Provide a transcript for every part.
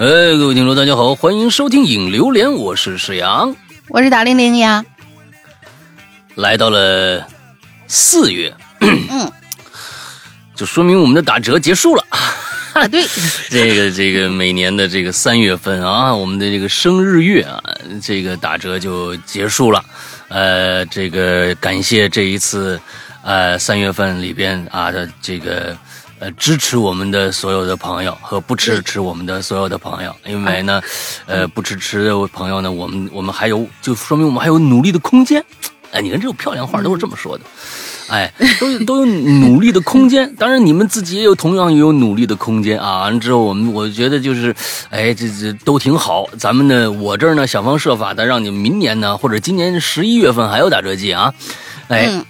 哎，各位听众，大家好，欢迎收听《影榴莲》，我是沈阳，我是大玲玲呀。来到了四月，嗯，就说明我们的打折结束了。啊，对，这个这个每年的这个三月份啊，我们的这个生日月啊，这个打折就结束了。呃，这个感谢这一次，呃，三月份里边啊的这个。呃，支持我们的所有的朋友和不支持我们的所有的朋友，因为呢，呃，不支持的朋友呢，我们我们还有，就说明我们还有努力的空间。哎，你看这种漂亮话都是这么说的，哎，都有都有努力的空间。当然，你们自己也有同样也有努力的空间啊。完了之后，我们我觉得就是，哎，这这都挺好。咱们呢，我这儿呢，想方设法的让你们明年呢，或者今年十一月份还有打折季啊，哎。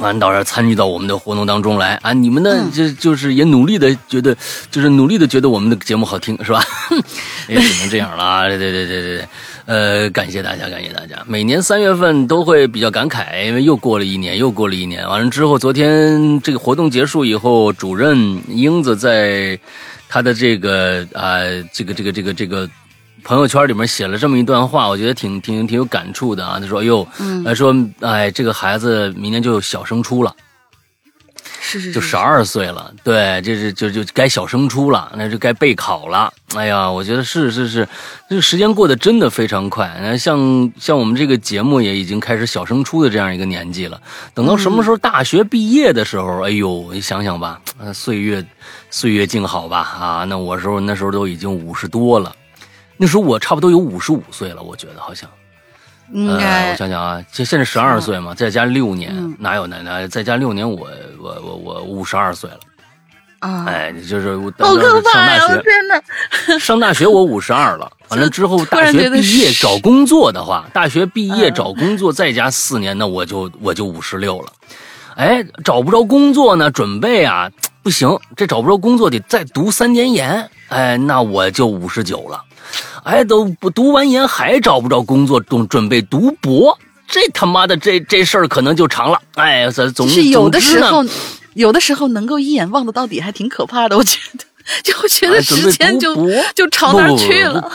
完到这参与到我们的活动当中来啊！你们呢，就就是也努力的觉得，就是努力的觉得我们的节目好听，是吧？也只能这样了。对对对对对，呃，感谢大家，感谢大家。每年三月份都会比较感慨，因为又过了一年，又过了一年。完了之后，昨天这个活动结束以后，主任英子在他的这个啊，这个这个这个这个。朋友圈里面写了这么一段话，我觉得挺挺挺有感触的啊。他说：“哎呦，他说哎，这个孩子明年就小升初了，是是，就十二岁了。对，这是就就该小升初了，那就该备考了。哎呀，我觉得是是是，这个时间过得真的非常快。那像像我们这个节目也已经开始小升初的这样一个年纪了。等到什么时候大学毕业的时候，哎呦，你想想吧，岁月岁月静好吧啊。那我时候那时候都已经五十多了。”那时候我差不多有五十五岁了，我觉得好像，应该我想想啊，现现在十二岁嘛，再加六年，哪有奶奶？再加六年，我我我我五十二岁了啊！哎，就是好可怕呀！天哪，上大学我五十二了，完了之后大学毕业找工作的话，大学毕业找工作再加四年，那我就我就五十六了。哎，找不着工作呢，准备啊，不行，这找不着工作得再读三年研，哎，那我就五十九了。哎，都不读完研还找不着工作，准准备读博，这他妈的这这事儿可能就长了。哎，咱总是有的时候，有的时候能够一眼望得到底，还挺可怕的。我觉得，就觉得时间就就朝那儿去了。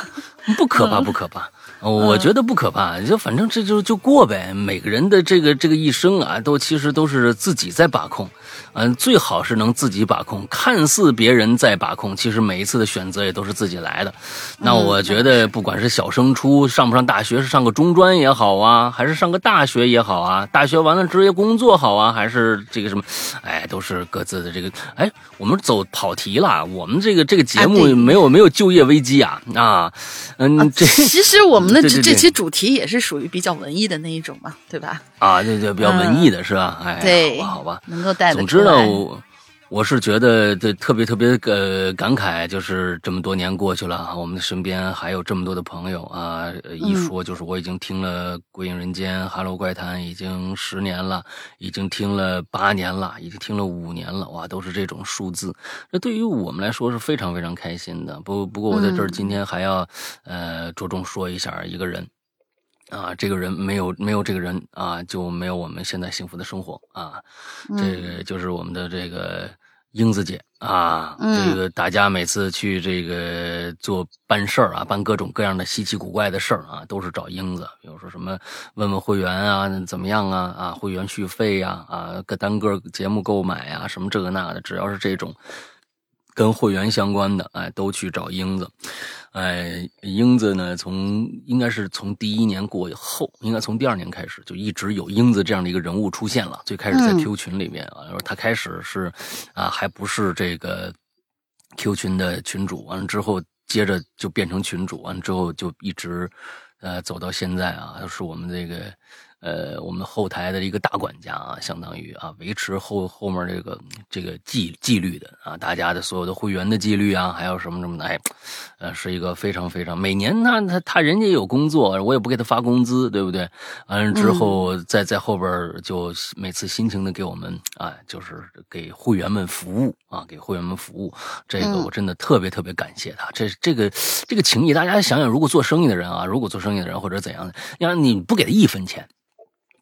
不可怕，不可怕。我觉得不可怕，就反正这就就过呗。每个人的这个这个一生啊，都其实都是自己在把控。嗯，最好是能自己把控。看似别人在把控，其实每一次的选择也都是自己来的。那我觉得，不管是小升初上不上大学，是上个中专也好啊，还是上个大学也好啊，大学完了职业工作好啊，还是这个什么，哎，都是各自的这个。哎，我们走跑题了。我们这个这个节目没有没有就业危机啊啊，嗯，这其实我们的这这期主题也是属于比较文艺的那一种嘛，对吧？啊，对对，比较文艺的是吧？哎，对，好吧，好吧，能够带总之。那我我是觉得这特别特别呃感慨，就是这么多年过去了，我们的身边还有这么多的朋友啊。一说就是我已经听了《鬼影人间》《哈喽怪谈》已经十年了，已经听了八年了，已经听了五年了，哇，都是这种数字。这对于我们来说是非常非常开心的。不不过我在这儿今天还要呃着重说一下一个人。啊，这个人没有没有这个人啊，就没有我们现在幸福的生活啊。这个就是我们的这个英子姐啊。这个大家每次去这个做办事儿啊，办各种各样的稀奇古怪的事儿啊，都是找英子。比如说什么问问会员啊，怎么样啊？啊，会员续费呀，啊，个单个节目购买啊，什么这个那的，只要是这种跟会员相关的，哎，都去找英子。哎，英子呢？从应该是从第一年过以后，应该从第二年开始，就一直有英子这样的一个人物出现了。最开始在 Q 群里面啊，他开始是啊，还不是这个 Q 群的群主，完了之后接着就变成群主，完了之后就一直呃走到现在啊，是我们这个。呃，我们后台的一个大管家啊，相当于啊，维持后后面这个这个纪纪律的啊，大家的所有的会员的纪律啊，还有什么什么的，哎，呃，是一个非常非常每年他他他人家有工作，我也不给他发工资，对不对？完了之后，在在后边就每次辛勤的给我们啊，就是给会员们服务啊，给会员们服务，这个我真的特别特别感谢他。这这个这个情谊，大家想想，如果做生意的人啊，如果做生意的人或者怎样的，要你不给他一分钱。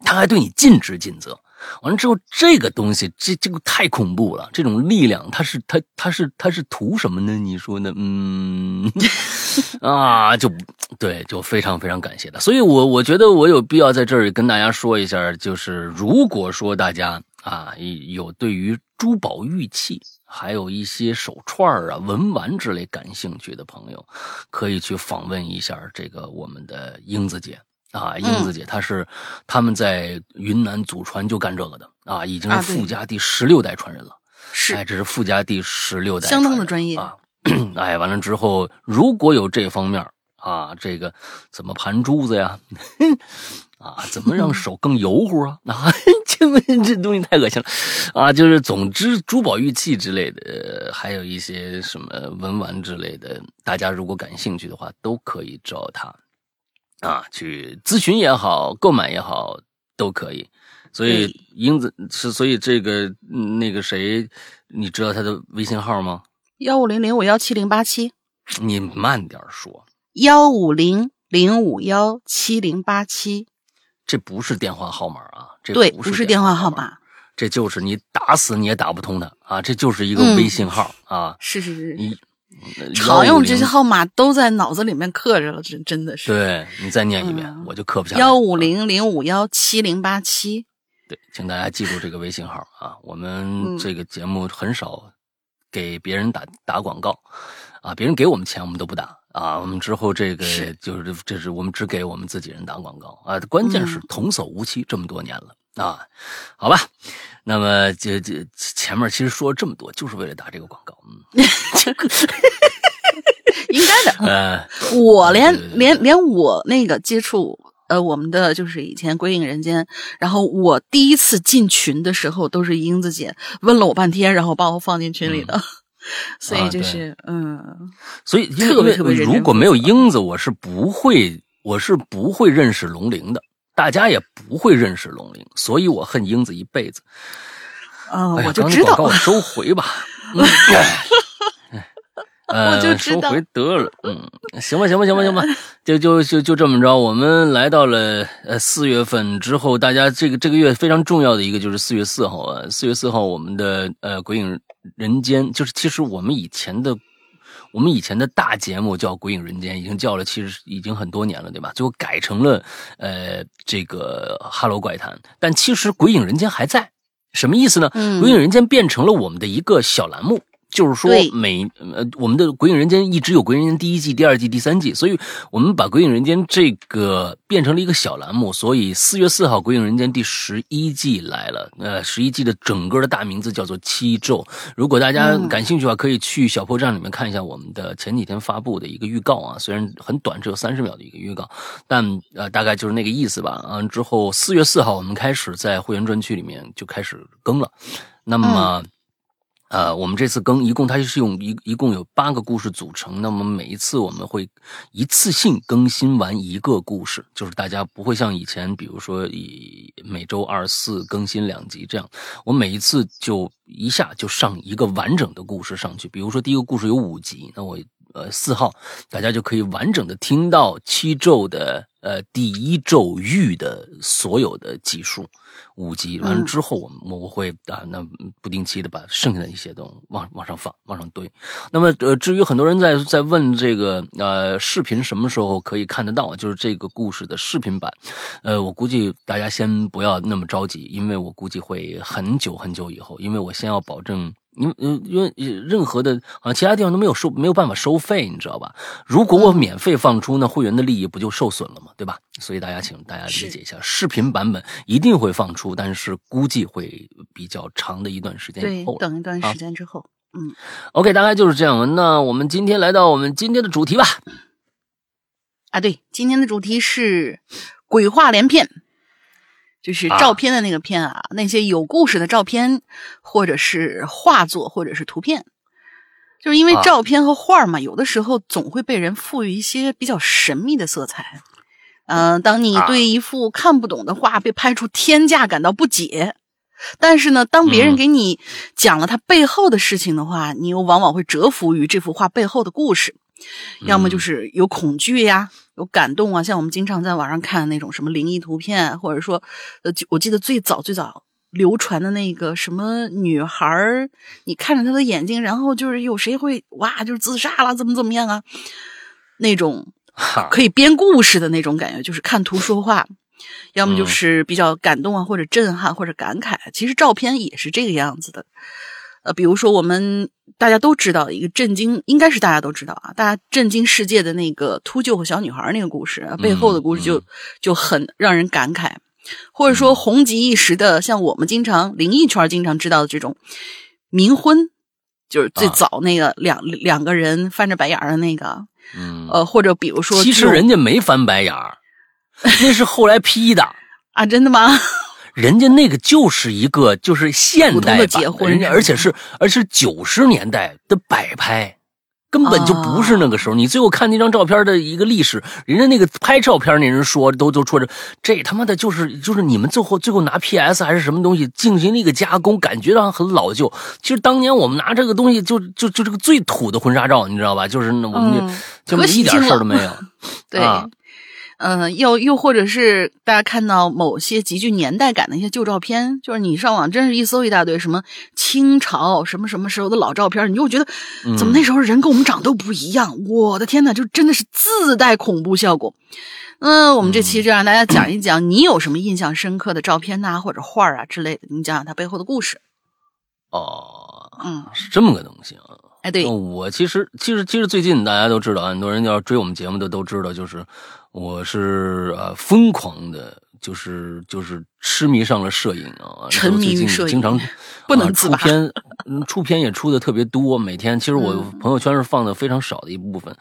他还对你尽职尽责，完了之后，这个东西，这这个太恐怖了。这种力量，它是它它是它是图什么呢？你说呢？嗯，啊，就对，就非常非常感谢他。所以，我我觉得我有必要在这儿跟大家说一下，就是如果说大家啊有对于珠宝玉器，还有一些手串啊、文玩之类感兴趣的朋友，可以去访问一下这个我们的英子姐。啊，英子姐，她是他们在云南祖传就干这个的啊，已经是富家第十六代传人了。是，哎，这是富家第十六代，相当的专业啊。哎，完了之后，如果有这方面啊，这个怎么盘珠子呀？啊，怎么让手更油乎啊？啊，这这东西太恶心了啊！就是总之，珠宝玉器之类的，还有一些什么文玩之类的，大家如果感兴趣的话，都可以找他。啊，去咨询也好，购买也好，都可以。所以英子是，所以这个那个谁，你知道他的微信号吗？幺五零零五幺七零八七。你慢点说。幺五零零五幺七零八七。这不是电话号码啊，这对，不是电话号码，这就是你打死你也打不通的啊，这就是一个微信号啊。是是是。你。常用这些号码都在脑子里面刻着了，真真的是。对你再念一遍，我就刻不下来。幺五零零五幺七零八七。对，请大家记住这个微信号啊！我们这个节目很少给别人打打广告啊，别人给我们钱我们都不打啊。我们之后这个就是这是我们只给我们自己人打广告啊。关键是童叟无欺这么多年了啊，好吧。那么这这前面其实说了这么多，就是为了打这个广告，嗯，这 个应该的。呃，我连连连我那个接触呃我们的就是以前归隐人间，然后我第一次进群的时候，都是英子姐问了我半天，然后把我放进群里的，所以就是嗯，所以特别特别如果没有英子，我是不会我是不会认识龙鳞的。大家也不会认识龙鳞，所以我恨英子一辈子。啊，我就知道。广告收回吧。我就知道。收回得了。嗯，行吧，行吧，行吧，行吧，就就就就这么着。我们来到了呃四月份之后，大家这个这个月非常重要的一个就是四月四号啊。四月四号，我们的呃鬼影人间，就是其实我们以前的。我们以前的大节目叫《鬼影人间》，已经叫了，其实已经很多年了，对吧？最后改成了，呃，这个《哈喽怪谈》，但其实《鬼影人间》还在，什么意思呢？《鬼影人间》变成了我们的一个小栏目。就是说，每呃，我们的《鬼影人间》一直有《鬼影人间》第一季、第二季、第三季，所以我们把《鬼影人间》这个变成了一个小栏目。所以四月四号，《鬼影人间》第十一季来了。呃，十一季的整个的大名字叫做《七咒》。如果大家感兴趣的话，可以去小破站里面看一下我们的前几天发布的一个预告啊。虽然很短，只有三十秒的一个预告，但呃，大概就是那个意思吧。嗯，之后四月四号，我们开始在会员专区里面就开始更了。那么。呃，我们这次更一共它就是用一一共有八个故事组成。那么每一次我们会一次性更新完一个故事，就是大家不会像以前，比如说以每周二四更新两集这样。我每一次就一下就上一个完整的故事上去。比如说第一个故事有五集，那我呃四号大家就可以完整的听到七咒的呃第一咒玉的所有的集数。五集完了之后，我们我会啊，那不定期的把剩下的一些东西往往上放，往上堆。那么呃，至于很多人在在问这个呃视频什么时候可以看得到，就是这个故事的视频版，呃，我估计大家先不要那么着急，因为我估计会很久很久以后，因为我先要保证。因嗯因为任何的啊，其他地方都没有收，没有办法收费，你知道吧？如果我免费放出，那会员的利益不就受损了吗？对吧？所以大家请大家理解一下，视频版本一定会放出，但是估计会比较长的一段时间以后，等一段时间之后，嗯，OK，大概就是这样。那我们今天来到我们今天的主题吧。啊，对，今天的主题是鬼话连篇。就是照片的那个片啊，那些有故事的照片，或者是画作，或者是图片，就是因为照片和画嘛，有的时候总会被人赋予一些比较神秘的色彩。嗯，当你对一幅看不懂的画被拍出天价感到不解，但是呢，当别人给你讲了他背后的事情的话，你又往往会折服于这幅画背后的故事。要么就是有恐惧呀，有感动啊，像我们经常在网上看那种什么灵异图片，或者说，呃，我记得最早最早流传的那个什么女孩儿，你看着她的眼睛，然后就是有谁会哇，就是自杀了，怎么怎么样啊？那种可以编故事的那种感觉，就是看图说话，要么就是比较感动啊，或者震撼，或者感慨。其实照片也是这个样子的。呃，比如说我们大家都知道一个震惊，应该是大家都知道啊，大家震惊世界的那个秃鹫和小女孩那个故事背后的故事就就很让人感慨，或者说红极一时的，像我们经常灵异圈经常知道的这种冥婚，就是最早那个两两个人翻着白眼的那个，嗯，呃，或者比如说，其实人家没翻白眼儿，那是后来 P 的。啊，真的吗？人家那个就是一个就是现代的结婚，人家而且是而是九十年代的摆拍，根本就不是那个时候。你最后看那张照片的一个历史，人家那个拍照片那人说都都说着这他妈的就是就是你们最后最后拿 PS 还是什么东西进行了一个加工，感觉上很老旧。其实当年我们拿这个东西就就就这个最土的婚纱照，你知道吧？就是我们就就一点事儿都没有，对。嗯，又又或者是大家看到某些极具年代感的一些旧照片，就是你上网真是一搜一大堆什么清朝什么什么时候的老照片，你就觉得怎么那时候人跟我们长都不一样？我的天呐，就真的是自带恐怖效果。嗯，我们这期就让大家讲一讲，你有什么印象深刻的照片呐，或者画啊之类的，你讲讲它背后的故事。哦，嗯，是这么个东西啊。哎，对，我其实其实其实最近大家都知道，很多人要追我们节目的都知道，就是我是呃疯狂的，就是就是痴迷上了摄影啊，沉迷于摄影，经常不能出片，出片也出的特别多。每天其实我朋友圈是放的非常少的一部分，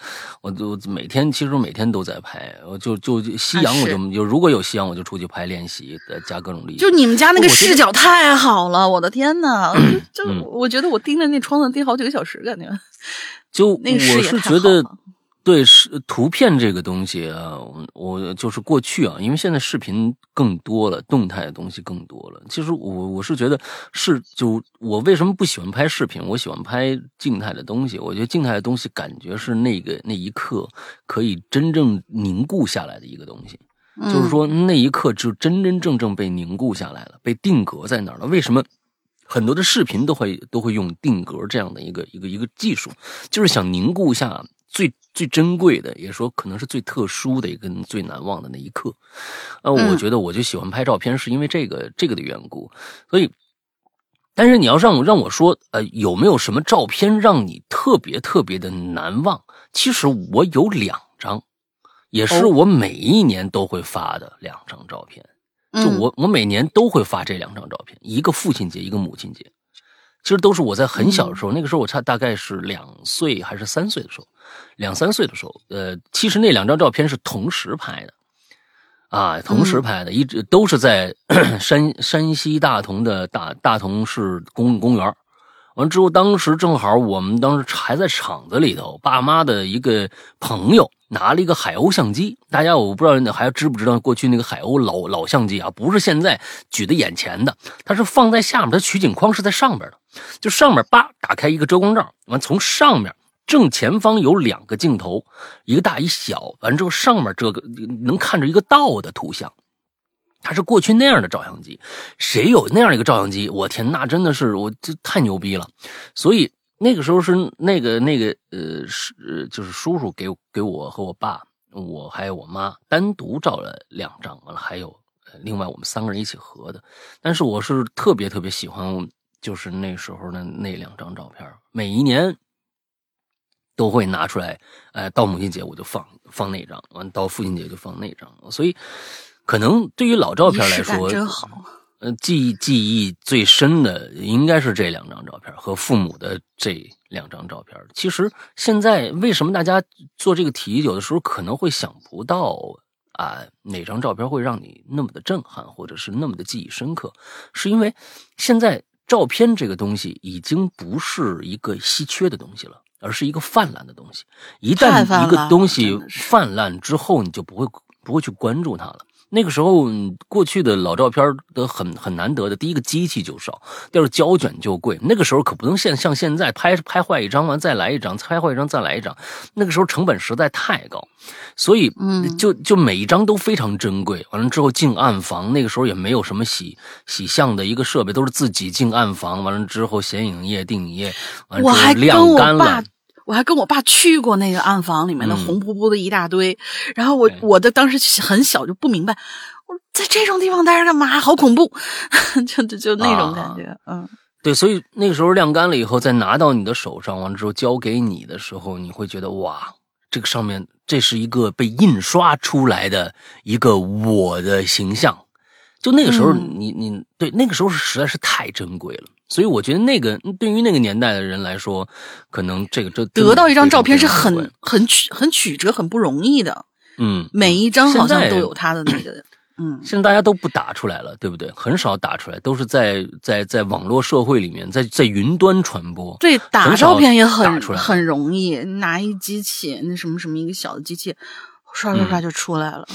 我就每天其实每天都在拍，我就就夕阳我就就如果有夕阳我就出去拍练习，加各种力。就你们家那个视角太好了，我的天呐！就我觉得我盯着那窗子盯好几个小时，感觉。就那个我是觉得。对，是图片这个东西啊，我就是过去啊，因为现在视频更多了，动态的东西更多了。其实我我是觉得是，就我为什么不喜欢拍视频？我喜欢拍静态的东西。我觉得静态的东西感觉是那个那一刻可以真正凝固下来的一个东西，就是说那一刻就真真正正被凝固下来了，被定格在那儿了。为什么很多的视频都会都会用定格这样的一个一个一个技术，就是想凝固下。最最珍贵的，也说可能是最特殊的一个最难忘的那一刻，呃，我觉得我就喜欢拍照片，是因为这个这个的缘故。所以，但是你要让我让我说，呃，有没有什么照片让你特别特别的难忘？其实我有两张，也是我每一年都会发的两张照片。就我我每年都会发这两张照片，一个父亲节，一个母亲节。其实都是我在很小的时候，那个时候我差大概是两岁还是三岁的时候。两三岁的时候，呃，其实那两张照片是同时拍的，啊，同时拍的，一直都是在 山山西大同的大大同市公公园。完之后，当时正好我们当时还在厂子里头，爸妈的一个朋友拿了一个海鸥相机。大家我不知道还知不知道过去那个海鸥老老相机啊，不是现在举在眼前的，它是放在下面，它取景框是在上边的，就上面叭打开一个遮光罩，完从上面。正前方有两个镜头，一个大一小。完之后，上面这个能看着一个道的图像，它是过去那样的照相机。谁有那样一个照相机？我天，那真的是我这太牛逼了。所以那个时候是那个那个呃是就是叔叔给给我和我爸，我还有我妈单独照了两张，完了还有另外我们三个人一起合的。但是我是特别特别喜欢，就是那时候的那两张照片，每一年。都会拿出来，呃，到母亲节我就放放那张，完到父亲节就放那张，所以可能对于老照片来说，真好。呃，记忆记忆最深的应该是这两张照片和父母的这两张照片。其实现在为什么大家做这个题，有的时候可能会想不到啊，哪张照片会让你那么的震撼，或者是那么的记忆深刻，是因为现在照片这个东西已经不是一个稀缺的东西了。而是一个泛滥的东西，一旦一个东西泛滥之后，你就不会不会去关注它了。那个时候过去的老照片的很很难得的，第一个机器就少，第二胶卷就贵。那个时候可不能现像现在拍拍坏一张完再来一张，拍坏一张再来一张。那个时候成本实在太高，所以嗯就就每一张都非常珍贵。完了之后进暗房，那个时候也没有什么洗洗相的一个设备，都是自己进暗房。完了之后显影液、定影液，完了之后晾干了。，我还跟我爸去过那个暗房里面的嗯红扑扑的一大堆，然后我我的当时很小就不明白，我在这种地方待着干嘛？好恐怖，就就就那种感觉，嗯对，所以那个时候晾干了以后，再拿到你的手上，完了之后交给你的时候，你会觉得哇，这个上面这是一个被印刷出来的一个我的形象。就那个时候嗯你，你对那个时候是实在是太珍贵了，所以我觉得那个对于那个年代的人来说，可能这个这得到一张照片是很很曲很曲折、很不容易的，嗯，每一张好像都有他的那个，嗯现在大家都不打出来了，对不对？很少打出来，都是在在在网络社会里面，在在云端传播。对，打照片也打很很容易，拿一机器，那什么什么一个小的机器，刷刷刷嗯就出来了。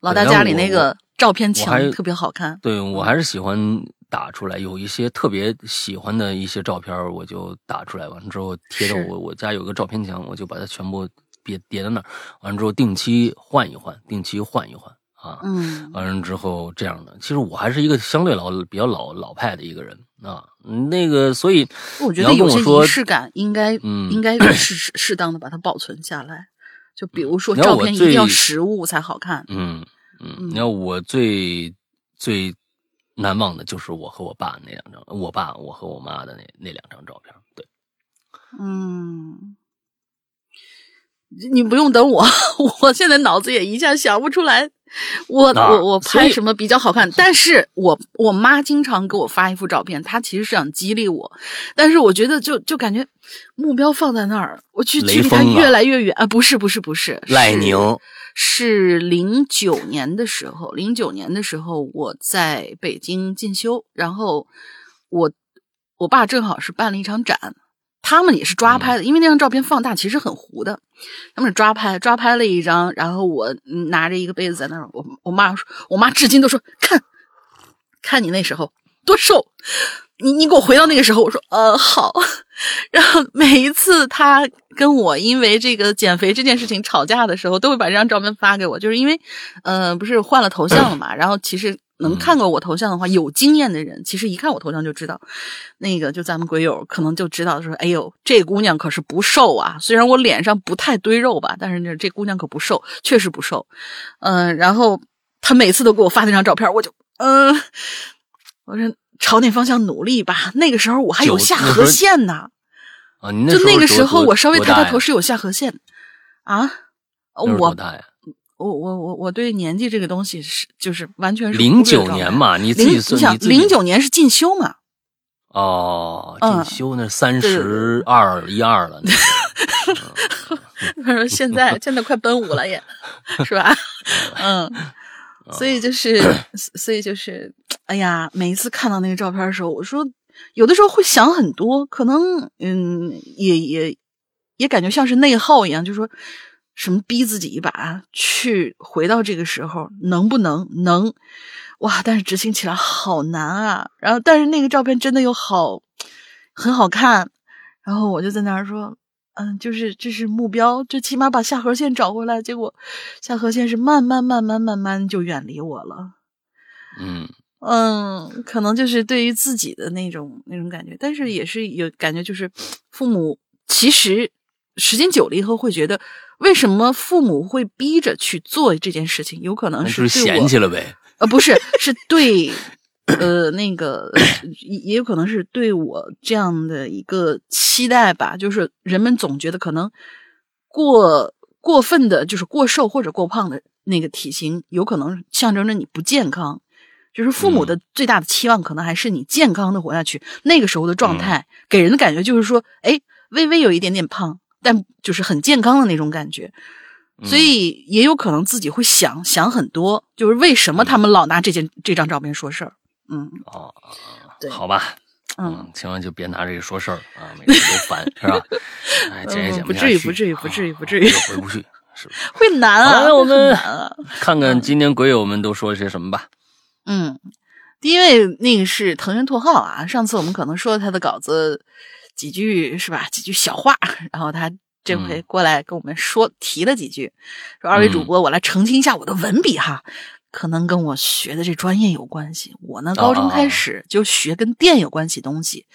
老大家里那个照片墙特别好看，对我还是喜欢打出来，有一些特别喜欢的一些照片，我就打出来，完了之后贴着我我家有个照片墙，我就把它全部叠叠在那儿，完了之后定期换一换，定期换一换啊，嗯完了之后这样的。其实我还是一个相对老比较老老派的一个人啊，那个所以我觉得有些仪式感应该，嗯应该适适适当的把它保存下来。就比如说照片一定要实物才好看。嗯嗯，嗯你要我最最难忘的就是我和我爸那两张，我爸我和我妈的那那两张照片，对。嗯，你不用等我，我现在脑子也一下想不出来。我、啊我我拍什么比较好看？但是我我妈经常给我发一幅照片，她其实是想激励我，但是我觉得就就感觉目标放在那儿，我去距离她越来越远啊！不是不是不，是赖宁是零九年的时候，零九年的时候我在北京进修，然后我我爸正好是办了一场展，他们也是抓拍的，因为那张照片放大其实很糊的，他们是抓拍抓拍了一张，然后我嗯拿着一个杯子在那儿，我我妈说，我妈至今都说看，看你那时候多瘦，你你给我回到那个时候，我说呃好，然后每一次他跟我因为这个减肥这件事情吵架的时候，都会把这张照片发给我，就是因为呃不是换了头像了嘛，然后其实能看过我头像的话，有经验的人其实一看我头像就知道，那个就咱们鬼友可能就知道说，哎呦这姑娘可是不瘦啊，虽然我脸上不太堆肉吧，但是这这姑娘可不瘦，确实不瘦，嗯、然后他每次都给我发那张照片，我就嗯、我说朝那方向努力吧。那个时候我还有下颌线呢，就那个时候我稍微抬抬头是有下颌线啊。我？我我我我对年纪这个东西是就是完全是零九。年嘛，你自己算你想零九年是进修嘛？哦，嗯进修那三十二一二了，他说现在现在快奔五了也，是吧？嗯，所以就是，所以就是，哎呀，每一次看到那个照片的时候，我说有的时候会想很多，可能嗯，也也也感觉像是内耗一样，就说什么逼自己一把，去回到这个时候，能不能能？哇！但是执行起来好难啊。然后，但是那个照片真的又好，很好看。然后我就在那儿说，嗯，就是这是目标，这起码把下颌线找回来。结果下颌线是慢慢慢慢慢慢就远离我了。嗯，嗯，可能就是对于自己的那种那种感觉，但是也是有感觉，就是父母其实时间久了以后会觉得，为什么父母会逼着去做这件事情？有可能是是对我嫌弃了呗。呃，不是，是对，呃，那个也也有可能是对我这样的一个期待吧，就是人们总觉得可能过过分的，就是过瘦或者过胖的那个体型，有可能象征着你不健康。就是父母的最大的期望，可能还是你健康的活下去。那个时候的状态，给人的感觉就是说，哎，微微有一点点胖，但就是很健康的那种感觉。所以也有可能自己会想想很多，就是为什么他们老拿这件这张照片说事儿。嗯哦，对好吧，嗯，千万就别拿这个说事儿啊，每次都烦，是吧？哎，这也嗯讲下去不至于不至于不至于不至于啊回不去，是会难啊，好，我们难啊。看看今天鬼友们都说了些什么吧。嗯，第一位那个是藤原拓浩啊，上次我们可能说了他的稿子几句是吧？几句小话，然后他这回过来跟我们说提了几句，说二位主播，我来澄清一下我的文笔哈，可能跟我学的这专业有关系。我呢，高中开始就学跟电有关系东西，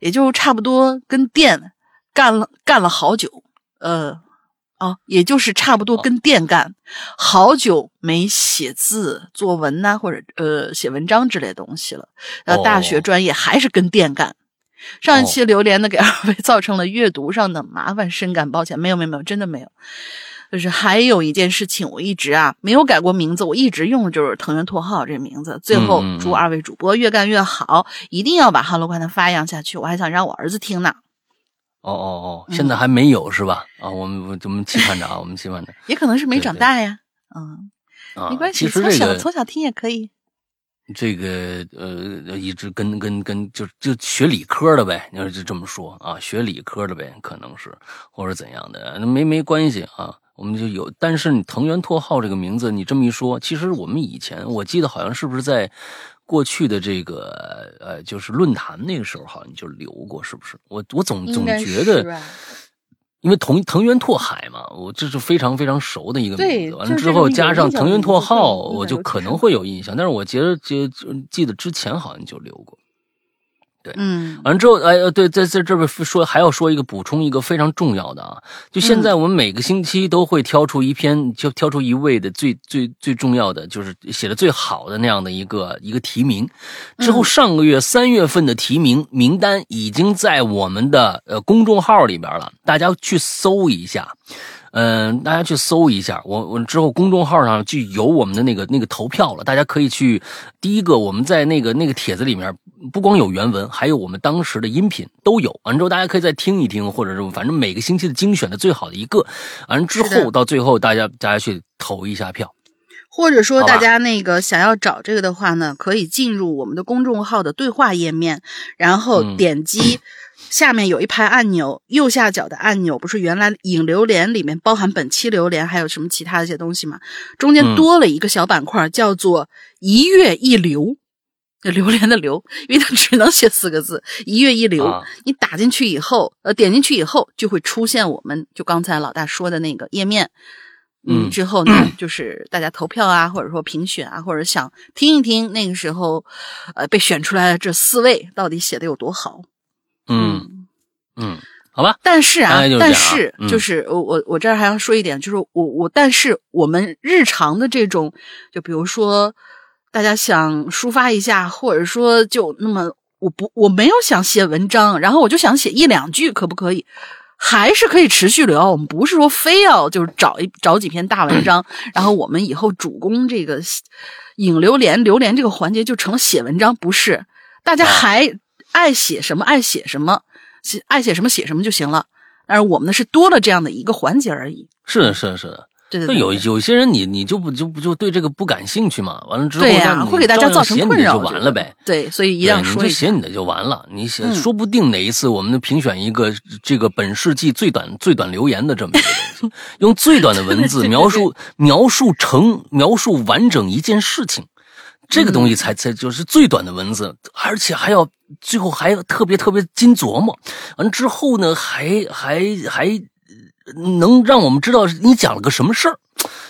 也就差不多跟电干了干了好久，呃。啊，也就是差不多跟电干，好久没写字、作文呐，或者呃写文章之类的东西了。呃，大学专业还是跟电干。上一期榴莲呢，给二位 造成了阅读上的麻烦，深感抱歉。没有，没有，没有，真的没有。就是还有一件事情，我一直啊没有改过名字，我一直用的就是藤原拓浩这名字。最后祝二位主播越干越好，一定要把哈喽快乐发扬下去。我还想让我儿子听呢。哦哦哦，现在还没有是吧？啊，我们我们期盼着啊，我们期盼着。也可能是没长大呀，嗯，没关系，从小从小听也可以。这个呃，一直跟跟跟就就学理科的呗，你要就这么说啊，学理科的呗，可能是或者怎样的，那没没关系啊，我们就有。但是你藤原拓浩这个名字，你这么一说，其实我们以前我记得好像是不是在。过去的这个呃，就是论坛那个时候，好像就留过，是不是？我我总总觉得，因为藤藤原拓海嘛，我这是非常非常熟的一个名字。完了之后加上藤原拓浩，我就可能会有印象。但是我觉得记记得之前好像就留过。对，嗯，完了之后，哎，呃，对，在在这边说还要说一个补充一个非常重要的啊，就现在我们每个星期都会挑出一篇，就挑出一位的最最最重要的，就是写的最好的那样的一个一个提名。之后上个月三月份的提名名单已经在我们的呃公众号里边了，大家去搜一下。嗯，大家去搜一下，我我之后公众号上就有我们的那个那个投票了，大家可以去。第一个，我们在那个那个帖子里面，不光有原文，还有我们当时的音频都有。完之后，大家可以再听一听，或者是反正每个星期的精选的最好的一个。完之后到最后，大家大家去投一下票，或者说大家那个想要找这个的话呢，可以进入我们的公众号的对话页面，然后点击。下面有一排按钮，右下角的按钮不是原来引榴莲里面包含本期榴莲还有什么其他的一些东西吗？中间多了一个小板块，叫做“一月一流”，榴莲的榴，因为它只能写四个字“一月一流”。你打进去以后，呃，点进去以后就会出现我们就刚才老大说的那个页面。嗯，之后呢，就是大家投票啊，或者说评选啊，或者想听一听那个时候，呃，被选出来的这四位到底写的有多好。嗯嗯，好吧。但是啊，但是就是我我我这儿还要说一点，就是我我但是我们日常的这种，就比如说大家想抒发一下，或者说就那么我不我没有想写文章，然后我就想写一两句，可不可以？还是可以持续聊。我们不是说非要就是找一找几篇大文章，然后我们以后主攻这个引榴莲榴莲这个环节就成了写文章，不是？大家还。爱写什么爱写什么，写爱写什么写什么就行了。但是我们呢是多了这样的一个环节而已。是的，是的，是的。对对。有有些人你你就不就不就对这个不感兴趣嘛？完了之后，对呀，会给大家造成困扰就完了呗。对，所以一定要说你就写你的就完了。你写，说不定哪一次我们评选一个这个本世纪最短最短留言的这么一个东西，用最短的文字描述描述成描述完整一件事情。这个东西才才就是最短的文字，而且还要最后还要特别特别精琢磨，完之后呢，还还还能让我们知道你讲了个什么事儿。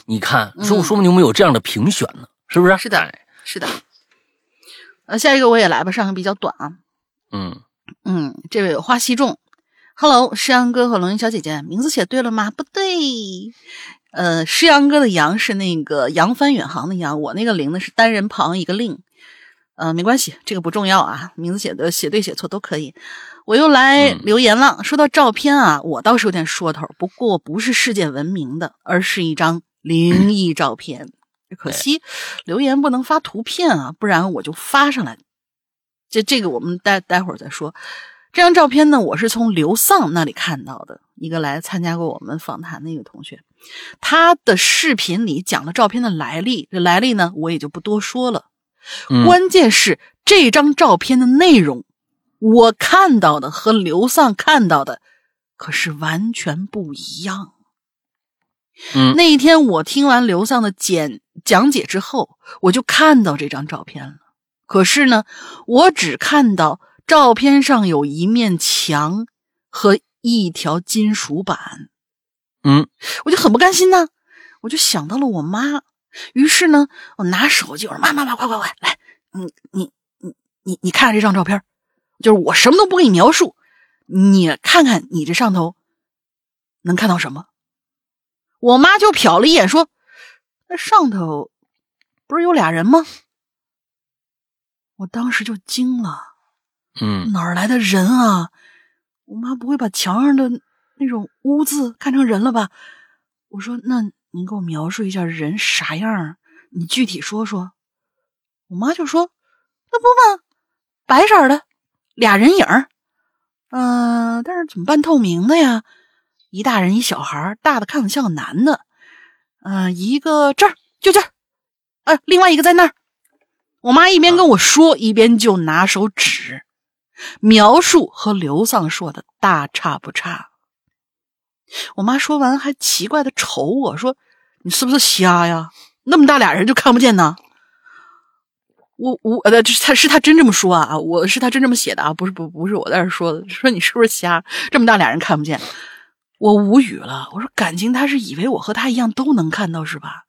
你看，说说明你们有这样的评选呢，是不是？是的，是的。呃，下一个我也来吧，上个比较短啊。嗯嗯，这位花溪众，Hello，诗阳哥和龙吟小姐姐，名字写对了吗？不对。呃，诗阳哥的阳是那个扬帆远航的扬，我那个林呢是单人旁一个令，呃，没关系，这个不重要啊，名字写的写对写错都可以。我又来留言了，说到照片啊，我倒是有点说头，不过不是世界闻名的，而是一张灵异照片。可惜留言不能发图片啊，不然我就发上来。这这个我们待待会儿再说。这张照片呢，我是从刘丧那里看到的，一个来参加过我们访谈的一个同学，他的视频里讲了照片的来历。这来历呢，我也就不多说了。关键是这张照片的内容，我看到的和刘丧看到的可是完全不一样。嗯，那一天我听完刘丧的简讲解之后，我就看到这张照片了。可是呢，我只看到照片上有一面墙和一条金属板。嗯，我就很不甘心呢，我就想到了我妈。于是呢，我拿手机我说：“妈妈妈，快快快，来，你你你你你看看这张照片，就是我什么都不给你描述，你看看你这上头能看到什么？”我妈就瞟了一眼，说：“那上头不是有俩人吗？”我当时就惊了，嗯，哪儿来的人啊？我妈不会把墙上的那种污渍看成人了吧？我说：“那您给我描述一下人啥样？你具体说说。”我妈就说：“那不嘛，白色的俩人影儿，嗯，但是怎么半透明的呀？一大人一小孩，大的看着像个男的，嗯，一个这儿就这儿，啊，另外一个在那儿。”我妈一边跟我说，一边就拿手指，描述和刘丧说的大差不差。我妈说完还奇怪的瞅我说：“你是不是瞎呀？那么大俩人就看不见呢？”我我呃，这他是他真这么说啊？我是他真这么写的啊？不是不不是我在这说的，说你是不是瞎？这么大俩人看不见，我无语了。我说感情他是以为我和他一样都能看到是吧？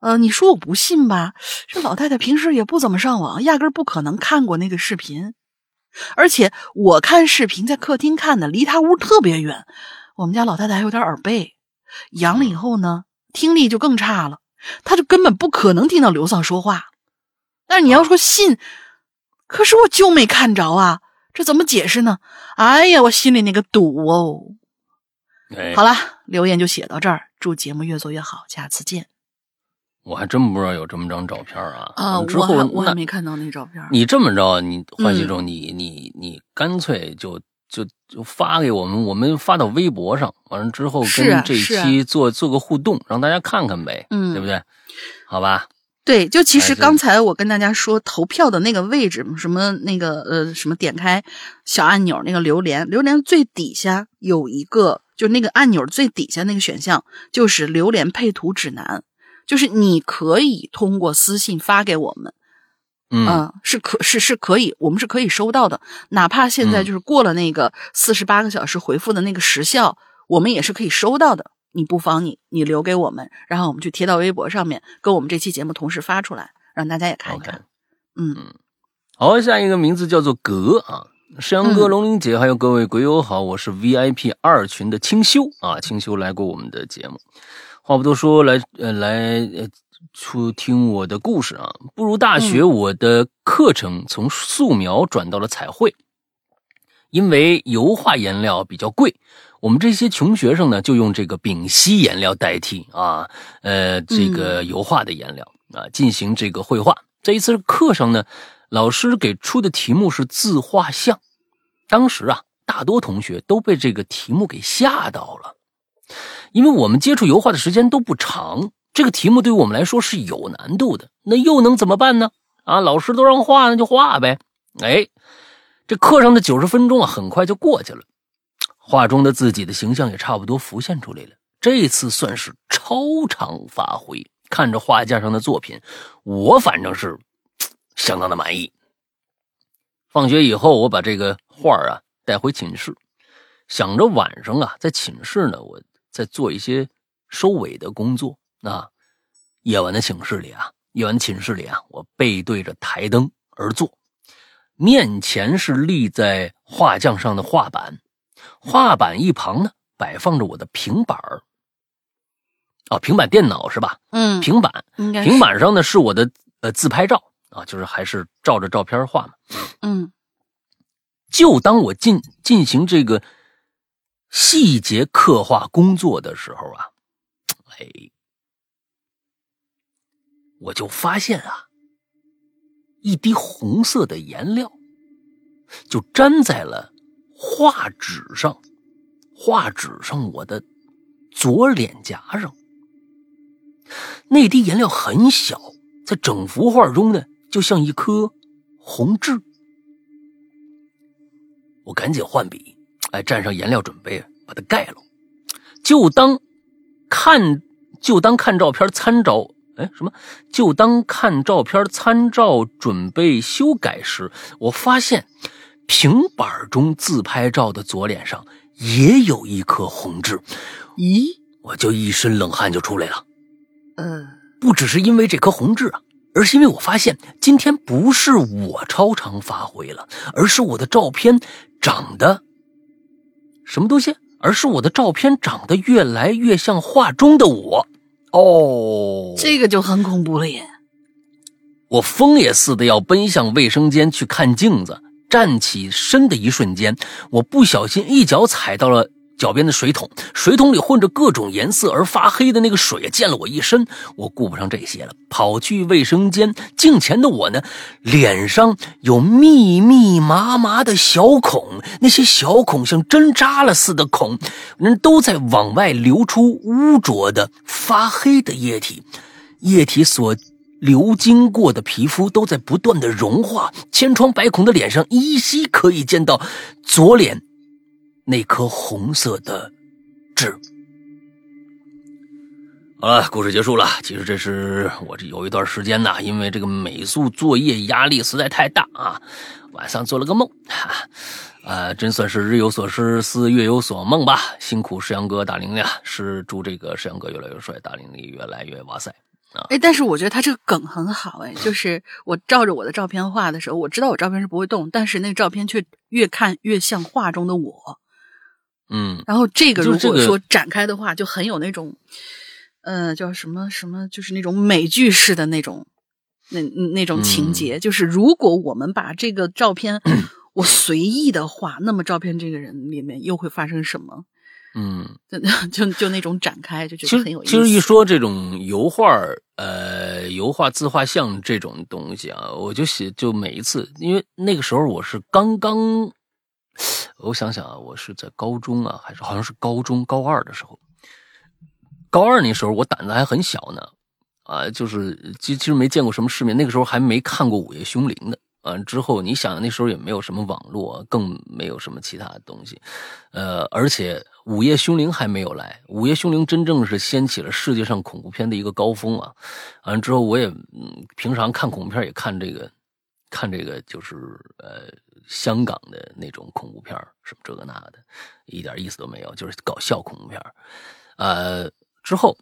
呃，你说我不信吧？这老太太平时也不怎么上网，压根不可能看过那个视频。而且我看视频在客厅看的，离他屋特别远。我们家老太太还有点耳背，阳了以后呢，听力就更差了，她就根本不可能听到刘丧说话。但是你要说信，可是我就没看着啊，这怎么解释呢？哎呀，我心里那个堵哦。好了，留言就写到这儿，祝节目越做越好，下次见。我还真不知道有这么张照片啊！啊，之后我还我还没看到那照片。你这么着，你欢喜中，你你你干脆就就就发给我们，我们发到微博上，完了之后跟这一期做做个互动，让大家看看呗，嗯，对不对？好吧。对，就其实刚才我跟大家说投票的那个位置，什么那个呃什么点开小按钮那个榴莲，榴莲最底下有一个，就那个按钮最底下那个选项就是榴莲配图指南。就是你可以通过私信发给我们，嗯，是可是是可以，我们是可以收到的。哪怕现在就是过了那个四十八个小时回复的那个时效，我们也是可以收到的。你不妨你你留给我们，然后我们去贴到微博上面，跟我们这期节目同时发出来，让大家也看一看。嗯嗯，好，下一个名字叫做格啊，山羊哥、龙玲姐，还有各位鬼友好，我是 VIP 二群的清修啊，清修来过我们的节目。话不多说，来呃来呃，出听我的故事啊！步入大学，我的课程从素描转到了彩绘，因为油画颜料比较贵，我们这些穷学生呢，就用这个丙烯颜料代替啊，呃，这个油画的颜料啊，进行这个绘画。这一次课上呢，老师给出的题目是自画像，当时啊，大多同学都被这个题目给吓到了。因为我们接触油画的时间都不长，这个题目对于我们来说是有难度的。那又能怎么办呢？啊，老师都让画，那就画呗。哎，这课上的九十分钟啊，很快就过去了。画中的自己的形象也差不多浮现出来了。这次算是超常发挥。看着画架上的作品，我反正是相当的满意。放学以后，我把这个画啊带回寝室，想着晚上啊在寝室呢，我。在做一些收尾的工作啊！夜晚的寝室里啊，夜晚寝室里啊，我背对着台灯而坐，面前是立在画架上的画板，画板一旁呢摆放着我的平板儿。哦，平板电脑是吧？嗯，平板，平板上呢是我的呃自拍照啊，就是还是照着照片画嘛。嗯，就当我进进行这个。细节刻画工作的时候啊，哎，我就发现啊，一滴红色的颜料就粘在了画纸上，画纸上我的左脸颊上。那滴颜料很小，在整幅画中呢，就像一颗红痣。我赶紧换笔。哎，蘸上颜料，准备把它盖了。就当看就当看照片参照，哎，什么？就当看照片参照准备修改时，我发现平板中自拍照的左脸上也有一颗红痣。咦，我就一身冷汗就出来了。嗯，不只是因为这颗红痣啊，而是因为我发现今天不是我超常发挥了，而是我的照片长得什么东西？而是我的照片长得越来越像画中的我。哦，这个就很恐怖了耶！我疯也似的要奔向卫生间去看镜子，站起身的一瞬间，我不小心一脚踩到了。脚边的水桶，水桶里混着各种颜色而发黑的那个水溅了我一身。我顾不上这些了，跑去卫生间。镜前的我呢，脸上有密密麻麻的小孔，那些小孔像针扎了似的孔，人都在往外流出污浊的发黑的液体。液体所流经过的皮肤都在不断的融化，千疮百孔的脸上依稀可以见到左脸。那颗红色的痣。好了，故事结束了。其实这是我这有一段时间呢，因为这个美术作业压力实在太大啊，晚上做了个梦，哈，呃，真算是日有所思，思月有所梦吧。辛苦石阳哥大玲玲，是祝这个石阳哥越来越帅，大玲玲越来越哇塞啊！哎，但是我觉得他这个梗很好，哎，就是我照着我的照片画的时候，我知道我照片是不会动，但是那个照片却越看越像画中的我。嗯，然后这个如果说展开的话，就很有那种，呃，叫什么什么，就是那种美剧式的那种，那那种情节。就是如果我们把这个照片我随意的画，那么照片这个人里面又会发生什么？嗯，就就就那种展开，就觉得很有意思。其实一说这种油画，呃，油画自画像这种东西啊，我就写，就每一次，因为那个时候我是刚刚。我想想啊，我是在高中啊，还是好像是高中高二的时候。高二那时候我胆子还很小呢，啊，就是其其实没见过什么世面，那个时候还没看过《午夜凶铃》呢。啊，之后你想那时候也没有什么网络，更没有什么其他的东西，呃，而且《午夜凶铃》还没有来，《午夜凶铃》真正是掀起了世界上恐怖片的一个高峰啊。完了之后，我也嗯，平常看恐怖片也看这个，看这个就是呃。香港的那种恐怖片什么这个那的，一点意思都没有，就是搞笑恐怖片呃，之后，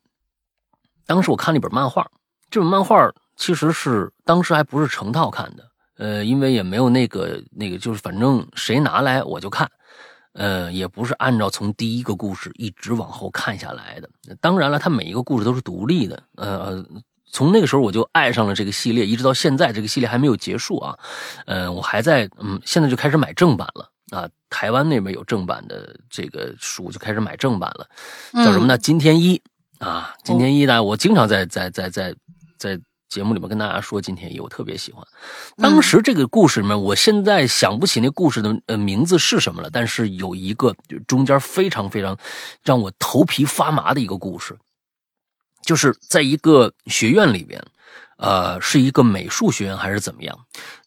当时我看了一本漫画，这本漫画其实是当时还不是成套看的，呃，因为也没有那个那个，就是反正谁拿来我就看，呃，也不是按照从第一个故事一直往后看下来的。当然了，它每一个故事都是独立的，呃。从那个时候我就爱上了这个系列，一直到现在这个系列还没有结束啊。嗯，我还在嗯，现在就开始买正版了啊。台湾那边有正版的这个书，就开始买正版了。叫什么呢？金田一啊，金田一呢，我经常在在在在在节目里面跟大家说金田一，我特别喜欢。当时这个故事里面，我现在想不起那故事的呃名字是什么了，但是有一个中间非常非常让我头皮发麻的一个故事。就是在一个学院里边，呃，是一个美术学院还是怎么样？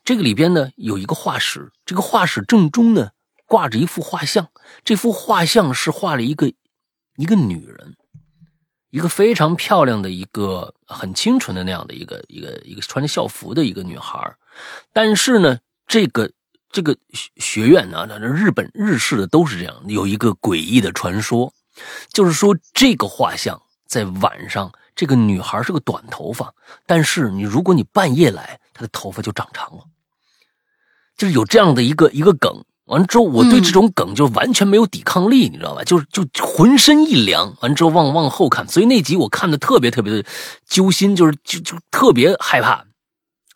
这个里边呢有一个画室，这个画室正中呢挂着一幅画像，这幅画像是画了一个一个女人，一个非常漂亮的一个很清纯的那样的一个一个一个穿着校服的一个女孩。但是呢，这个这个学院呢，那日本日式的都是这样，有一个诡异的传说，就是说这个画像。在晚上，这个女孩是个短头发，但是你如果你半夜来，她的头发就长长了，就是有这样的一个一个梗。完了之后，我对这种梗就完全没有抵抗力，你知道吧？就是就浑身一凉。完之后往往后看，所以那集我看的特别特别的揪心，就是就就特别害怕。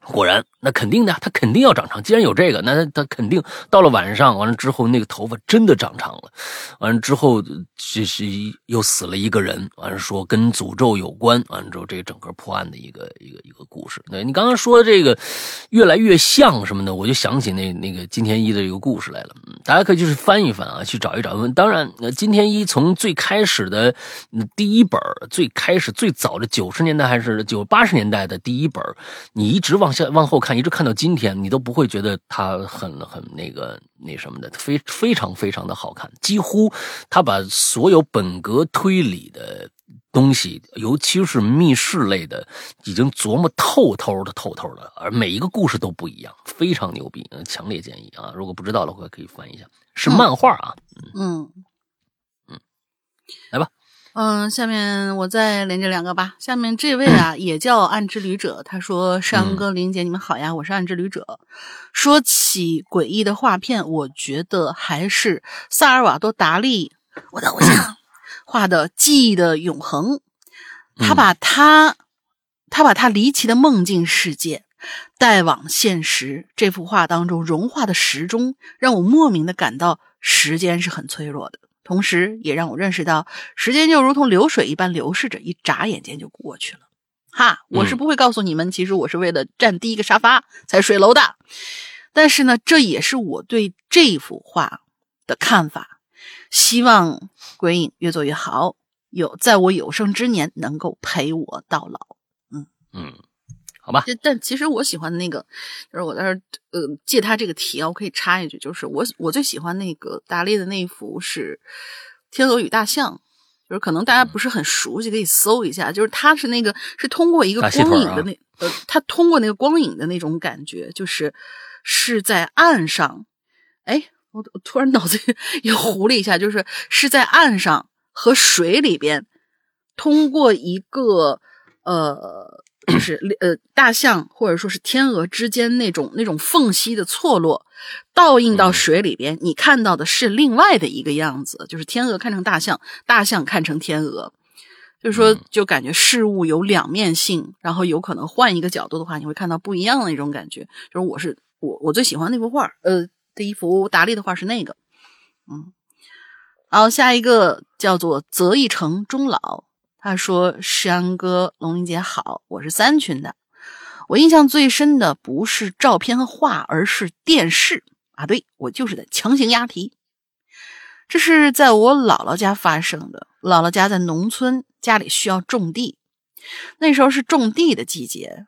果然，那肯定的，他肯定要长长。既然有这个，那他他肯定到了晚上，完了之后，那个头发真的长长了。完了之后，这是又死了一个人。完了说跟诅咒有关。完了之后，这整个破案的一个一个一个故事。对你刚刚说的这个越来越像什么的，我就想起那那个金田一的一个故事来了。大家可以就是翻一翻啊，去找一找。当然，金田一从最开始的第一本，最开始最早的九十年代还是九八十年代的第一本，你一直往。往后看，一直看到今天，你都不会觉得它很很那个那什么的，非非常非常的好看。几乎他把所有本格推理的东西，尤其是密室类的，已经琢磨透透的、透透的，而每一个故事都不一样，非常牛逼，强烈建议啊！如果不知道的话，可以翻一下，是漫画啊。嗯。嗯，下面我再连接两个吧。下面这位啊，也叫暗之旅者，他说：“山哥、林姐，你们好呀，我是暗之旅者。说起诡异的画片，我觉得还是萨尔瓦多·达利，我的偶像。”画的记忆的永恒，他把他，他把他离奇的梦境世界带往现实。这幅画当中融化的时钟，让我莫名的感到时间是很脆弱的，同时也让我认识到时间就如同流水一般流逝着，一眨眼间就过去了。哈，我是不会告诉你们，其实我是为了占第一个沙发才睡楼的。但是呢，这也是我对这幅画的看法。希望鬼影越做越好，有在我有生之年能够陪我到老。嗯嗯，好吧。但其实我喜欢的那个，就是我在这呃借他这个题啊，我可以插一句，就是我我最喜欢那个达利的那一幅是《天鹅与大象》，就是可能大家不是很熟悉，可以搜一下。就是他是那个是通过一个光影的那呃，他通过那个光影的那种感觉，就是是在岸上，哎。我我突然脑子也 糊了一下，就是是在岸上和水里边，通过一个呃，就是呃大象或者说是天鹅之间那种那种缝隙的错落，倒映到水里边，你看到的是另外的一个样子，就是天鹅看成大象，大象看成天鹅，就是说就感觉事物有两面性，然后有可能换一个角度的话，你会看到不一样的那种感觉。就是我是我我最喜欢那幅画，呃。第一幅达利的画是那个，嗯，然后下一个叫做择一城终老，他说：“山哥，龙玲姐好，我是三群的。我印象最深的不是照片和画，而是电视啊！对我就是在强行押题。这是在我姥姥家发生的。姥姥家在农村，家里需要种地，那时候是种地的季节，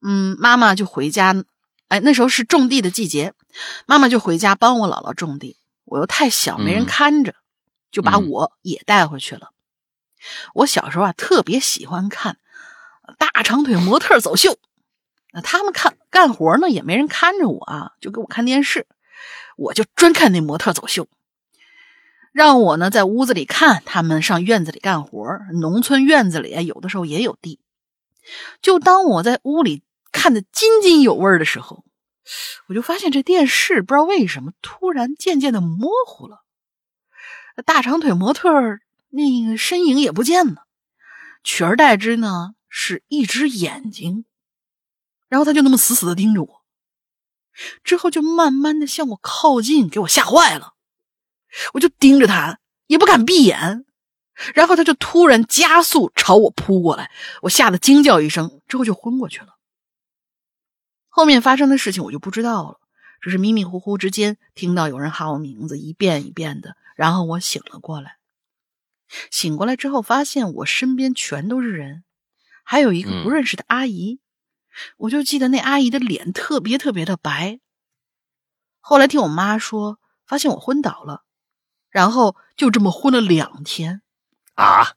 嗯，妈妈就回家。”哎，那时候是种地的季节，妈妈就回家帮我姥姥种地。我又太小，没人看着，就把我也带回去了。我小时候啊，特别喜欢看大长腿模特走秀。那他们看干活呢，也没人看着我啊，就给我看电视。我就专看那模特走秀，让我呢在屋子里看他们上院子里干活。农村院子里啊有的时候也有地，就当我在屋里。看得津津有味的时候，我就发现这电视不知道为什么突然渐渐的模糊了，大长腿模特那个身影也不见了，取而代之呢是一只眼睛，然后他就那么死死的盯着我，之后就慢慢的向我靠近，给我吓坏了，我就盯着他也不敢闭眼，然后他就突然加速朝我扑过来，我吓得惊叫一声，之后就昏过去了。后面发生的事情我就不知道了，只是迷迷糊糊之间听到有人喊我名字，一遍一遍的，然后我醒了过来。醒过来之后，发现我身边全都是人，还有一个不认识的阿姨。我就记得那阿姨的脸特别特别的白。后来听我妈说，发现我昏倒了，然后就这么昏了两天。啊！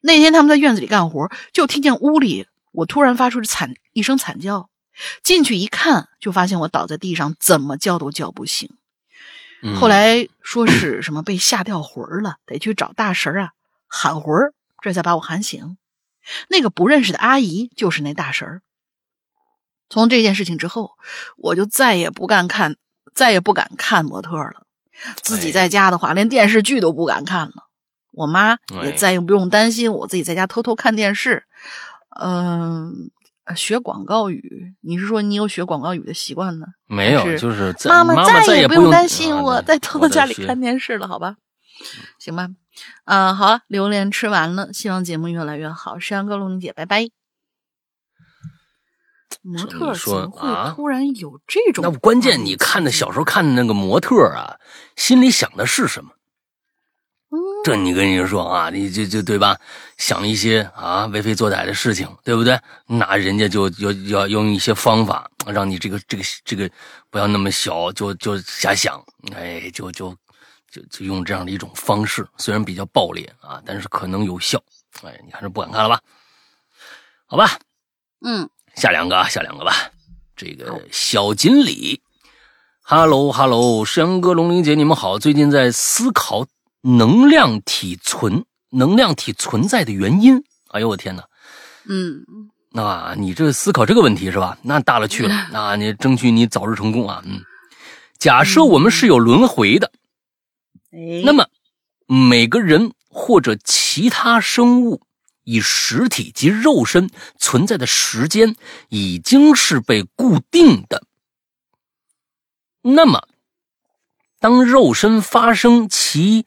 那天他们在院子里干活，就听见屋里我突然发出惨一声惨叫。进去一看，就发现我倒在地上，怎么叫都叫不醒。后来说是什么被吓掉魂儿了，得去找大神啊喊魂儿，这才把我喊醒。那个不认识的阿姨就是那大神。从这件事情之后，我就再也不敢看，再也不敢看模特了。自己在家的话，连电视剧都不敢看了。我妈也再也不用担心我自己在家偷偷看电视。嗯。学广告语，你是说你有学广告语的习惯呢？没有，就是妈妈再也不用担心我在偷偷家里看电视了，好吧？行吧，嗯，好了，榴莲吃完了，希望节目越来越好。山羊哥、龙玲姐，拜拜。模特怎么会突然有这种？那关键你看的小时候看的那个模特啊，心里想的是什么？这你跟人说啊，你就就对吧？想一些啊为非作歹的事情，对不对？那人家就要要用一些方法，让你这个这个这个不要那么小，就就瞎想，哎，就就就就用这样的一种方式，虽然比较暴烈啊，但是可能有效哎，你还是不敢看了吧？好吧，嗯，下两个啊，下两个吧。这个小锦鲤，Hello Hello，山羊哥、龙玲姐，你们好。最近在思考能量体存、能量体存在的原因。哎呦我天哪！嗯，那你这思考这个问题是吧？那大了去了。那你争取你早日成功啊！嗯，假设我们是有轮回的，哎，那么每个人或者其他生物。以实体及肉身存在的时间已经是被固定的，那么当肉身发生其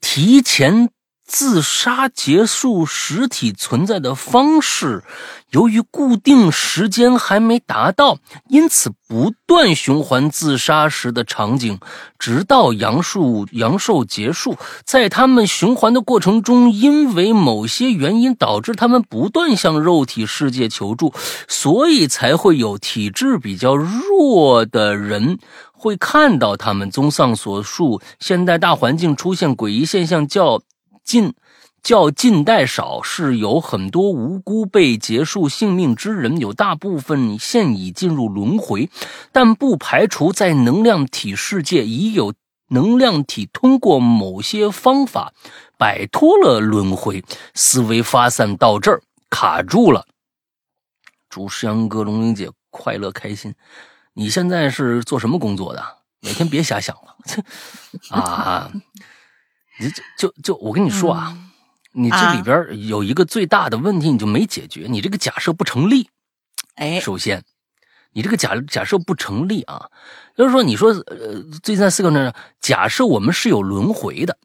提前。自杀结束实体存在的方式，由于固定时间还没达到，因此不断循环自杀时的场景，直到阳寿阳寿结束。在他们循环的过程中，因为某些原因导致他们不断向肉体世界求助，所以才会有体质比较弱的人会看到他们。综上所述，现代大环境出现诡异现象较。近较近代少，是有很多无辜被结束性命之人，有大部分现已进入轮回，但不排除在能量体世界已有能量体通过某些方法摆脱了轮回。思维发散到这儿卡住了。祝石阳哥、龙玲姐快乐开心。你现在是做什么工作的？每天别瞎想了，啊。你就就就我跟你说啊，你这里边有一个最大的问题，你就没解决。你这个假设不成立。哎，首先，你这个假假设不成立啊，就是说，你说呃，最近在思考呢，假设我们是有轮回的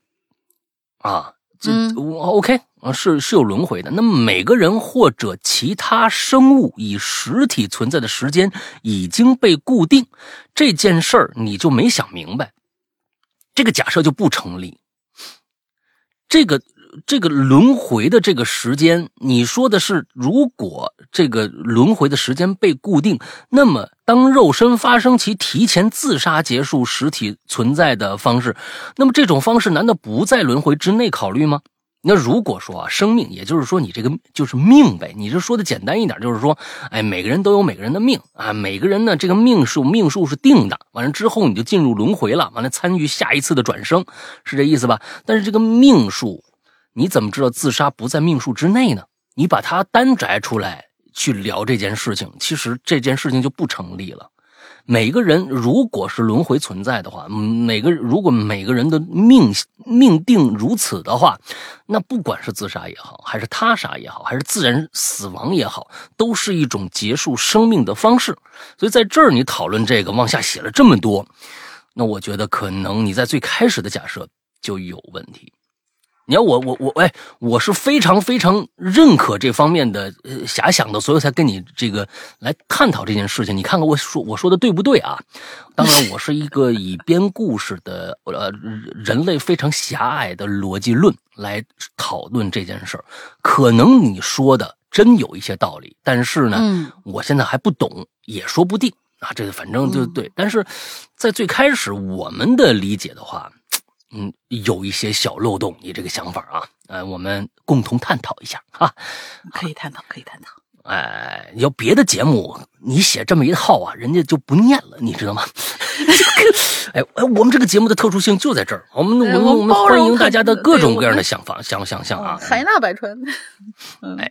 啊，这 OK 啊，是是有轮回的。那么每个人或者其他生物以实体存在的时间已经被固定，这件事儿你就没想明白，这个假设就不成立。这个这个轮回的这个时间，你说的是，如果这个轮回的时间被固定，那么当肉身发生其提前自杀结束实体存在的方式，那么这种方式难道不在轮回之内考虑吗？那如果说啊，生命，也就是说你这个就是命呗，你这说的简单一点，就是说，哎，每个人都有每个人的命啊，每个人呢这个命数命数是定的，完了之后你就进入轮回了，完了参与下一次的转生，是这意思吧？但是这个命数，你怎么知道自杀不在命数之内呢？你把它单摘出来去聊这件事情，其实这件事情就不成立了。每个人如果是轮回存在的话，每个如果每个人的命命定如此的话，那不管是自杀也好，还是他杀也好，还是自然死亡也好，都是一种结束生命的方式。所以在这儿你讨论这个，往下写了这么多，那我觉得可能你在最开始的假设就有问题。你要我我我哎，我是非常非常认可这方面的呃遐想的，所以才跟你这个来探讨这件事情。你看看我说我说的对不对啊？当然，我是一个以编故事的呃人类非常狭隘的逻辑论来讨论这件事儿。可能你说的真有一些道理，但是呢，我现在还不懂，也说不定啊。这个反正就对，但是在最开始我们的理解的话。嗯，有一些小漏洞，你这个想法啊，呃，我们共同探讨一下哈。可以探讨，可以探讨。哎，要别的节目，你写这么一套啊，人家就不念了，你知道吗？哎 哎，我们这个节目的特殊性就在这儿，我们我们我们欢迎大家的各种各样的想法、想想象啊，海纳百川。哎，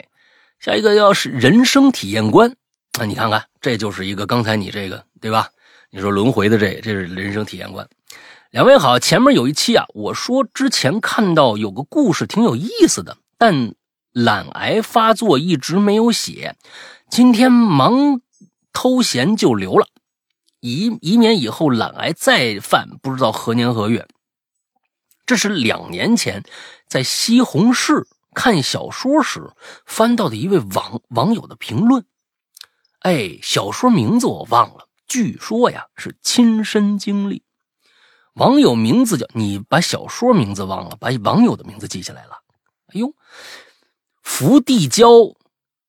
下一个要是人生体验观，那你看看，这就是一个刚才你这个对吧？你说轮回的这，这是人生体验观。两位好，前面有一期啊，我说之前看到有个故事挺有意思的，但懒癌发作一直没有写，今天忙偷闲就留了，以以免以后懒癌再犯，不知道何年何月。这是两年前在西红柿看小说时翻到的一位网网友的评论，哎，小说名字我忘了，据说呀是亲身经历。网友名字叫你把小说名字忘了，把网友的名字记下来了。哎呦，伏地胶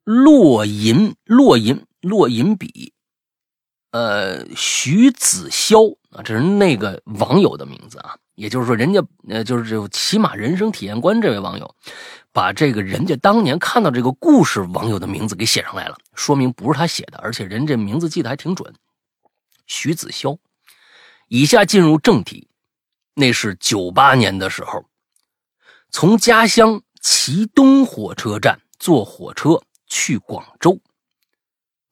落银落银落银笔呃，徐子潇啊，这是那个网友的名字啊。也就是说，人家呃，就是这起码人生体验官这位网友，把这个人家当年看到这个故事网友的名字给写上来了，说明不是他写的，而且人这名字记得还挺准。徐子潇，以下进入正题，那是九八年的时候，从家乡祁东火车站坐火车去广州。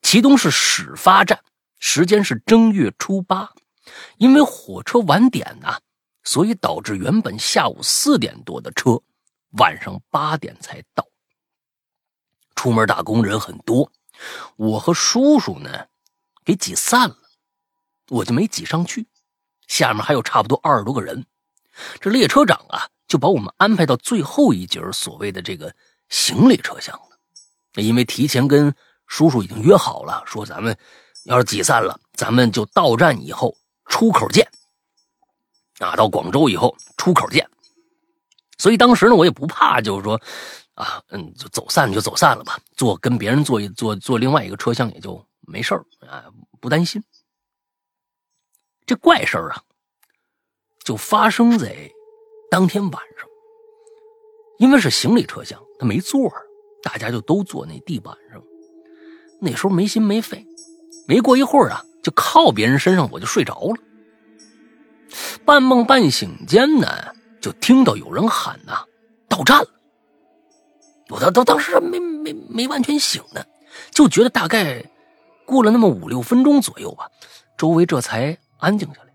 祁东是始发站，时间是正月初八，因为火车晚点呐，所以导致原本下午四点多的车，晚上八点才到。出门打工人很多，我和叔叔呢给挤散了，我就没挤上去。下面还有差不多二十多个人，这列车长啊就把我们安排到最后一节所谓的这个行李车厢了，因为提前跟。叔叔已经约好了，说咱们要是挤散了，咱们就到站以后出口见。啊，到广州以后出口见。所以当时呢，我也不怕，就是说，啊，嗯，就走散就走散了吧，坐跟别人坐一坐坐另外一个车厢也就没事啊，不担心。这怪事儿啊，就发生在当天晚上，因为是行李车厢，他没座大家就都坐那地板上。那时候没心没肺，没过一会儿啊，就靠别人身上，我就睡着了。半梦半醒间呢，就听到有人喊呐：“到站了！”我当当当时没没没完全醒呢，就觉得大概过了那么五六分钟左右吧，周围这才安静下来。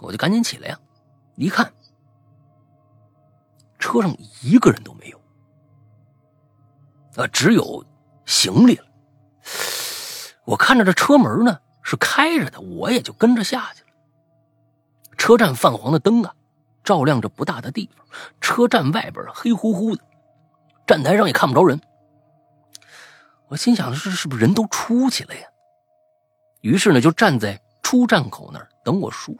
我就赶紧起来呀，一看，车上一个人都没有，啊，只有。行李了，我看着这车门呢是开着的，我也就跟着下去了。车站泛黄的灯啊，照亮着不大的地方，车站外边黑乎乎的，站台上也看不着人。我心想是是不是人都出去了呀？于是呢，就站在出站口那儿等我叔叔。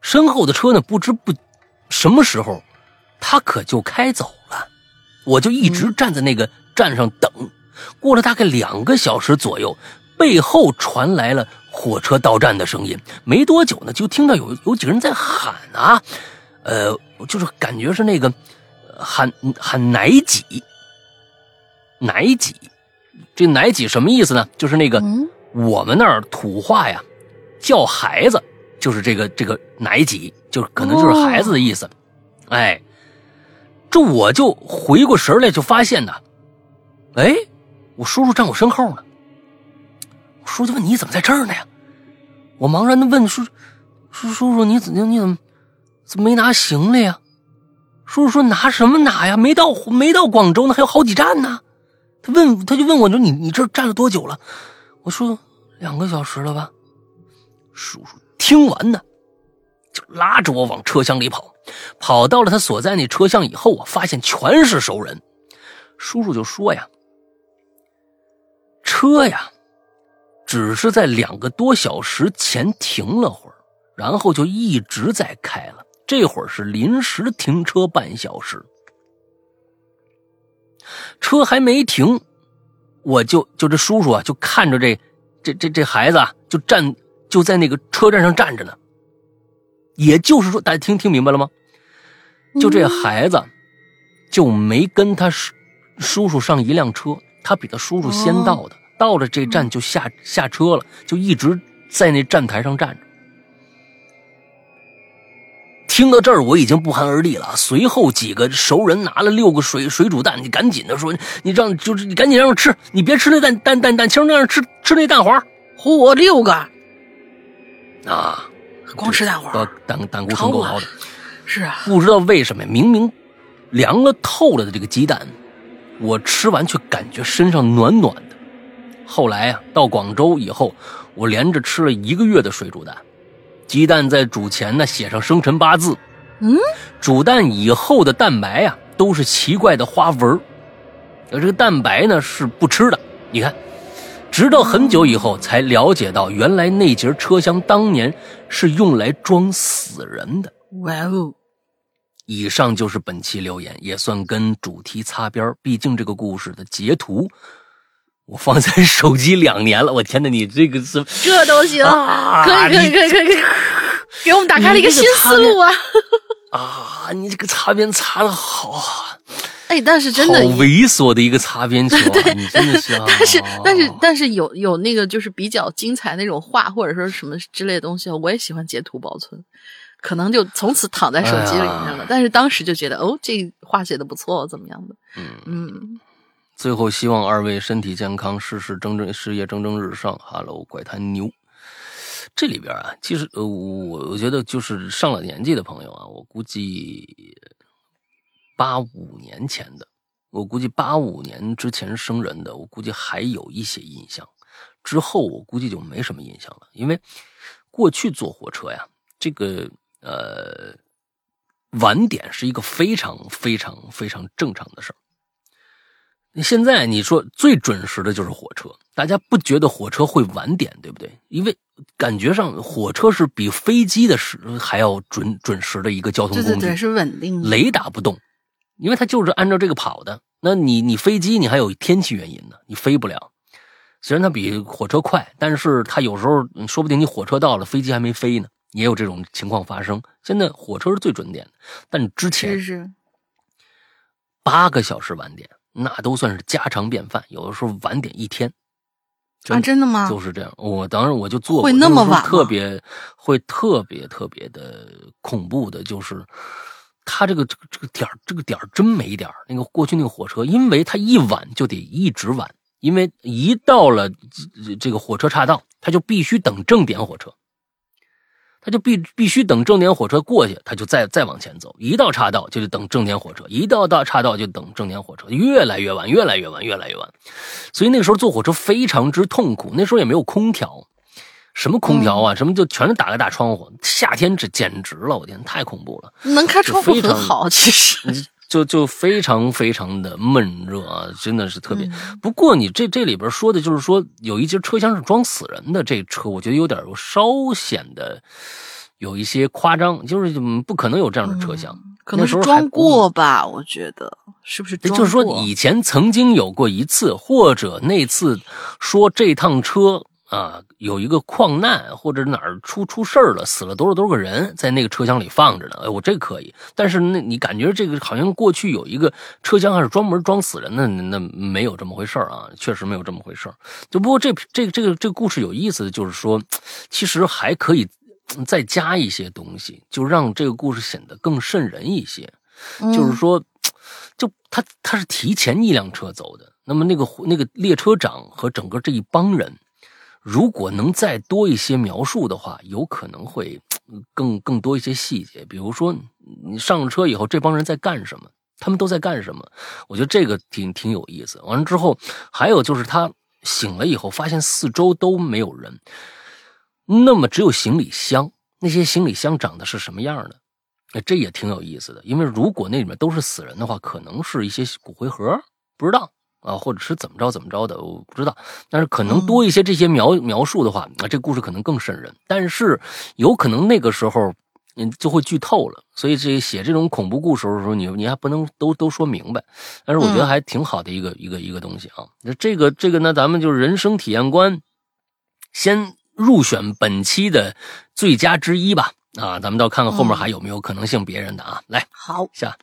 身后的车呢，不知不什么时候，他可就开走了，我就一直站在那个。站上等，过了大概两个小时左右，背后传来了火车到站的声音。没多久呢，就听到有有几个人在喊啊，呃，就是感觉是那个喊喊奶几，奶几，这奶几什么意思呢？就是那个我们那儿土话呀，叫孩子，就是这个这个奶几，就是可能就是孩子的意思。哎，这我就回过神来，就发现呢。哎，我叔叔站我身后呢。我叔就问：“你怎么在这儿呢呀？”我茫然的问：“叔叔，叔叔，你怎你怎么怎么没拿行李呀？”叔叔说：“拿什么拿呀？没到没到广州呢，还有好几站呢。”他问他就问我说：“你你这站了多久了？”我说：“两个小时了吧。”叔叔听完呢，就拉着我往车厢里跑。跑到了他所在那车厢以后，我发现全是熟人。叔叔就说呀。车呀，只是在两个多小时前停了会儿，然后就一直在开了。这会儿是临时停车半小时，车还没停，我就就这叔叔啊，就看着这这这这孩子啊，就站就在那个车站上站着呢。也就是说，大家听听明白了吗？就这孩子就没跟他叔叔叔上一辆车。他比他叔叔先到的，到了这站就下下车了，就一直在那站台上站着。听到这儿，我已经不寒而栗了。随后几个熟人拿了六个水水煮蛋，你赶紧的说，你让就是你赶紧让我吃，你别吃那蛋蛋蛋蛋清，那样吃吃那蛋黄。嚯，六个啊！光吃蛋黄，胆胆固醇够高的。是啊，不知道为什么，明明凉了透了的这个鸡蛋。我吃完却感觉身上暖暖的。后来啊，到广州以后，我连着吃了一个月的水煮蛋。鸡蛋在煮前呢，写上生辰八字。嗯，煮蛋以后的蛋白啊，都是奇怪的花纹。而这个蛋白呢，是不吃的。你看，直到很久以后才了解到，原来那节车厢当年是用来装死人的。哇哦！以上就是本期留言，也算跟主题擦边毕竟这个故事的截图我放在 手机两年了，我天呐，你这个是 这都行，啊可以可以可以可以可以，给我们打开了一个新思路啊！啊，你这个擦边擦的好啊，哎，但是真的好的，猥琐的一个擦边球啊！你真的是啊，但是但是但是有有那个就是比较精彩那种画或者说什么之类的东西，我也喜欢截图保存，可能就从此躺在手机里面了。哎但是当时就觉得哦，这画写的不错，怎么样的？嗯，嗯，最后希望二位身体健康，事事蒸蒸，事业蒸蒸日上。哈喽怪谈牛。这里边啊，其实呃，我我觉得就是上了年纪的朋友啊，我估计八五年前的，我估计八五年之前生人的，我估计还有一些印象。之后我估计就没什么印象了，因为过去坐火车呀，这个呃晚点是一个非常非常非常正常的事儿。现在你说最准时的就是火车，大家不觉得火车会晚点，对不对？因为感觉上火车是比飞机的时还要准准时的一个交通工具，对对对，是稳定的。雷打不动，因为它就是按照这个跑的。那你你飞机你还有天气原因呢，你飞不了。虽然它比火车快，但是它有时候嗯说不定你火车到了，飞机还没飞呢，也有这种情况发生。现在火车是最准点的，但之前是是，八个小时晚点，那都算是家常便饭，有的时候晚点一天。啊，真的吗？就是这样。我当时我就做过，会那么晚吗特别会特别特别的恐怖的，就是他这个这个这个点儿这个点儿真没点儿。那个过去那个火车，因为他一晚就得一直晚，因为一到了这这个火车岔道，他就必须等正点火车。他就必必须等正点火车过去，他就再再往前走。一到岔道就得等正点火车，一到到岔道就等正点火车，越来越晚，越来越晚，越来越晚。所以那个时候坐火车非常之痛苦，那时候也没有空调，什么空调啊，什么就全是打个大窗户。夏天这简直了，我天，太恐怖了。能开窗户非常很好，其实。就就非常非常的闷热啊，真的是特别。嗯不过你这这里边说的就是说有一节车厢是装死人的，这车我觉得有点稍显得有一些夸张，就是嗯不可能有这样的车厢。可能是装过吧，我觉得是不是装过？也就是说，以前曾经有过一次，或者那次说这趟车啊有一个矿难，或者哪儿出出事儿了，死了多少多少个人，在那个车厢里放着呢。哎，我这可以。但是那你感觉这个好像过去有一个车厢还是专门装死人的，那那没有这么回事儿啊，确实没有这么回事儿。就不过这这个这个这个故事有意思的就是说，其实还可以再加一些东西，就让这个故事显得更瘆人一些。嗯就是说，就他他是提前一辆车走的，那么那个那个列车长和整个这一帮人，如果能再多一些描述的话，有可能会更更多一些细节，比如说你上了车以后，这帮人在干什么，他们都在干什么，我觉得这个挺挺有意思。完了之后，还有就是他醒了以后，发现四周都没有人，那么只有行李箱，那些行李箱长得是什么样的？哎，这也挺有意思的，因为如果那里面都是死人的话，可能是一些骨灰盒，不知道。啊，或者是怎么着怎么着的，我不知道。但是可能多一些这些描、描述的话，啊，这故事可能更瘆人。但是有可能那个时候，你，就会剧透了。所以这写这种恐怖故事的时候，你你还不能都都说明白。但是我觉得还挺好的一个、一个一个东西啊。那这个这个呢，咱们就是人生体验观，先入选本期的最佳之一吧。啊，咱们到看看后面还有没有可能性别人的啊。来好，下，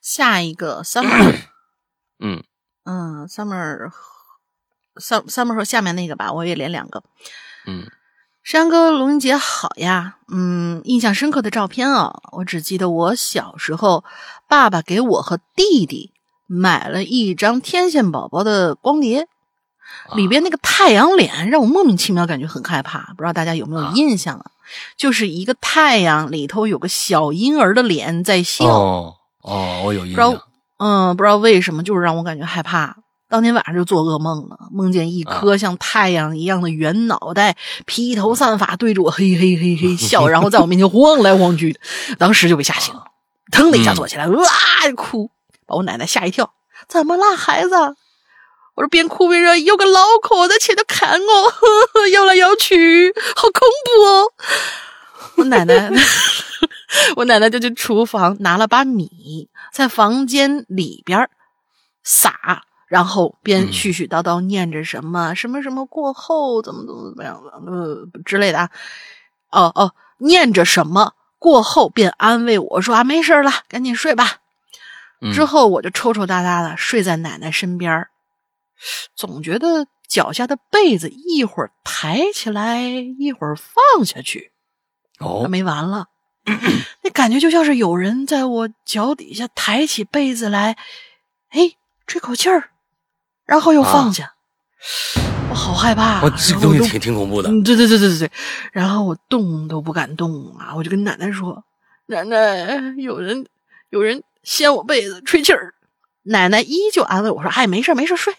下一个 summer，嗯嗯，summer。sum summer 说下面那个吧，我也连两个。嗯山哥，龙云姐好呀。嗯，印象深刻的照片啊，我只记得我小时候，爸爸给我和弟弟买了一张天线宝宝的光碟，啊里边那个太阳脸让我莫名其妙感觉很害怕，不知道大家有没有啊印象啊？就是一个太阳里头有个小婴儿的脸在笑，哦哦，我有印象。嗯，不知道为什么，就是让我感觉害怕。当天晚上就做噩梦了，梦见一颗像太阳一样的圆脑袋，披头散发，对着我嘿嘿嘿嘿笑，然后在我面前晃来晃去的，当时就被吓醒了，腾的一下坐起来，哇就哭，把我奶奶吓一跳。怎么啦，孩子？我说边哭边说有个老口在前头砍我，呵呵摇来摇去，好恐怖哦！我奶奶，我奶奶就去厨房拿了把米，在房间里边儿撒，然后边絮絮叨叨念着什么什么什么过后怎么怎么怎么样的呃之类的啊，哦哦，念着什么过后便安慰我说啊没事了，赶紧睡吧。之后我就抽抽搭搭的睡在奶奶身边总觉得脚下的被子一会儿抬起来，一会儿放下去，哦，还没完了，那感觉就像是有人在我脚底下抬起被子来，哎，吹口气儿，然后又放下，我好害怕，我这个东西挺挺恐怖的，对对对对对对，然后我动都不敢动啊，我就跟奶奶说：“奶奶，有人有人。”掀我被子吹气儿，奶奶依旧安慰我说：“哎，没事没事睡。”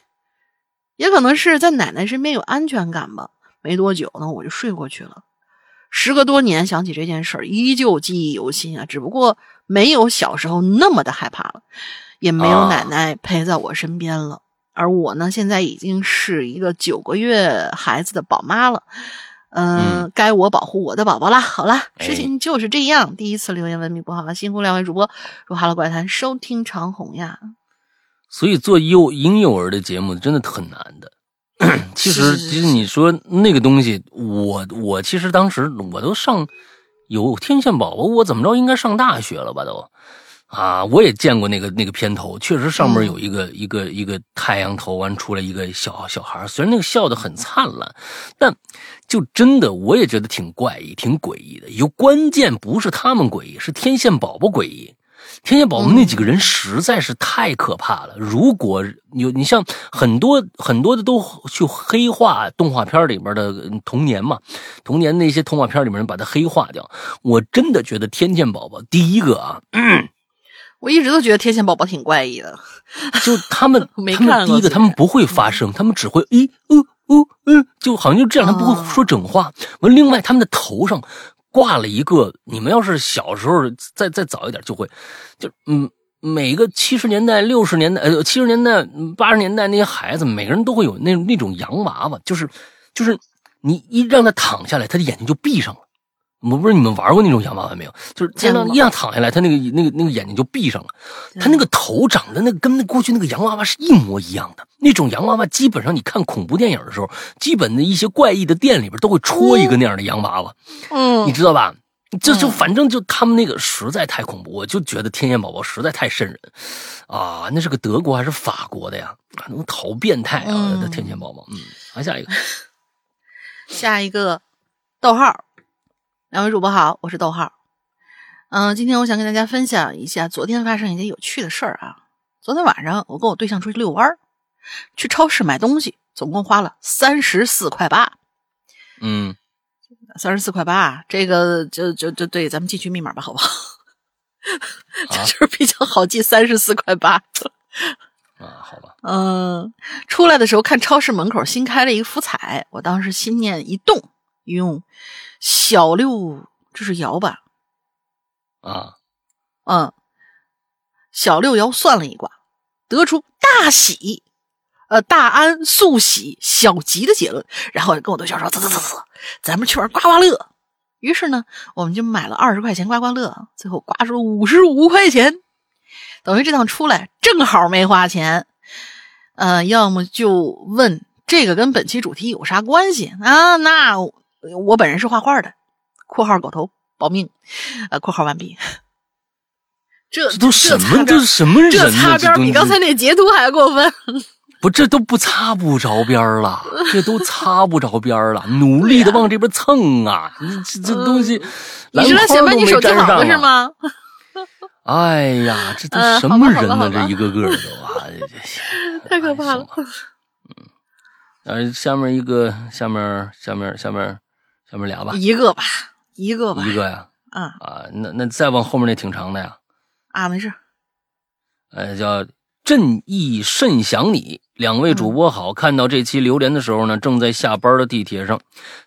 也可能是在奶奶身边有安全感吧。没多久呢，我就睡过去了。时隔多年，想起这件事儿，依旧记忆犹新啊。只不过没有小时候那么的害怕了，也没有奶奶陪在我身边了。而我呢，现在已经是一个九个月孩子的宝妈了。嗯，该我保护我的宝宝啦。好啦，事情就是这样。第一次留言文明不好了，辛苦两位主播入哈喽怪谈收听长虹呀。所以做幼婴幼儿的节目真的很难的。其实，其实你说那个东西，我我其实当时我都上有天线宝宝，我怎么着应该上大学了吧都。啊，我也见过那个那个片头，确实上面有一个一个一个太阳头，完出来一个小小孩虽然那个笑得很灿烂，但就真的我也觉得挺怪异、挺诡异的。有关键不是他们诡异，是天线宝宝诡异。天线宝宝那几个人实在是太可怕了。如果有你像很多很多的都去黑化动画片里边的童年嘛，童年那些动画片里面把它黑化掉，我真的觉得天线宝宝第一个啊。我一直都觉得天线宝宝挺怪异的，就他们，没看第一个，他们不会发声，他们只会咦哦哦嗯，就好像就这样，他不会说整话。完，另外他们的头上挂了一个，你们要是小时候再再早一点，就会，就嗯，每个七十年代、六十年代、呃七十年代、八十年代那些孩子，每个人都会有那那种洋娃娃，就是就是你一让他躺下来，他的眼睛就闭上了。我不知道你们玩过那种洋娃娃没有？就是这样一样躺下来，他那个那个那个眼睛就闭上了，他那个头长得那跟那过去那个洋娃娃是一模一样的。那种洋娃娃基本上你看恐怖电影的时候，基本的一些怪异的店里边都会戳一个那样的洋娃娃，嗯，你知道吧？就就反正就他们那个实在太恐怖，我就觉得天线宝宝实在太瘆人啊！那是个德国还是法国的呀？那个好变态啊！那天线宝宝，嗯，来下一个，下一个，逗号。两位主播好，我是逗号。嗯，今天我想跟大家分享一下昨天发生一件有趣的事儿啊。昨天晚上我跟我对象出去遛弯儿，去超市买东西，总共花了三十四块八。嗯，三十四块八，这个就就就对，咱们记取密码吧，好不好？就是比较好记，三十四块八。啊，好吧。嗯，出来的时候看超市门口新开了一个福彩，我当时心念一动，用。小六，这是爻吧？啊，嗯，小六爻算了一卦，得出大喜，呃，大安速喜，小吉的结论。然后跟我对象说：“走走走走，咱们去玩刮刮乐。”于是呢，我们就买了二十块钱刮刮乐，最后刮出了五十五块钱，等于这趟出来正好没花钱。呃，要么就问这个跟本期主题有啥关系啊？那。我本人是画画的（括号狗头保命），呃（括号完毕 ）。这这都什么？这是什么人？这擦边比刚才那截图还过分。不，这都不擦不着边了，这都擦不着边了。努力的往这边蹭啊！这这东西，你是来显摆你手机好的是吗？哎呀，这都什么人呢？这一个个的都啊，太可怕了。嗯，呃，下面一个，下面，下面，下面。下面俩吧，一个吧，一个吧，一个呀，啊啊，那那再往后面那挺长的呀，啊，没事，呃，叫正义甚想你，两位主播好，看到这期留言的时候呢，正在下班的地铁上，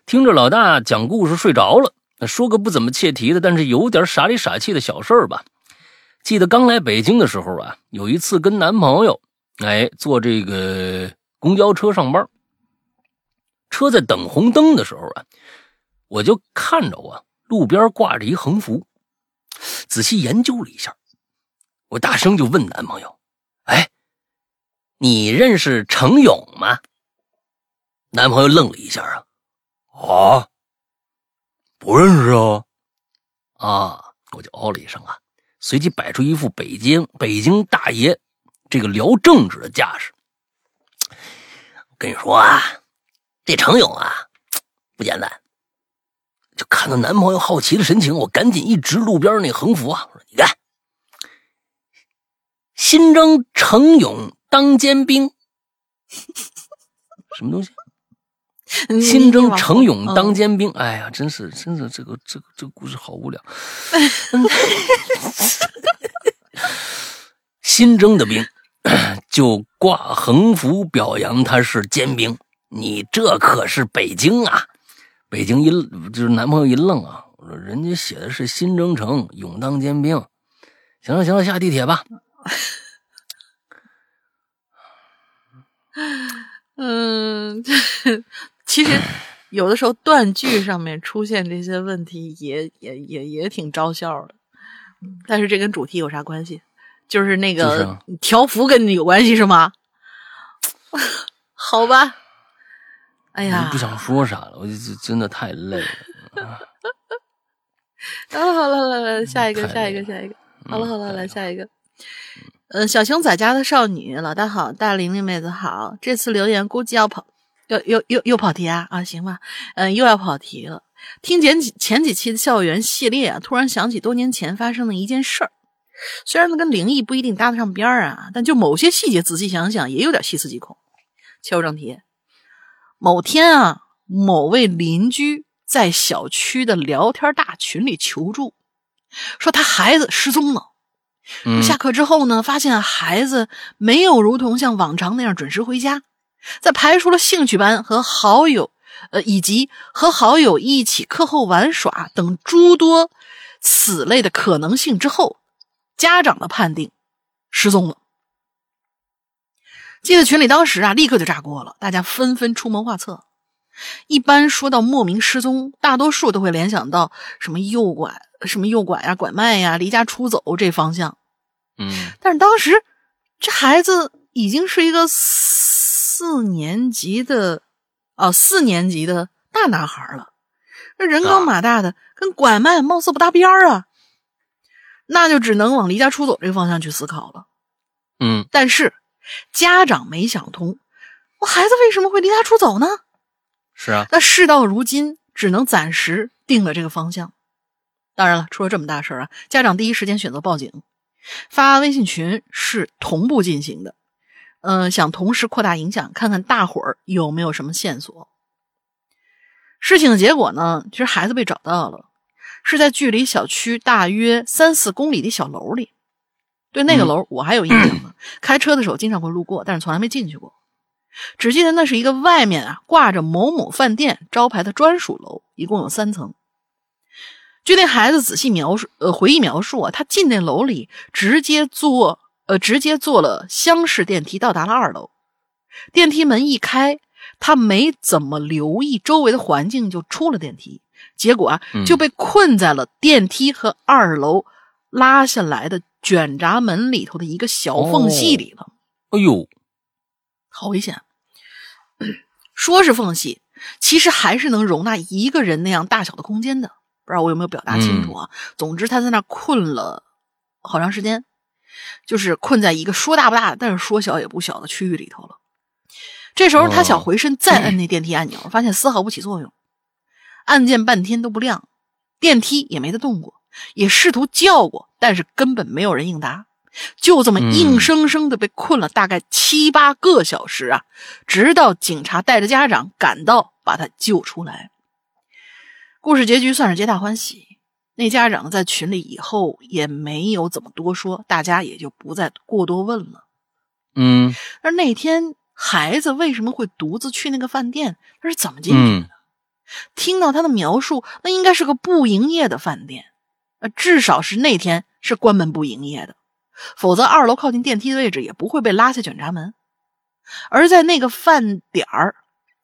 听着老大讲故事睡着了，说个不怎么切题的，但是有点傻里傻气的小事儿吧。记得刚来北京的时候啊，有一次跟男朋友，哎，坐这个公交车上班，车在等红灯的时候啊。我就看着啊，路边挂着一横幅，仔细研究了一下，我大声就问男朋友：“哎，你认识程勇吗？男朋友愣了一下啊，啊，不认识啊。啊，我就哦了一声啊，随即摆出一副北京北京大爷这个聊政治的架势。跟你说啊，这程勇啊不简单。就看到男朋友好奇的神情，我赶紧一指路边那横幅啊，我说：“你看，新征程勇当尖兵，什么东西？新征程勇当尖兵。哎呀，真是，真是，这个，这个，这个故事好无聊。新征的兵就挂横幅表扬他是尖兵，你这可是北京啊！”北京一就是男朋友一愣啊，我说人家写的是新征程，勇当尖兵。行了行了，下地铁吧。嗯，其实有的时候断句上面出现这些问题也也也也挺招笑的。但是这跟主题有啥关系？就是那个条幅跟你有关系是吗？好吧。哎呀，不想说啥了，我就真的太累了。好了 好了，来来下一个下一个下一个。好了好了，来下一个。呃，小熊仔家的少女，老大好，大玲玲妹子好。这次留言估计要跑，又又又又跑题啊啊，行吧，嗯，又要跑题了。听前几前几期的校园系列啊，突然想起多年前发生的一件事儿。虽然它跟灵异不一定搭得上边儿啊，但就某些细节仔细想想，也有点细思极恐。切入正题。某天啊，某位邻居在小区的聊天大群里求助，说他孩子失踪了。下课之后呢，发现孩子没有如同像往常那样准时回家。在排除了兴趣班和好友，呃，以及和好友一起课后玩耍等诸多此类的可能性之后，家长的判定失踪了。记得群里当时啊，立刻就炸锅了，大家纷纷出谋划策。一般说到莫名失踪，大多数都会联想到什么诱拐、什么诱拐呀、拐卖呀、离家出走这方向。嗯，但是当时这孩子已经是一个四年级的啊，四年级的大男孩了，这人高马大的，跟拐卖貌似不搭边儿啊。那就只能往离家出走这个方向去思考了。嗯，但是。家长没想通，我孩子为什么会离家出走呢？是啊，那事到如今，只能暂时定了这个方向。当然了，出了这么大事啊，家长第一时间选择报警，发微信群是同步进行的。嗯，想同时扩大影响，看看大伙儿有没有什么线索。事情的结果呢？其实孩子被找到了，是在距离小区大约三四公里的小楼里。对那个楼，我还有印象呢。开车的时候经常会路过，但是从来没进去过。只记得那是一个外面啊挂着某某饭店招牌的专属楼，一共有三层。据那孩子仔细描述，呃，回忆描述啊，他进那楼里直接坐，呃，直接坐了厢式电梯到达了二楼。电梯门一开，他没怎么留意周围的环境就出了电梯，结果啊就被困在了电梯和二楼拉下来的。卷闸门里头的一个小缝隙里了，哎呦，好危险！说是缝隙，其实还是能容纳一个人那样大小的空间的。不知道我有没有表达清楚啊？总之他在那困了好长时间，就是困在一个说大不大，但是说小也不小的区域里头了。这时候他想回身再摁那电梯按钮，发现丝毫不起作用，按键半天都不亮，电梯也没得动过。也试图叫过，但是根本没有人应答，就这么硬生生的被困了大概七八个小时啊！直到警察带着家长赶到，把他救出来。故事结局算是皆大欢喜。那家长在群里以后也没有怎么多说，大家也就不再过多问了。嗯，而那天孩子为什么会独自去那个饭店？他是怎么进去的？听到他的描述，那应该是个不营业的饭店。呃，至少是那天是关门不营业的，否则二楼靠近电梯的位置也不会被拉下卷闸门。而在那个饭点儿，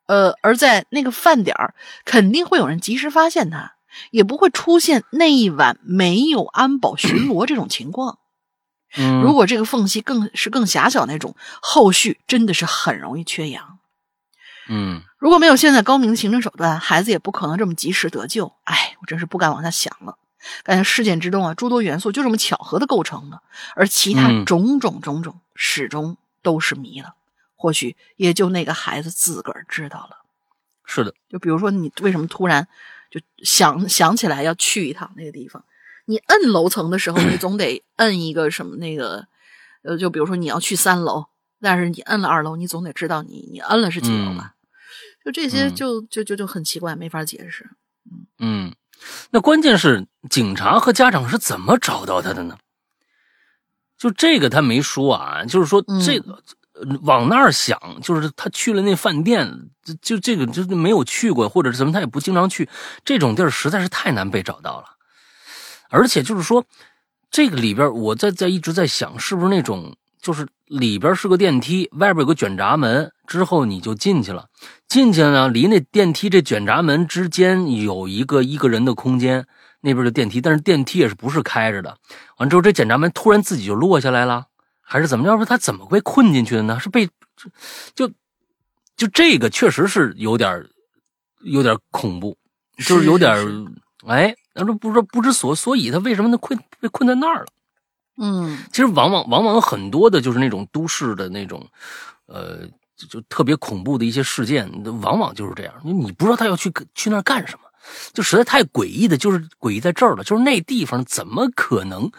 呃，而在那个饭点儿，肯定会有人及时发现他，也不会出现那一晚没有安保巡逻这种情况。嗯，如果这个缝隙更是更狭小那种，后续真的是很容易缺氧。嗯如果没有现在高明的行政手段，孩子也不可能这么及时得救。哎，我真是不敢往下想了。感觉事件之中啊，诸多元素就这么巧合的构成的，而其他嗯种种种种始终都是谜了。或许也就那个孩子自个儿知道了。是的，就比如说，你为什么突然就想想起来要去一趟那个地方？你摁楼层的时候，你总得 摁一个什么那个，呃，就比如说你要去三楼，但是你摁了二楼，你总得知道你你摁了是几楼吧？就这些嗯就就就就很奇怪，没法解释。嗯嗯，那关键是警察和家长是怎么找到他的呢？就这个他没说啊，就是说嗯这个、呃往那儿想，就是他去了那饭店，就就这个就是没有去过，或者是什么他也不经常去，这种地儿实在是太难被找到了。而且就是说，这个里边我在在一直在想，是不是那种就是里边是个电梯，外边有个卷闸门，之后你就进去了。进去呢，离那电梯这卷闸门之间有一个一个人的空间，那边的电梯，但是电梯也是不是开着的。完之后，这卷闸门突然自己就落下来了，还是怎么着？要不他怎么被困进去的呢？是被就就这个确实是有点有点恐怖，就是有点是哎，那说不知道不知所所以，他为什么能困被困在那儿了？嗯。其实往往往往很多的就是那种都市的那种，呃，就就特别恐怖的一些事件，往往就是这样，你你不知道他要去去那儿干什么，就实在太诡异的，就是诡异在这儿了，就是那地方怎么可能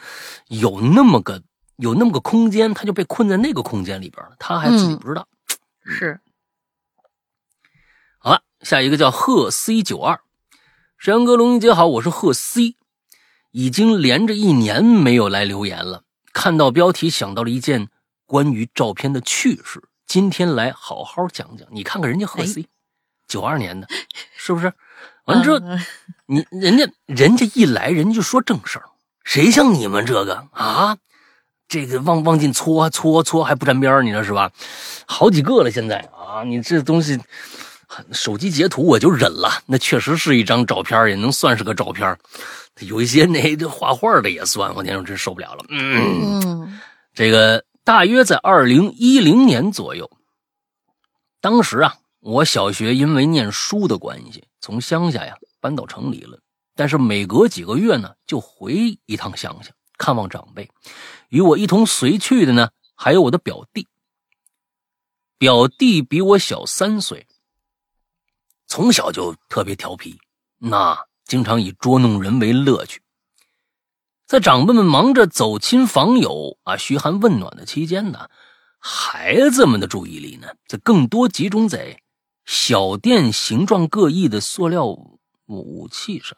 有那么个有那么个空间，他就被困在那个空间里边了，他还自己嗯。不知道。是。好了，下一个叫贺 C 九二，沈阳哥龙英姐好，我是贺 C，已经连着一年没有来留言了。看到标题想到了一件关于照片的趣事，今天来好好讲讲。你看看人家贺哎 C，九二年的，是不是？完了之后，嗯你人家人家一来，人家就说正事儿，谁像你们这个啊？这个往往进搓搓搓还不沾边儿，你知道是吧？好几个了，现在啊，你这东西，手机截图我就忍了，那确实是一张照片，也能算是个照片。有一些那这画画的也算，我那时候真受不了了。嗯，嗯这个大约在二零一零年左右，当时啊，我小学因为念书的关系，从乡下呀搬到城里了。但是每隔几个月呢，就回一趟乡下看望长辈。与我一同随去的呢，还有我的表弟。表弟比我小三岁，从小就特别调皮，那经常以捉弄人为乐趣。在长辈们忙着走亲访友啊、嘘寒问暖的期间呢，孩子们的注意力呢，则更多集中在小店形状各异的塑料武器上。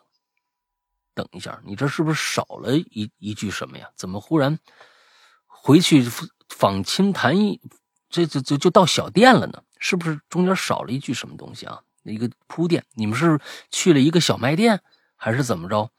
等一下，你这是不是少了一一句什么呀？怎么忽然回去访亲谈一，这这这就到小店了呢？是不是中间少了一句什么东西啊？一个铺垫，你们是去了一个小卖店，还是怎么着？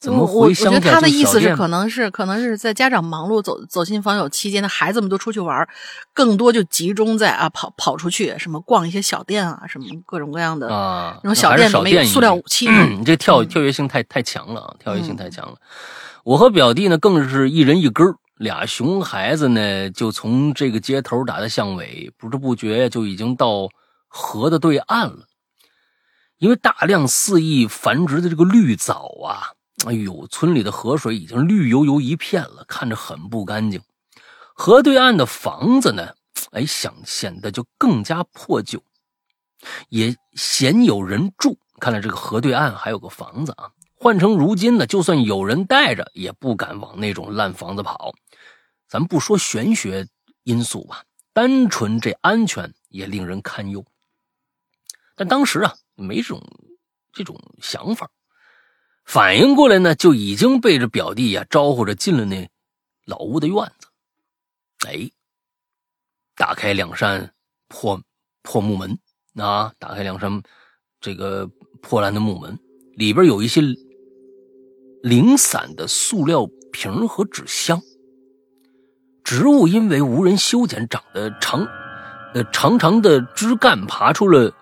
怎么回乡下我觉得他的意思是，可能是可能是在家长忙碌走走亲访友期间的孩子们都出去玩，更多就集中在啊跑跑出去，什么逛一些小店啊，什么各种各样的啊，那种小店没有塑料武器。你这跳嗯跳跃性太太强了啊，跳跃性嗯太强了。我和表弟呢，更是一人一根儿俩熊孩子呢，就从这个街头打到巷尾，不知不觉就已经到河的对岸了。因为大量肆意繁殖的这个绿藻啊，哎呦，村里的河水已经绿油油一片了，看着很不干净。河对岸的房子呢，哎，想显得就更加破旧，也鲜有人住。看来这个河对岸还有个房子啊。换成如今呢，就算有人带着，也不敢往那种烂房子跑。咱不说玄学因素吧，单纯这安全也令人堪忧。但当时啊，没这种这种想法，反应过来呢，就已经背着表弟呀、招呼着进了那老屋的院子。哎，打开两扇破破木门啊，打开两扇这个破烂的木门，里边有一些零散的塑料瓶和纸箱。植物因为无人修剪，长得长，呃，长长的枝干爬出了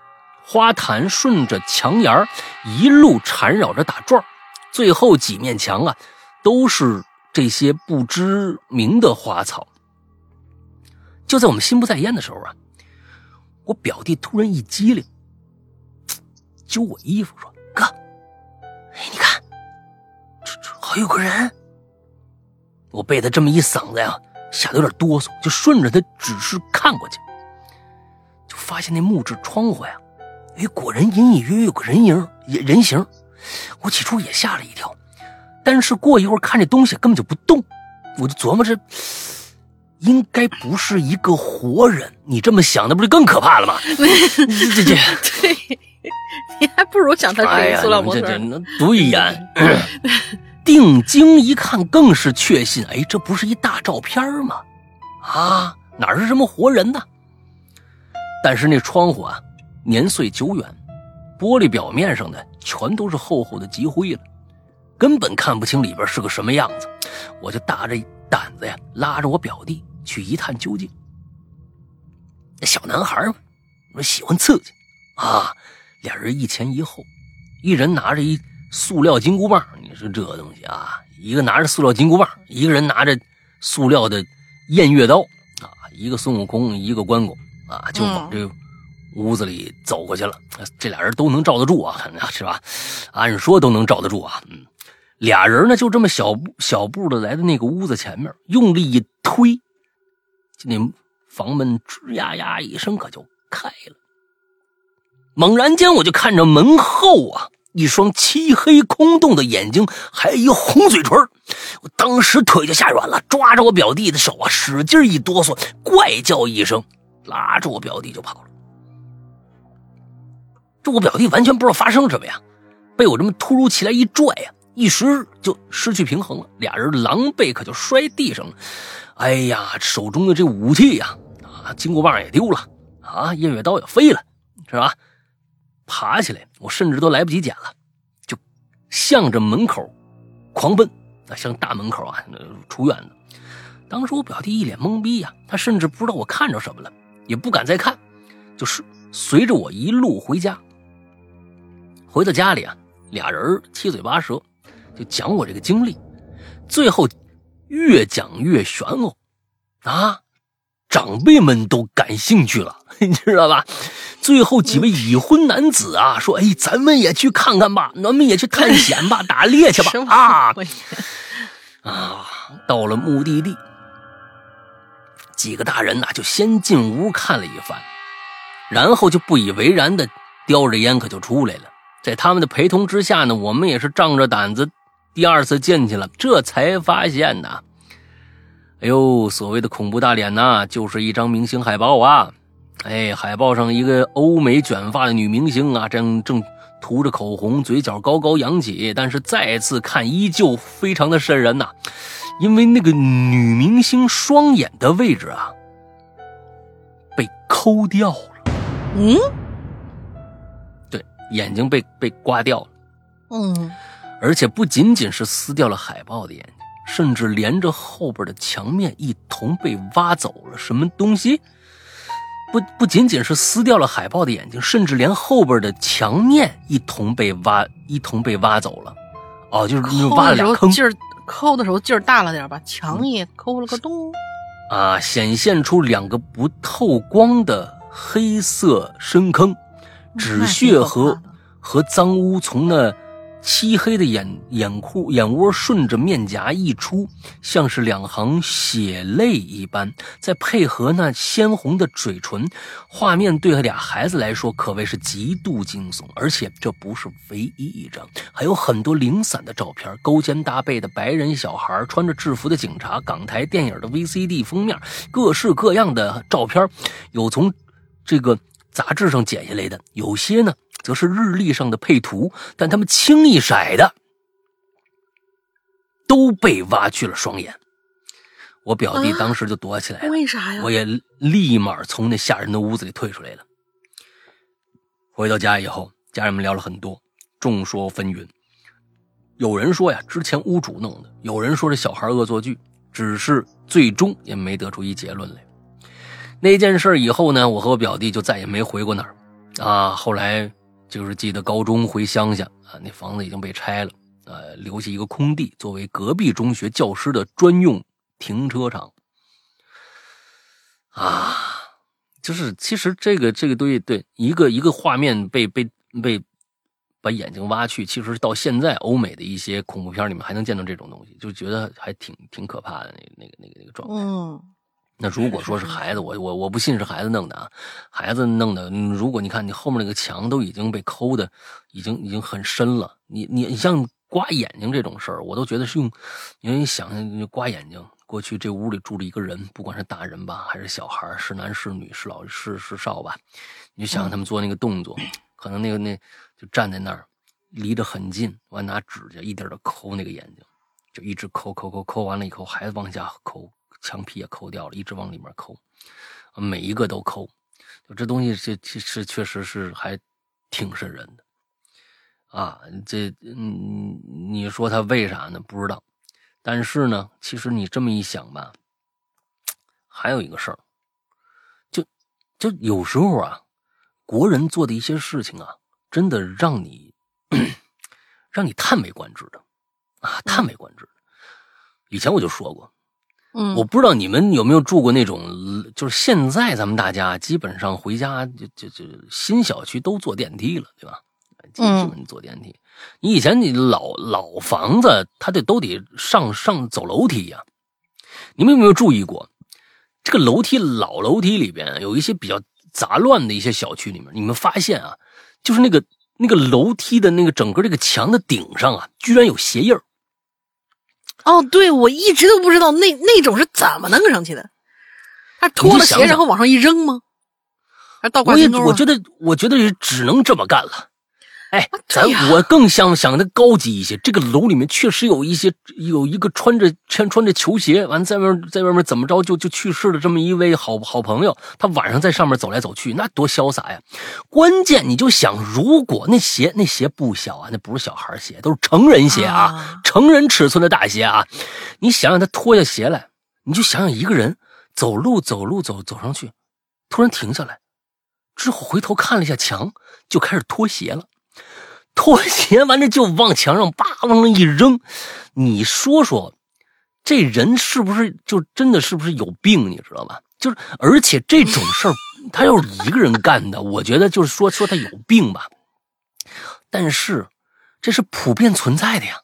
花坛，顺着墙沿一路缠绕着打转最后几面墙啊，都是这些不知名的花草。就在我们心不在焉的时候啊，我表弟突然一激灵，揪我衣服说：“哥，哎，你看，这这还有个人。”我被他这么一嗓子呀，吓得有点哆嗦，就顺着他指示看过去，就发现那木质窗户呀，哎，果然隐隐约约有个人影、人形。我起初也吓了一跳，但是过一会儿看这东西根本就不动，我就琢磨着。应该不是一个活人，你这么想，那不是更可怕了吗？这这，对，你还不如想他是一塑料模特。对呀，定睛一看，更是确信，哎，这不是一大照片吗？啊，哪是什么活人呢？但是那窗户啊，年岁久远，玻璃表面上的全都是厚厚的积灰了，根本看不清里边是个什么样子。我就大着胆子呀，拉着我表弟。去一探究竟。那小男孩嘛，说喜欢刺激啊，俩人一前一后，一人拿着一塑料金箍棒。你说这东西啊，一个拿着塑料金箍棒，一个人拿着塑料的偃月刀啊，一个孙悟空，一个关公啊，就往这屋子里走过去了。这俩人都能罩得住啊，是吧？按说都能罩得住啊。嗯，俩人呢，就这么小步小步的来到那个屋子前面，用力一推。那房门吱呀呀一声，可就开了。猛然间，我就看着门后啊，一双漆黑空洞的眼睛，还有一红嘴唇。我当时腿就吓软了，抓着我表弟的手啊，使劲一哆嗦，怪叫一声，拉着我表弟就跑了。这我表弟完全不知道发生什么呀，被我这么突如其来一拽呀，一时就失去平衡了，俩人狼狈可就摔地上了。哎呀，手中的这武器呀，啊，金箍棒也丢了，啊，偃月刀也飞了，是吧？爬起来，我甚至都来不及捡了，就向着门口狂奔，啊，向大门口啊出院子。当时我表弟一脸懵逼呀，他甚至不知道我看着什么了，也不敢再看，就是随着我一路回家。回到家里啊，俩人七嘴八舌，就讲我这个经历，最后。越讲越玄乎，啊，长辈们都感兴趣了，你知道吧？最后几位已婚男子啊，说：“哎，咱们也去看看吧，咱们也去探险吧，打猎去吧！”啊啊！到了目的地，几个大人呐，就先进屋看了一番，然后就不以为然的叼着烟可就出来了。在他们的陪同之下呢，我们也是仗着胆子。第二次进去了，这才发现呢，哎呦，所谓的恐怖大脸呐，就是一张明星海报啊！哎，海报上一个欧美卷发的女明星啊，正正涂着口红，嘴角高高扬起，但是再次看依旧非常的瘆人呐，因为那个女明星双眼的位置啊，被抠掉了。嗯，眼睛被被刮掉了。嗯。而且不仅仅是撕掉了海报的眼睛，甚至连着后边的墙面一同被挖走了。什么东西？不不仅仅是撕掉了海报的眼睛，甚至连后边的墙面一同被挖一同被挖走了。哦，就是挖了俩坑。劲儿抠的时候劲儿大了点，吧墙也抠了个洞。啊，显现出两个不透光的黑色深坑，纸屑和和脏污从那。漆黑的眼眼窟眼窝顺着面颊溢出，像是两行血泪一般。再配合那鲜红的嘴唇，画面对俩孩子来说可谓是极度惊悚。而且这不是唯一一张，还有很多零散的照片，勾肩搭背的白人小孩，穿着制服的警察，港台电影的 VCD 封面，各式各样的照片，有从这个杂志上剪下来的，有些呢。则是日历上的配图，但他们轻一色的都被挖去了双眼。我表弟当时就躲起来了，为啥呀？我也立马从那吓人的屋子里退出来了。回到家以后，家人们聊了很多，众说纷纭。有人说呀，之前屋主弄的；有人说这小孩恶作剧，只是最终也没得出一结论来。那件事以后呢，我和我表弟就再也没回过那儿啊。后来。就是记得高中回乡下啊，那房子已经被拆了呃，留下一个空地作为隔壁中学教师的专用停车场。啊，就是其实这个这个东西，对一个一个画面被被被把眼睛挖去，其实到现在欧美的一些恐怖片里面还能见到这种东西，就觉得还挺挺可怕的那那个那个那个状态。嗯，那如果说是孩子，我我我不信是孩子弄的啊，孩子弄的。如果你看你后面那个墙都已经被抠的，已经已经很深了，你你你像刮眼睛这种事儿，我都觉得是用，因为你想想刮眼睛。过去这屋里住着一个人，不管是大人吧，还是小孩，是男是女，是老是是少吧，你就想想他们做那个动作，可能那个那就站在那儿，离得很近，完拿指甲一点的抠那个眼睛，就一直抠抠抠抠完了以后还往下抠，墙皮也抠掉了，一直往里面抠，每一个都抠，就这东西这其实确实是还挺瘆人的啊！这嗯，你说他为啥呢？不知道。但是呢，其实你这么一想吧，还有一个事儿，就就有时候啊，国人做的一些事情啊，真的让你 让你叹为观止的啊，叹为观止。以前我就说过，嗯，我不知道你们有没有住过那种，就是现在咱们大家基本上回家就就就新小区都坐电梯了，对吧？基本坐电梯。你以前你老老房子，它得都得上上走楼梯呀。你们有没有注意过，这个楼梯老楼梯里边有一些比较杂乱的一些小区里面，你们发现啊，就是那个那个楼梯的那个整个这个墙的顶上啊，居然有鞋印。哦，对，我一直都不知道那那种是怎么弄上去的。他脱了鞋然后往上一扔吗？还倒挂金钩？我觉得，我觉得只能这么干了。哎，咱我更想想的高级一些。这个楼里面确实有一些有一个穿着穿穿着球鞋，完在外面在外面怎么着就就去世了这么一位好好朋友，他晚上在上面走来走去，那多潇洒呀！关键你就想，如果那鞋那鞋不小啊，那不是小孩鞋，都是成人鞋啊，成人尺寸的大鞋啊。你想想他脱下鞋来，你就想想一个人走路走路走走上去，突然停下来，之后回头看了一下墙，就开始脱鞋了。脱鞋完了就往墙上叭往上一扔，你说说，这人是不是就真的是不是有病？你知道吧？就是，而且这种事儿 他要是一个人干的，我觉得就是说说他有病吧。但是这是普遍存在的呀。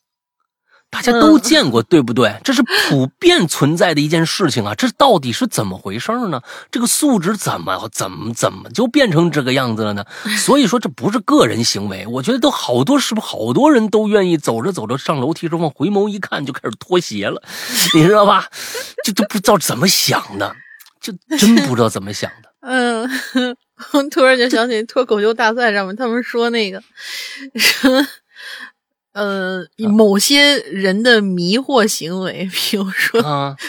大家都见过，对不对？这是普遍存在的一件事情啊！这到底是怎么回事呢？这个素质怎么怎么怎么就变成这个样子了呢？所以说这不是个人行为，我觉得都好多是不是好多人都愿意走着走着上楼梯时候回眸一看就开始脱鞋了，你知道吧？就都不知道怎么想的，就真不知道怎么想的。嗯，我突然就想起脱口秀大赛上面他们说那个说。呃，某些人的迷惑行为，比如说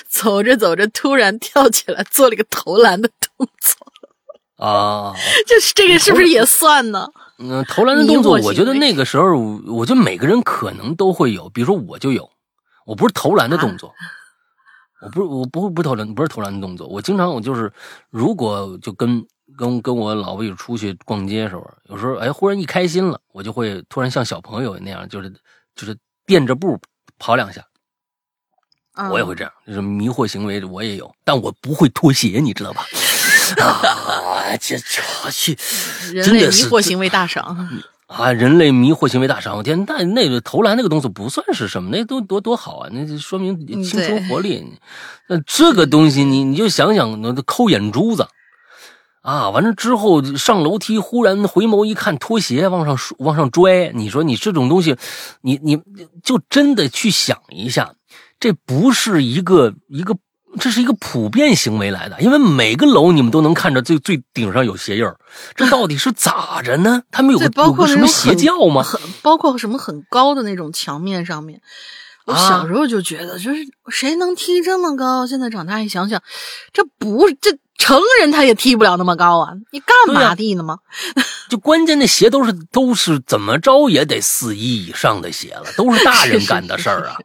走着走着突然跳起来做了一个投篮的动作。啊，就是这个是不是也算呢？嗯，投篮的动作，我觉得那个时候，我觉得每个人可能都会有，比如说我就有，我不是投篮的动作，我不是我不会不投篮，不是投篮的动作，我经常我就是如果就跟。跟跟我老婆一起出去逛街的时候，有时候哎，忽然一开心了，我就会突然像小朋友那样，就是就是垫着步跑两下。我也会这样，就是迷惑行为我也有，但我不会脱鞋，你知道吧？啊，这这去，人类迷惑行为大赏啊！人类迷惑行为大赏，我天，那那个投篮那个动作不算是什么，那都多多好啊，那就说明青春活力。那这个东西，你你就想想，那抠眼珠子。啊，完了之后上楼梯，忽然回眸一看，拖鞋往上往上拽。你说你这种东西，你你就真的去想一下，这不是一个一个，这是一个普遍行为来的。因为每个楼你们都能看着最最顶上有鞋印儿，这到底是咋着呢？他们有个有个什么邪教吗？很包括什么很高的那种墙面上面，我小时候就觉得，就是谁能踢这么高？现在长大一想想，这不这。成人他也踢不了那么高啊！你干嘛踢呢吗？就关键那鞋都是都是怎么着也得四一以上的鞋了，都是大人干的事儿啊，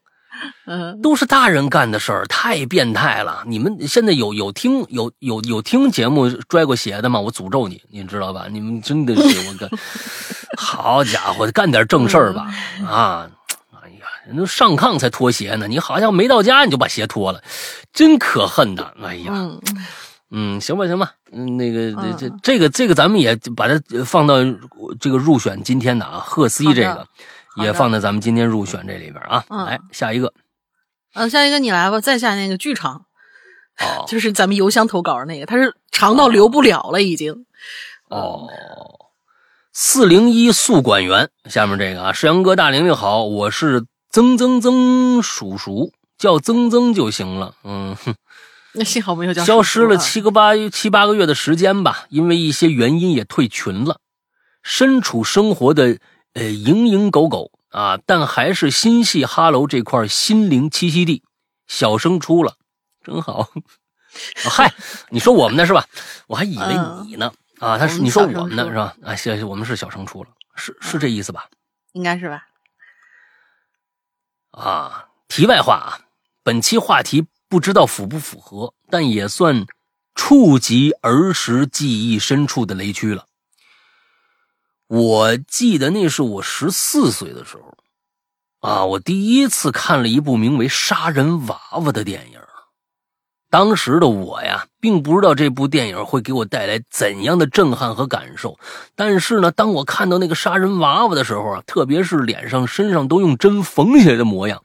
嗯，都是大人干的事儿，太变态了！你们现在有有听有有有听节目拽过鞋的吗？我诅咒你，你知道吧？你们真的是我干，好家伙，干点正事儿吧！啊，人都上炕才脱鞋呢，你好像没到家你就把鞋脱了，真可恨呐！哎呀，嗯，嗯，行吧，行吧，嗯，那个这这嗯这个这个咱们也把它放到这个入选今天的啊，赫斯这个也放在咱们今天入选这里边啊。嗯来下一个呃，下一个你来吧，再下那个剧场，哦 就是咱们邮箱投稿的那个，他是长到留不了了，已经。哦，四零一宿管员，下面这个啊，世阳哥大玲玲好，我是曾曾曾叔叔，叫曾曾就行了。嗯，哼 那幸好没有叫消失了七个八七八个月的时间吧，因为一些原因也退群了，身处生活的呃蝇营狗苟啊，但还是心系哈喽这块心灵栖息地。小升初了，真好。哦 嗨，你说我们呢是吧？我还以为你呢、啊，他是你说我们呢是吧？啊，行，我们是小升初了，是是这意思吧？应该是吧？啊，题外话啊，本期话题不知道符不符合，但也算触及儿时记忆深处的雷区了。我记得那是我十四岁的时候，啊，我第一次看了一部名为《杀人娃娃》的电影。当时的我呀，并不知道这部电影会给我带来怎样的震撼和感受。但是呢，当我看到那个杀人娃娃的时候啊，特别是脸上、身上都用针缝起来的模样，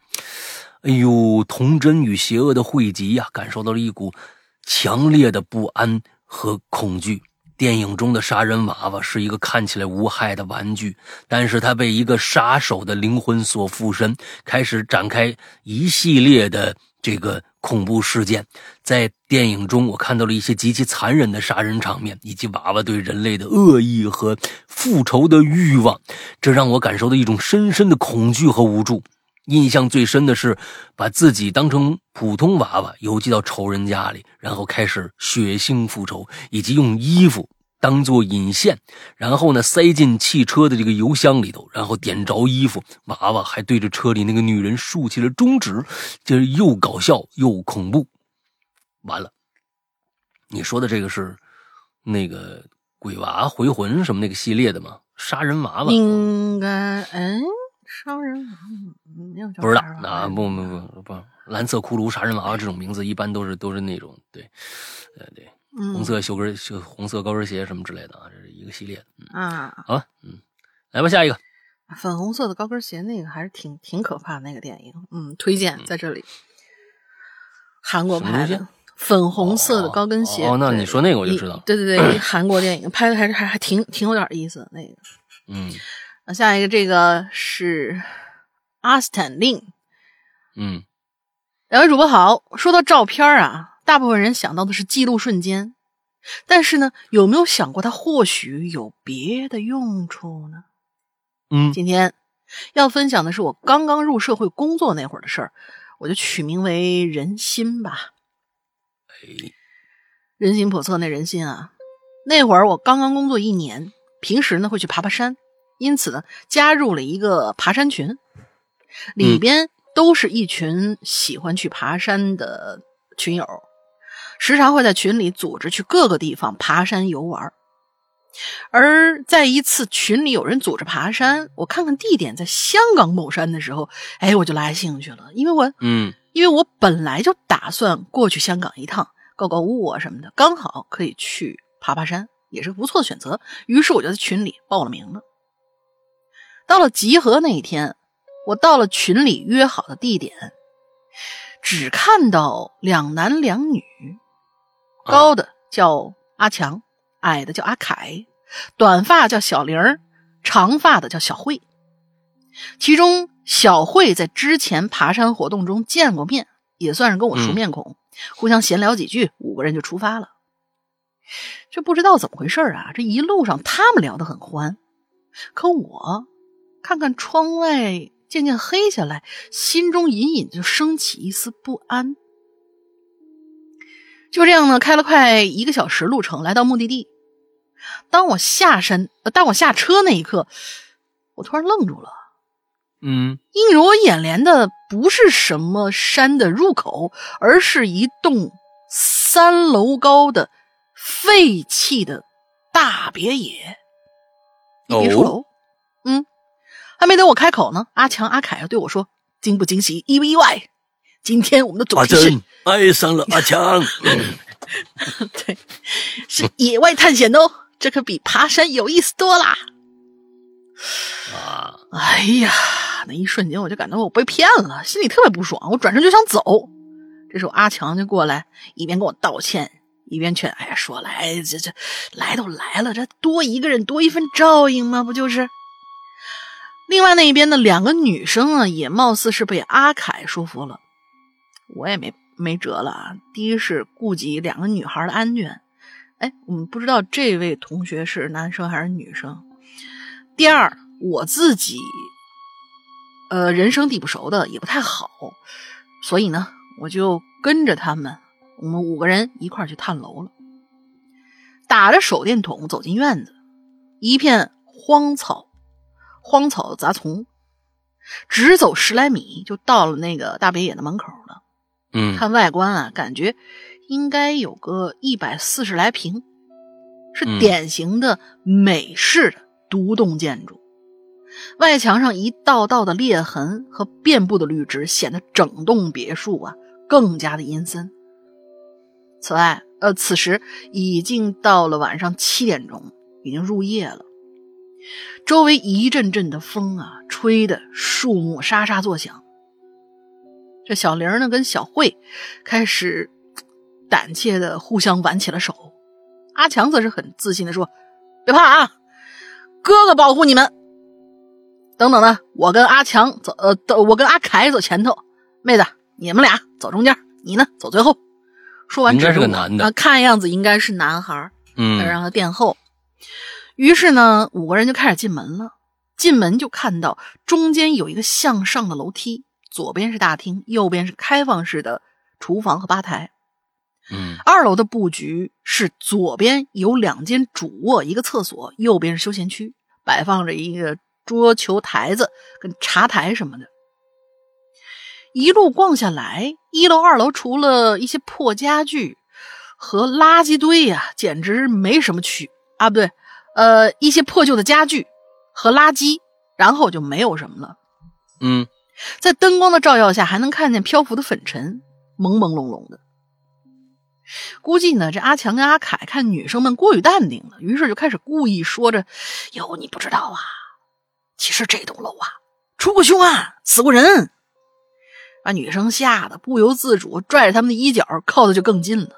哎呦，童真与邪恶的汇集呀、感受到了一股强烈的不安和恐惧。电影中的杀人娃娃是一个看起来无害的玩具，但是它被一个杀手的灵魂所附身，开始展开一系列的这个恐怖事件。在电影中，我看到了一些极其残忍的杀人场面，以及娃娃对人类的恶意和复仇的欲望，这让我感受到一种深深的恐惧和无助。印象最深的是，把自己当成普通娃娃邮寄到仇人家里，然后开始血腥复仇，以及用衣服当做引线，然后呢塞进汽车的这个油箱里头，然后点着衣服，娃娃还对着车里那个女人竖起了中指，就是又搞笑又恐怖。完了，你说的这个是那个鬼娃回魂什么那个系列的吗？杀人娃娃？应该，嗯，杀人娃娃不知道啊，不不不不，蓝色骷髅杀人娃娃这种名字一般都是都是那种对，呃对，嗯红色修跟修红色高跟鞋什么之类的啊，这是一个系列的。嗯，啊，好吧，嗯，来吧，下一个。粉红色的高跟鞋那个还是挺挺可怕的那个电影，嗯，推荐在这里。韩国拍的粉红色的高跟鞋。哦哦那你说那个我就知道了对对对，韩国电影拍的还是还还挺挺有点意思的那个。嗯那下一个这个是阿斯坦令，嗯两位主播好。说到照片啊，大部分人想到的是记录瞬间，但是呢，有没有想过它或许有别的用处呢？嗯今天要分享的是我刚刚入社会工作那会儿的事儿，我就取名为“人心”吧。哎人心叵测那人心啊！那会儿我刚刚工作一年，平时呢会去爬爬山，因此呢加入了一个爬山群，里边都是一群喜欢去爬山的群友，时常会在群里组织去各个地方爬山游玩。而在一次群里有人组织爬山，我看看地点在香港某山的时候，哎，我就来兴趣了，因为我嗯因为我本来就打算过去香港一趟，购购物啊什么的，刚好可以去爬爬山，也是个不错的选择。于是我就在群里报了名了。到了集合那一天，我到了群里约好的地点，只看到两男两女，高的叫阿强，矮的叫阿凯，短发叫小玲儿，长发的叫小慧。其中小慧在之前爬山活动中见过面，也算是跟我熟面孔，互相闲聊几句，五个人就出发了。这不知道怎么回事啊，这一路上他们聊得很欢，可我看看窗外渐渐黑下来，心中隐隐就升起一丝不安。就这样呢，开了快一个小时路程，来到目的地。当我下山，呃，当我下车那一刻，我突然愣住了。嗯映入我眼帘的不是什么山的入口，而是一栋三楼高的废弃的大别野。一别墅楼，嗯，还没等我开口呢，阿强、阿凯对我说：“惊不惊喜，意不意外？今天我们的主阿题是爱上了阿强，对，是野外探险的哦，这可比爬山有意思多啦！啊，哎呀，那一瞬间我就感到我被骗了，心里特别不爽，我转身就想走。这时候阿强就过来，一边跟我道歉，一边劝：“哎呀，说来这这来都来了，这多一个人多一份照应嘛？不就是？”另外那一边的两个女生啊，也貌似是被阿凯说服了，我也没没辙了啊。第一是顾及两个女孩的安全，哎，我们不知道这位同学是男生还是女生。第二，我自己，呃，人生地不熟的也不太好，所以呢，我就跟着他们，我们五个人一块去探楼了。打着手电筒走进院子，一片荒草、荒草杂丛，只走十来米就到了那个大别野的门口了。嗯看外观啊，感觉应该有个一百四十来平，是嗯典型的美式的独栋建筑。外墙上一道道的裂痕和遍布的绿植，显得整栋别墅啊更加的阴森。此外，呃，此时已经到了晚上七点钟，已经入夜了。周围一阵阵的风啊，吹得树木沙沙作响。这小玲呢跟小慧开始胆怯的互相挽起了手，阿强则是很自信的说：“别怕啊，哥哥保护你们。”等等呢，我跟阿强走，呃，我跟阿凯走前头，妹子你们俩走中间，你呢走最后。说完应该指着我是个男的啊看样子应该是男孩。嗯让他殿后。于是呢，五个人就开始进门了。进门就看到中间有一个向上的楼梯，左边是大厅，右边是开放式的厨房和吧台。嗯二楼的布局是左边有两间主卧，一个厕所，右边是休闲区，摆放着一个桌球台子跟茶台什么的。一路逛下来，一楼、二楼除了一些破家具和垃圾堆呀、简直没什么区啊，不对，呃，一些破旧的家具和垃圾，然后就没有什么了。嗯在灯光的照耀下，还能看见漂浮的粉尘，朦朦胧胧的。估计呢，这阿强跟阿凯看女生们过于淡定了，于是就开始故意说着：“哟，你不知道啊，其实这栋楼啊出过凶案，死过人。”把女生吓得不由自主拽着他们的衣角，靠的就更近了。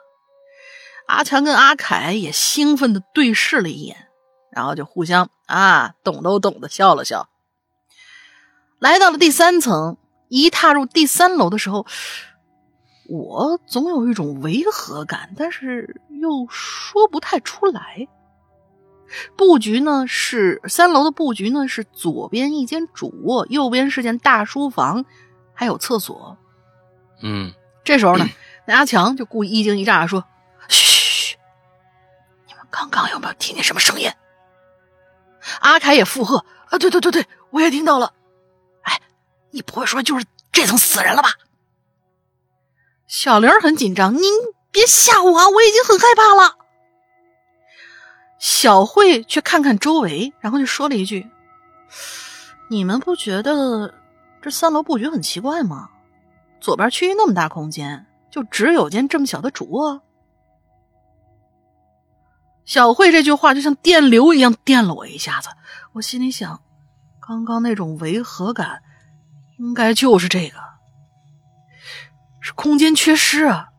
阿强跟阿凯也兴奋的对视了一眼，然后就互相啊懂都懂的笑了笑。来到了第三层，一踏入第三楼的时候，我总有一种违和感，但是又说不太出来。布局呢是三楼的布局呢是左边一间主卧，右边是间大书房，还有厕所。嗯这时候呢，那阿强就故意一惊一乍地说：“嘘，你们刚刚有没有听见什么声音？”阿凯也附和：“啊，对对对对，我也听到了。你不会说就是这层死人了吧？”小玲很紧张：“您别吓我啊，我已经很害怕了。”小慧却看看周围，然后就说了一句：“你们不觉得这三楼布局很奇怪吗？”左边区域那么大空间，就只有间这么小的主卧。小慧这句话就像电流一样电了我一下子，我心里想，刚刚那种违和感，应该就是这个，是空间缺失啊。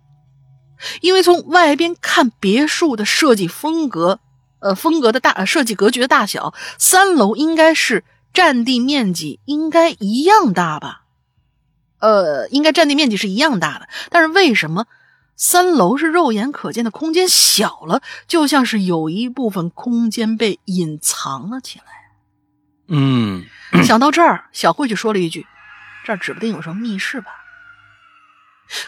因为从外边看别墅的设计风格，呃，风格的大呃设计格局的大小，三楼应该是占地面积应该一样大吧。呃，应该占地面积是一样大的，但是为什么三楼是肉眼可见的空间小了？就像是有一部分空间被隐藏了起来。嗯想到这儿，小慧就说了一句：“这儿指不定有什么密室吧？”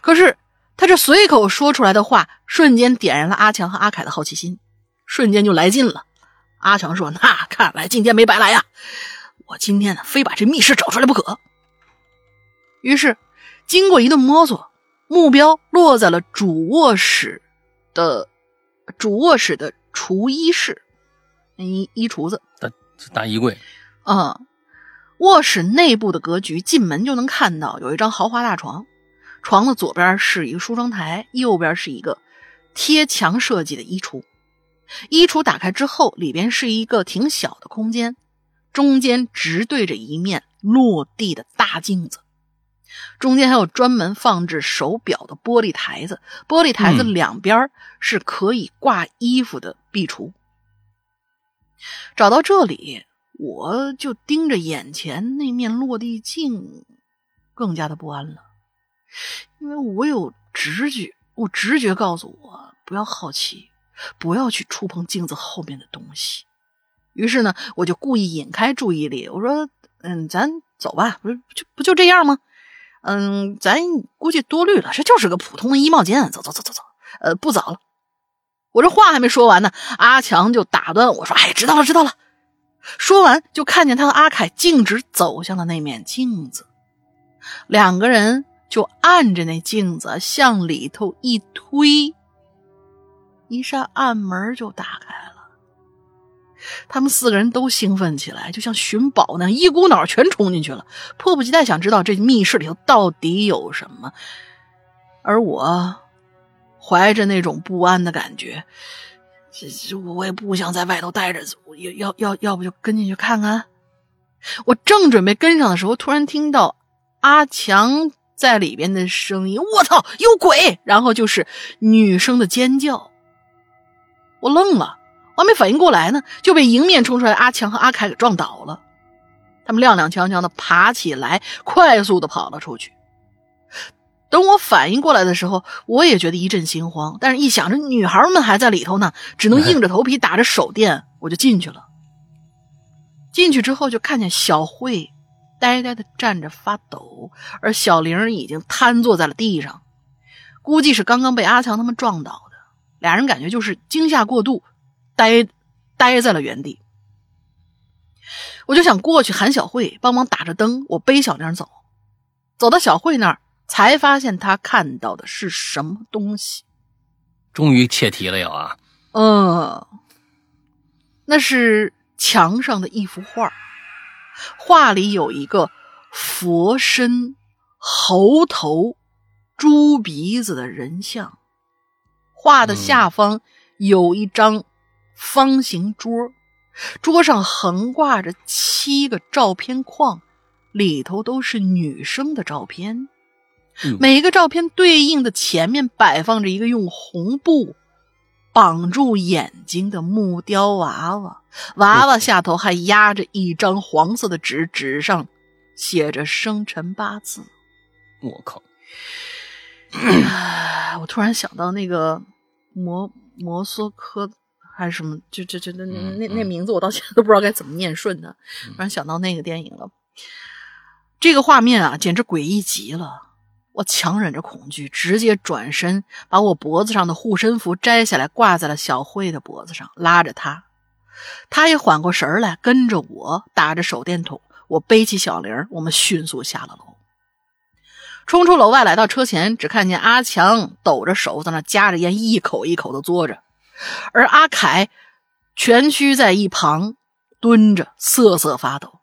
可是他这随口说出来的话，瞬间点燃了阿强和阿凯的好奇心，瞬间就来劲了。阿强说：“那看来今天没白来呀，我今天呢非把这密室找出来不可。”于是，经过一顿摸索，目标落在了主卧室的主卧室的厨衣室，衣衣橱子。大衣柜，啊、卧室内部的格局，进门就能看到有一张豪华大床，床的左边是一个梳妆台，右边是一个贴墙设计的衣橱。衣橱打开之后，里边是一个挺小的空间，中间直对着一面落地的大镜子，中间还有专门放置手表的玻璃台子，玻璃台子两边是可以挂衣服的壁橱。找到这里，我就盯着眼前那面落地镜，更加的不安了，因为我有直觉，我直觉告诉我不要好奇。不要去触碰镜子后面的东西。于是呢，我就故意引开注意力，我说：“嗯，咱走吧，不是就不就这样吗？嗯，咱估计多虑了，这就是个普通的衣帽间。走走走走走，呃，不早了。”我这话还没说完呢，阿强就打断我说：“哎，知道了，知道了。”说完，就看见他和阿凯径直走向了那面镜子，两个人就按着那镜子向里头一推。一扇暗门就打开了，他们四个人都兴奋起来，就像寻宝那样，一股脑全冲进去了，迫不及待想知道这密室里头到底有什么。而我怀着那种不安的感觉，这这我也不想在外头待着，要要要要不就跟进去看看。我正准备跟上的时候，突然听到阿强在里边的声音：“我操，有鬼！”然后就是女生的尖叫。我愣了，我还没反应过来呢，就被迎面冲出来阿强和阿凯给撞倒了。他们踉踉跄跄的爬起来，快速的跑了出去。等我反应过来的时候，我也觉得一阵心慌，但是一想着女孩们还在里头呢，只能硬着头皮打着手电，我就进去了。进去之后，就看见小慧呆呆的站着发抖，而小玲已经瘫坐在了地上，估计是刚刚被阿强他们撞倒的。俩人感觉就是惊吓过度，呆呆在了原地。我就想过去喊小慧帮忙打着灯，我背小玲走。走到小慧那儿，才发现他看到的是什么东西。终于切题了，有啊！嗯，那是墙上的一幅画，画里有一个佛身、猴头、猪鼻子的人像。画的下方有一张方形桌，桌上横挂着七个照片框，里头都是女生的照片。每一个照片对应的前面摆放着一个用红布绑住眼睛的木雕娃娃，娃娃下头还压着一张黄色的纸，纸上写着生辰八字。我靠！我突然想到那个摩摩梭科还是什么，就就就那那那名字，我到现在都不知道该怎么念顺的。突然想到那个电影了，这个画面啊，简直诡异极了。我强忍着恐惧，直接转身把我脖子上的护身符摘下来，挂在了小慧的脖子上，拉着她。她也缓过神来，跟着我打着手电筒。我背起小玲，我们迅速下了楼。冲出楼外，来到车前，只看见阿强抖着手在那夹着烟，一口一口的嘬着，而阿凯蜷曲在一旁蹲着，瑟瑟发抖。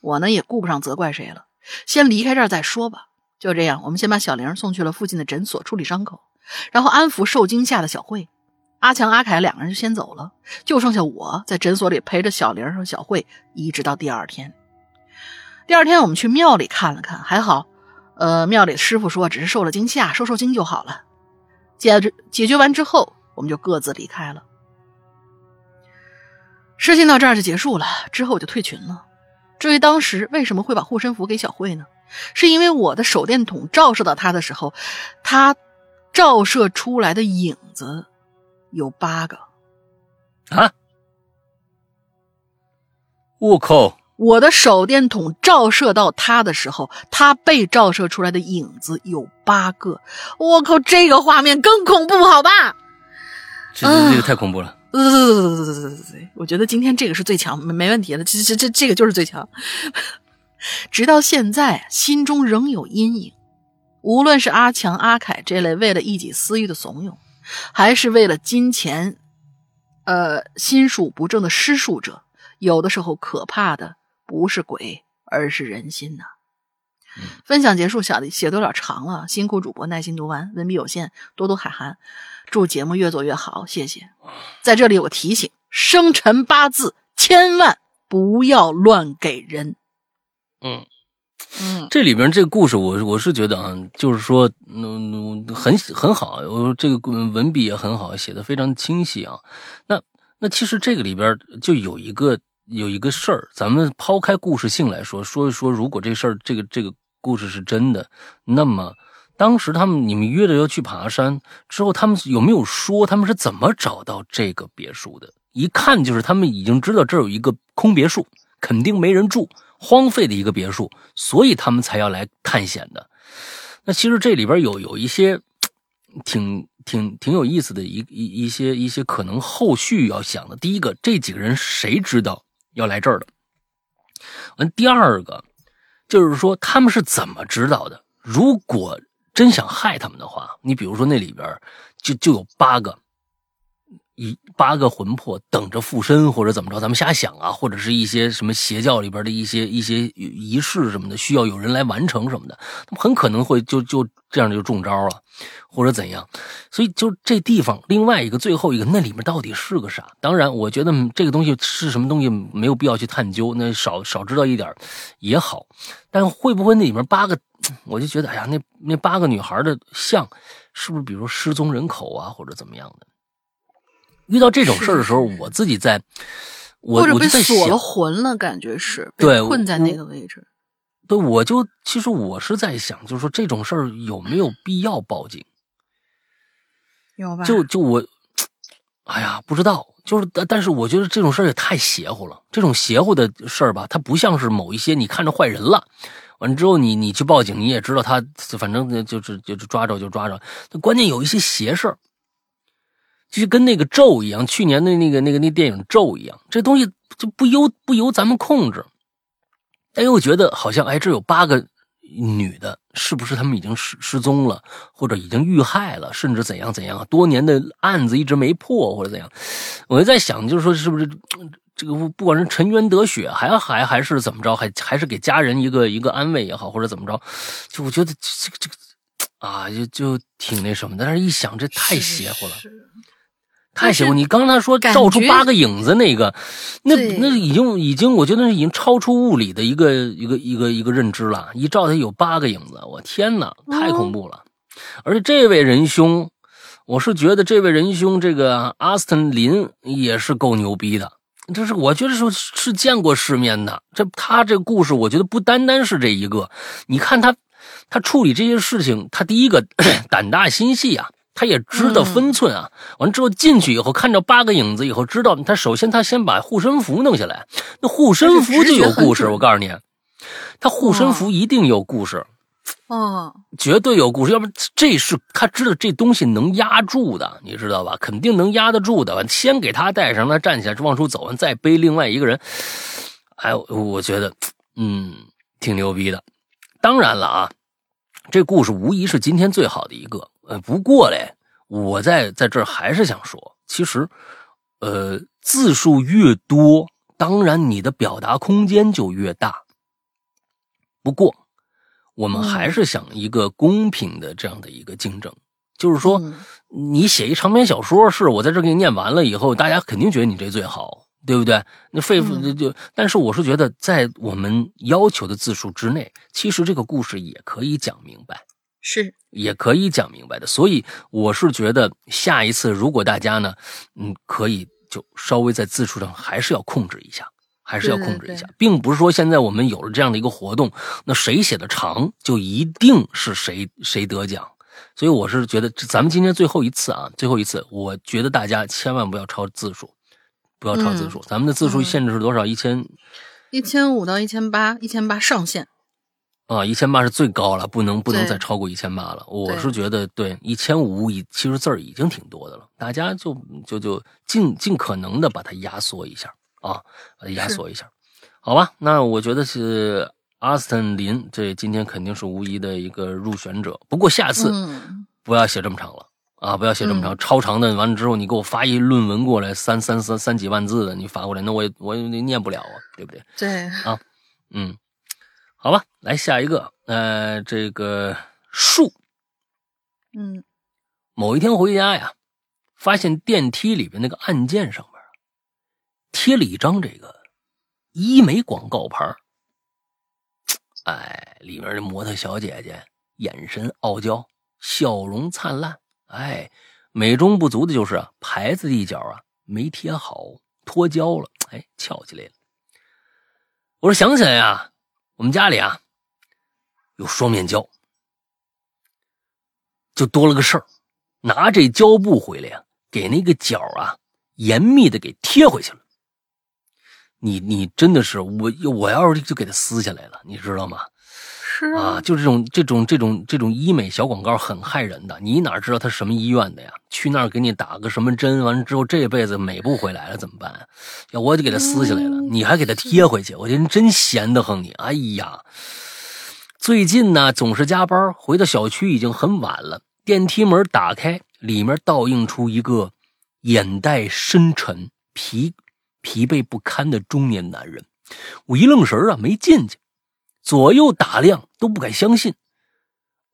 我呢也顾不上责怪谁了，先离开这儿再说吧。就这样，我们先把小玲送去了附近的诊所处理伤口，然后安抚受惊吓的小慧。阿强、阿凯两个人就先走了，就剩下我在诊所里陪着小玲和小慧，一直到第二天。第二天，我们去庙里看了看，还好。呃，庙里的师傅说只是受了惊吓，收受惊就好了。解决解决完之后，我们就各自离开了。事情到这儿就结束了，之后我就退群了。至于当时为什么会把护身符给小慧呢？是因为我的手电筒照射到他的时候，他照射出来的影子有八个。啊！我靠！我的手电筒照射到他的时候，他被照射出来的影子有八个。我靠，这个画面更恐怖，好吧？这这这个太恐怖了。呃，我觉得今天这个是最强，没没问题的。这这这这个就是最强。直到现在，心中仍有阴影。无论是阿强、阿凯这类为了一己私欲的怂恿，还是为了金钱，呃，心术不正的施术者，有的时候可怕的。不是鬼，而是人心呐。分享结束，小的写的有点长了，辛苦主播耐心读完，文笔有限，多多海涵。祝节目越做越好，谢谢。在这里有个提醒：生辰八字千万不要乱给人。嗯嗯，这里边这个故事，我我是觉得啊，就是说，嗯，很很好，我这个文笔也很好，写的非常清晰啊。那那其实这个里边就有一个有一个事儿，咱们抛开故事性来说，说一说，如果这事儿这个这个故事是真的，那么当时他们你们约着要去爬山之后，他们有没有说他们是怎么找到这个别墅的？一看就是他们已经知道这儿有一个空别墅，肯定没人住。荒废的一个别墅，所以他们才要来探险的。那其实这里边有有一些挺挺挺有意思的一一一些一些可能后续要想的。第一个，这几个人谁知道要来这儿的？完，第二个就是说他们是怎么知道的？如果真想害他们的话，你比如说那里边就就有八个。一八个魂魄等着附身，或者怎么着，咱们瞎想啊，或者是一些什么邪教里边的一些一些仪式什么的，需要有人来完成什么的，他们很可能会就就这样就中招了，或者怎样。所以就这地方，另外一个最后一个，那里面到底是个啥？当然，我觉得这个东西是什么东西，没有必要去探究，那少少知道一点也好。但会不会那里面八个，我就觉得，哎呀，那那八个女孩的像，是不是比如失踪人口啊，或者怎么样的？遇到这种事儿的时候，我自己在，我或者被在锁了魂了，感觉是对困在那个位置。对，我就其实我是在想，就是说这种事儿有没有必要报警？有吧？就就我，哎呀，不知道。就是，但是我觉得这种事儿也太邪乎了。这种邪乎的事儿吧，它不像是某一些你看着坏人了，完了之后你你去报警，你也知道他反正就是就是抓着就抓着。关键有一些邪事儿。就跟那个咒一样，去年的那个那个那电影咒一样，这东西就不由不由咱们控制。但又觉得好像，哎，这有八个女的，是不是他们已经失失踪了，或者已经遇害了，甚至怎样怎样？多年的案子一直没破，或者怎样？我就在想，就是说，是不是这个不管是沉冤得雪，还还还是怎么着，还还是给家人一个一个安慰也好，或者怎么着？就我觉得这个这个啊，就就挺那什么的。但是一想，这太邪乎了。太邪乎！你刚才说照出八个影子那个，那那已经已经，我觉得已经超出物理的一个一个一个一个认知了。一照他有八个影子，我天哪，太恐怖了！而且这位仁兄，我是觉得这位仁兄这个阿斯顿林也是够牛逼的，这是我觉得是是见过世面的。这他这故事，我觉得不单单是这一个。你看他他处理这些事情，他第一个 胆大心细啊。他也知道分寸啊！完之后进去以后，看着八个影子以后，知道他首先他先把护身符弄下来。那护身符就有故事，我告诉你，他护身符一定有故事，哦，绝对有故事。要不这是他知道这东西能压住的，你知道吧？肯定能压得住的。先给他带上，他站起来往出走，完再背另外一个人。哎，我觉得，嗯，挺牛逼的。当然了啊，这故事无疑是今天最好的一个。呃，不过嘞，我在在这儿还是想说，其实，呃，字数越多，当然你的表达空间就越大。不过，我们还是想一个公平的这样的一个竞争，就是说，你写一长篇小说，是我在这给你念完了以后，大家肯定觉得你这最好，对不对？那肺腑就，但是我是觉得，在我们要求的字数之内，其实这个故事也可以讲明白。是，也可以讲明白的，所以我是觉得下一次如果大家呢，嗯，可以就稍微在字数上还是要控制一下，还是要控制一下，并不是说现在我们有了这样的一个活动，那谁写的长就一定是谁谁得奖。所以我是觉得，咱们今天最后一次啊，最后一次，我觉得大家千万不要超字数，不要超字数。咱们的字数限制是多少？一千，一千五到一千八，一千八上限。啊，一千八是最高了，不能不能再超过一千八了。我是觉得，对一千五已其实字儿已经挺多的了，大家就就就尽尽可能的把它压缩一下啊，把它压缩一下，好吧？那我觉得是阿斯顿林，这今天肯定是无疑的一个入选者。不过下次不要写这么长了啊，不要写这么长，超长的完了之后你给我发一论文过来，三三三三几万字的，你发过来，那我也我也念不了啊，对不对？对啊。嗯，好吧，来下一个，呃，这个树，嗯某一天回家呀，发现电梯里边那个按键上面贴了一张这个医美广告牌儿 哎，里面的模特小姐姐眼神傲娇，笑容灿烂。哎，美中不足的就是啊，牌子的一角啊没贴好，脱胶了，哎，翘起来了。我说想起来呀，我们家里啊有双面胶，就多了个事儿，拿这胶布回来呀，给那个角啊严密的给贴回去了。你你真的是我我要是就给它撕下来了，你知道吗？是啊，就这种这种这种这种医美小广告很害人的，你哪知道他什么医院的呀？去那儿给你打个什么针，完了之后这辈子美不回来了怎么办？要我就给他撕下来了，你还给他贴回去，我觉得你真闲得很你。哎呀，最近呢总是加班，回到小区已经很晚了，电梯门打开，里面倒映出一个眼袋深沉、疲疲惫不堪的中年男人，我一愣神啊，没进去。左右打量都不敢相信，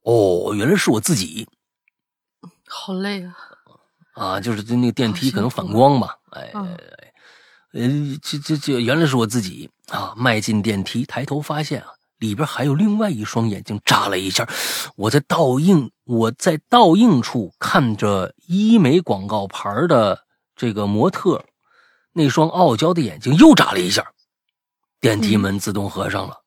哦，原来是我自己好累啊！啊！就是那个电梯可能反光吧，哎，嗯呃，这这这原来是我自己啊！迈进电梯，抬头发现啊，里边还有另外一双眼睛眨了一下。我在倒映，我在倒映处看着医美广告牌的这个模特，那双傲娇的眼睛又眨了一下。电梯门自动合上了。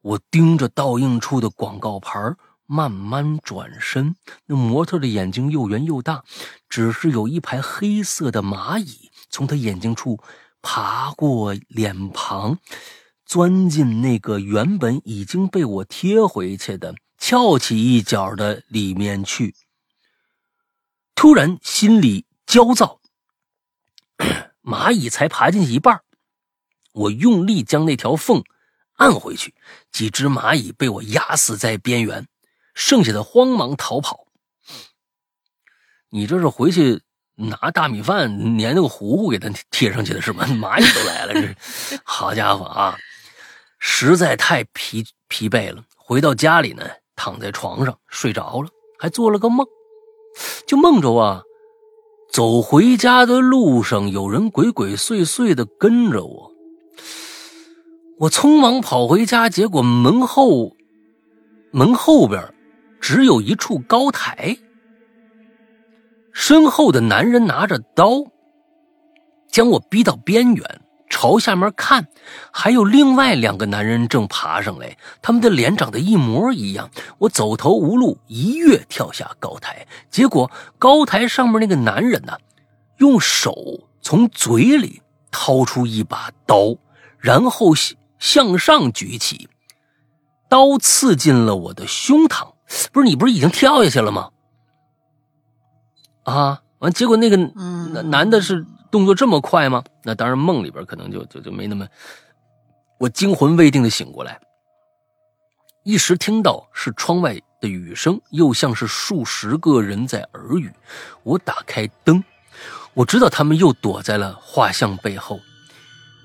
我盯着倒映处的广告牌，慢慢转身。那模特的眼睛又圆又大，只是有一排黑色的蚂蚁从他眼睛处爬过脸庞，钻进那个原本已经被我贴回去的翘起一角的里面去。突然心里焦躁，蚂蚁才爬进去一半，我用力将那条缝。按回去，几只蚂蚁被我压死在边缘，剩下的慌忙逃跑。你这是回去拿大米饭粘那个糊糊给它贴上去的是吗？蚂蚁都来了，这好家伙啊！实在太疲疲惫了，回到家里呢，躺在床上睡着了，还做了个梦，就梦着啊，走回家的路上有人鬼鬼祟祟的跟着我。我匆忙跑回家，结果门后门后边只有一处高台，身后的男人拿着刀将我逼到边缘，朝下面看，还有另外两个男人正爬上来，他们的脸长得一模一样。我走投无路，一跃跳下高台，结果高台上面那个男人呢，用手从嘴里掏出一把刀，然后。向上举起，刀刺进了我的胸膛。不是你不是已经跳下去了吗？啊，完结果那个男男的是动作这么快吗？那当然，梦里边可能就就就没那么。我惊魂未定的醒过来，一时听到是窗外的雨声，又像是数十个人在耳语。我打开灯，我知道他们又躲在了画像背后。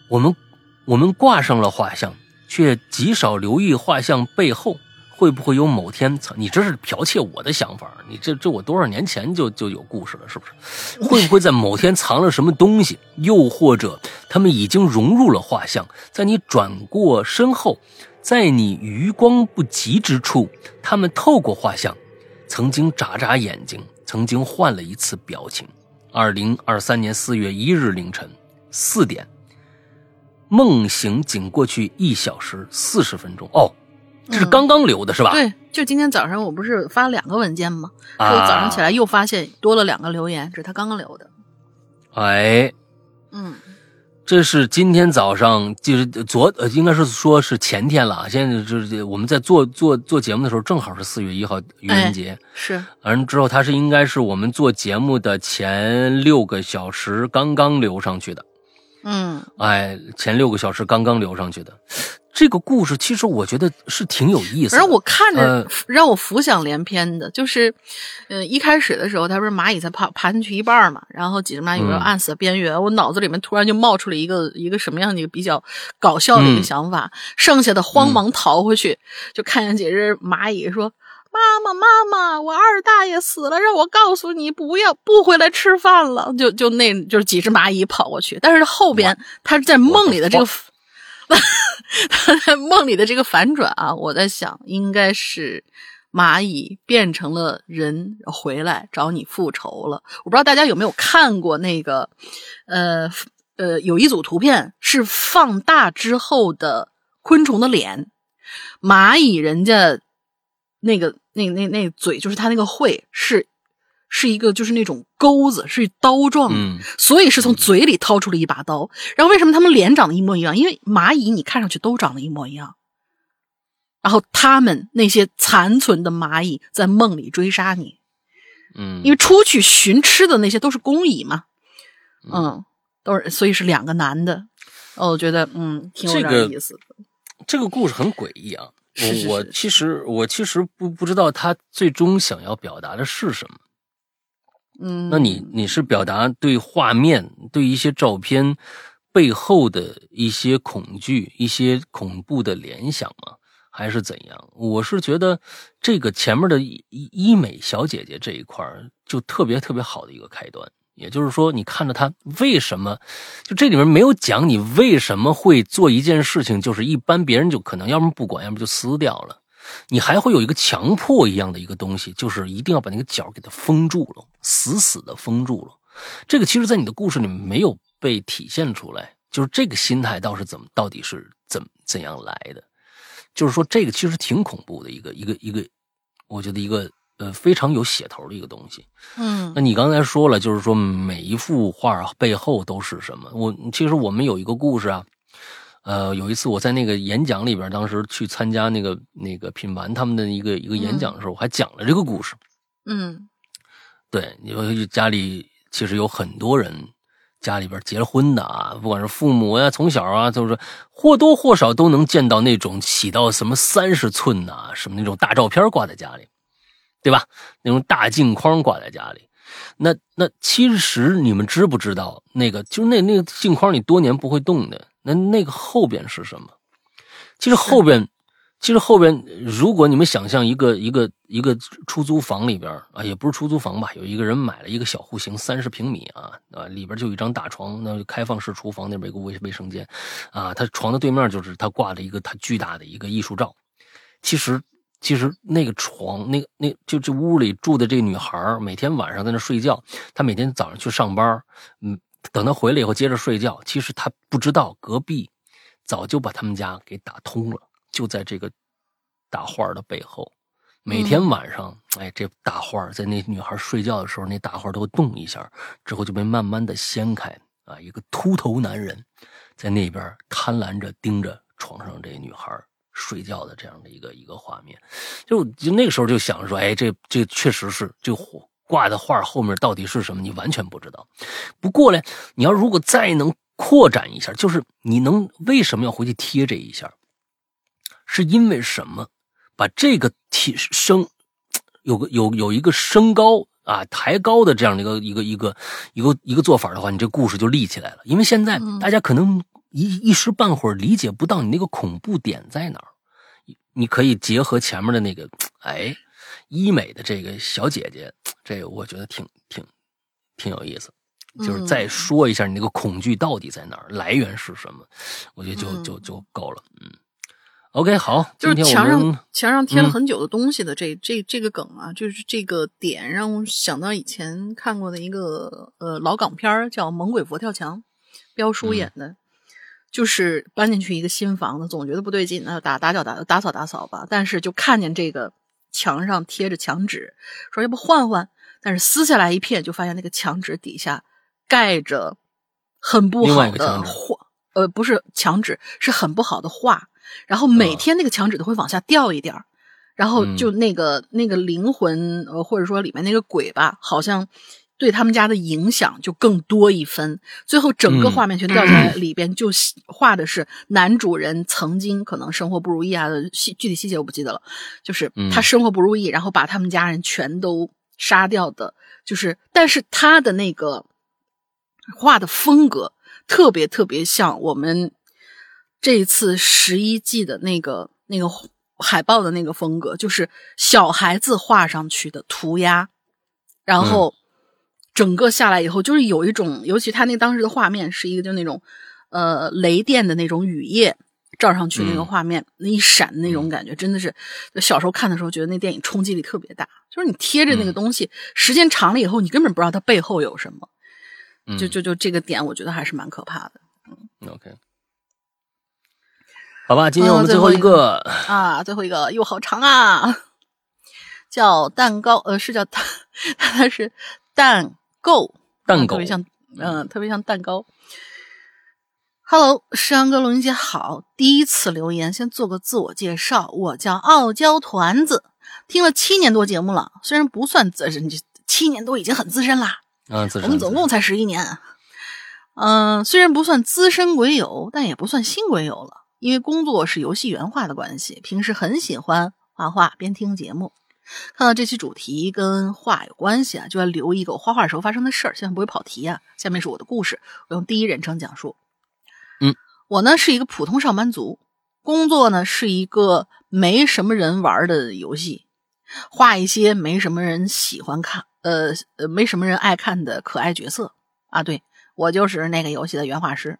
我们。我们挂上了画像，却极少留意画像背后会不会有某天藏。你这是剽窃我的想法，你这这我多少年前就就有故事了，是不是？会不会在某天藏了什么东西？又或者他们已经融入了画像，在你转过身后，在你余光不及之处，他们透过画像，曾经眨眨眼睛，曾经换了一次表情。二零二三年四月一日凌晨四点。梦醒仅过去一小时四十分钟哦，这是刚刚留的是吧？对，就今天早上我不是发了两个文件吗？啊，早上起来又发现多了两个留言，这是他刚刚留的。哎，嗯，这是今天早上，就是昨呃，应该是说是前天了。现在就是我们在做做做节目的时候，正好是四月一号愚人节，是完之后，他是应该是我们做节目的前六个小时刚刚留上去的。嗯，哎，前六个小时刚刚留上去的，这个故事其实我觉得是挺有意思的。反正我看着呃让我浮想联翩的，就是，呃，一开始的时候，他不是蚂蚁才爬爬进去一半儿嘛，然后几只蚂蚁有嗯按死的边缘，我脑子里面突然就冒出了一个一个什么样的一个比较搞笑的一个嗯想法，剩下的慌忙逃回去，就看见几只蚂蚁说。妈妈，妈妈，我二大爷死了，让我告诉你，不要不回来吃饭了。就就那就是几只蚂蚁跑过去，但是后边他在梦里的这个，他在梦里的这个反转啊，我在想应该是蚂蚁变成了人回来找你复仇了。我不知道大家有没有看过那个，呃呃，有一组图片是放大之后的昆虫的脸，蚂蚁人家那个那那那嘴就是他那个喙是是一个就是那种钩子，是刀状的，嗯所以是从嘴里掏出了一把刀。然后为什么他们脸长得一模一样？因为蚂蚁你看上去都长得一模一样。然后他们那些残存的蚂蚁在梦里追杀你，嗯，因为出去寻吃的那些都是工蚁嘛，嗯，都是所以是两个男的。哦，我觉得嗯挺有点意思的。这个故事很诡异啊。我我其实我其实不不知道他最终想要表达的是什么。嗯，那你你是表达对画面、对一些照片背后的一些恐惧、一些恐怖的联想吗？还是怎样？我是觉得这个前面的医医美小姐姐这一块儿就特别特别好的一个开端。也就是说，你看着他为什么就这里面没有讲你为什么会做一件事情，就是一般别人就可能要么不管，要么就撕掉了。你还会有一个强迫一样的一个东西，就是一定要把那个角给它封住了，死死的封住了。这个其实，在你的故事里面没有被体现出来，就是这个心态倒是怎么，到底是怎怎样来的？就是说，这个其实挺恐怖的一个一个一个，我觉得一个呃非常有写头的一个东西。嗯那你刚才说了，就是说每一幅画背后都是什么？我其实我们有一个故事啊，呃，有一次我在那个演讲里边，当时去参加那个那个品玩他们的一个一个演讲的时候，我还讲了这个故事。嗯对，你说家里其实有很多人家里边结了婚的啊，不管是父母呀、从小啊，就是或多或少都能见到那种起到什么三十寸呐、什么那种大照片挂在家里，对吧？那种大镜框挂在家里。那那其实你们知不知道，那个就是那那个镜框你多年不会动的，那那个后边是什么？其实后边，其实后边，如果你们想象一个一个一个出租房里边啊，也不是出租房吧，有一个人买了一个小户型，三十平米啊啊，里边就一张大床，那开放式厨房那边有个卫卫生间，啊，他床的对面就是他挂着一个他巨大的一个艺术照。其实其实那个床，那个那就这屋里住的这个女孩每天晚上在那睡觉，她每天早上去上班，嗯，等她回来以后接着睡觉。其实她不知道隔壁早就把他们家给打通了，就在这个大画儿的背后。每天晚上，哎，这大画儿在那女孩睡觉的时候，那大画儿都会动一下，之后就被慢慢的掀开啊，一个秃头男人在那边贪婪着盯着床上这女孩睡觉的这样的一个一个画面，就就那个时候就想说，哎，这这确实是这火挂的画后面到底是什么，你完全不知道。不过呢，你要如果再能扩展一下，就是你能为什么要回去贴这一下？是因为什么？把这个提升有个有有一个升高啊抬高的这样的一个一个一个一个一个做法的话，你这故事就立起来了。因为现在大家可能一一时半会儿理解不到你那个恐怖点在哪儿，你可以结合前面的那个哎医美的这个小姐姐，这个我觉得挺挺挺有意思。就是再说一下你那个恐惧到底在哪儿，来源是什么，我觉得就就就够了。嗯，OK，好，就是墙上墙上贴了嗯很久的东西的这、这这个梗啊，就是这个点让我想到以前看过的一个呃老港片儿叫《猛鬼佛跳墙》，彪叔嗯演的，就是搬进去一个新房子，总觉得不对劲，那就打打搅打打扫打扫吧，但是就看见这个墙上贴着墙纸，说要不换换，但是撕下来一片，就发现那个墙纸底下盖着很不好的画，呃，不是墙纸，是很不好的画。然后每啊天那个墙纸都会往下掉一点儿，然后嗯。就那个、那个灵魂，呃，或者说里面那个鬼吧，好像对他们家的影响就更多一分。最后整个嗯画面全掉下来，里边就画的是男主人曾经可能生活不如意啊，细具体细节我不记得了，就是他嗯生活不如意，然后把他们家人全都杀掉的，就是但是他的那个画的风格特别特别像我们这一次十一季的那个那个海报的那个风格，就是小孩子画上去的涂鸦，然后整个下来以后，就是有一种，尤其他那当时的画面是一个就那种呃雷电的那种雨夜照上去那个嗯。画面，那一闪的那种感觉，真的是小时候看的时候觉得那电影冲击力特别大，就是你贴着那个嗯。东西，时间长了以后，你根本不知道它背后有什么。嗯。就就就这个点，我觉得还是蛮可怕的。嗯。OK，好吧，今天我们嗯最最后一个，啊！最后一个又好长啊，叫蛋糕，呃，是叫蛋，它是蛋糕，蛋糕啊特别像，嗯、特别像蛋糕。Hello，诗阳哥、龙云姐好，第一次留言，先做个自我介绍，我叫傲娇团子，听了七年多节目了，虽然不算资深，七年多已经很资深啦。啊，自我们总共才十一年，嗯、虽然不算资深鬼友，但也不算新鬼友了。因为工作是游戏原画的关系，平时很喜欢画画，边听节目。看到这期主题跟画有关系啊，就要留一个我画画时候发生的事儿，希望不会跑题啊。下面是我的故事，我用第一人称讲述。嗯，我呢是一个普通上班族，工作呢是一个没什么人玩的游戏，画一些没什么人喜欢看，呃呃，没什么人爱看的可爱角色啊。对我就是那个游戏的原画师。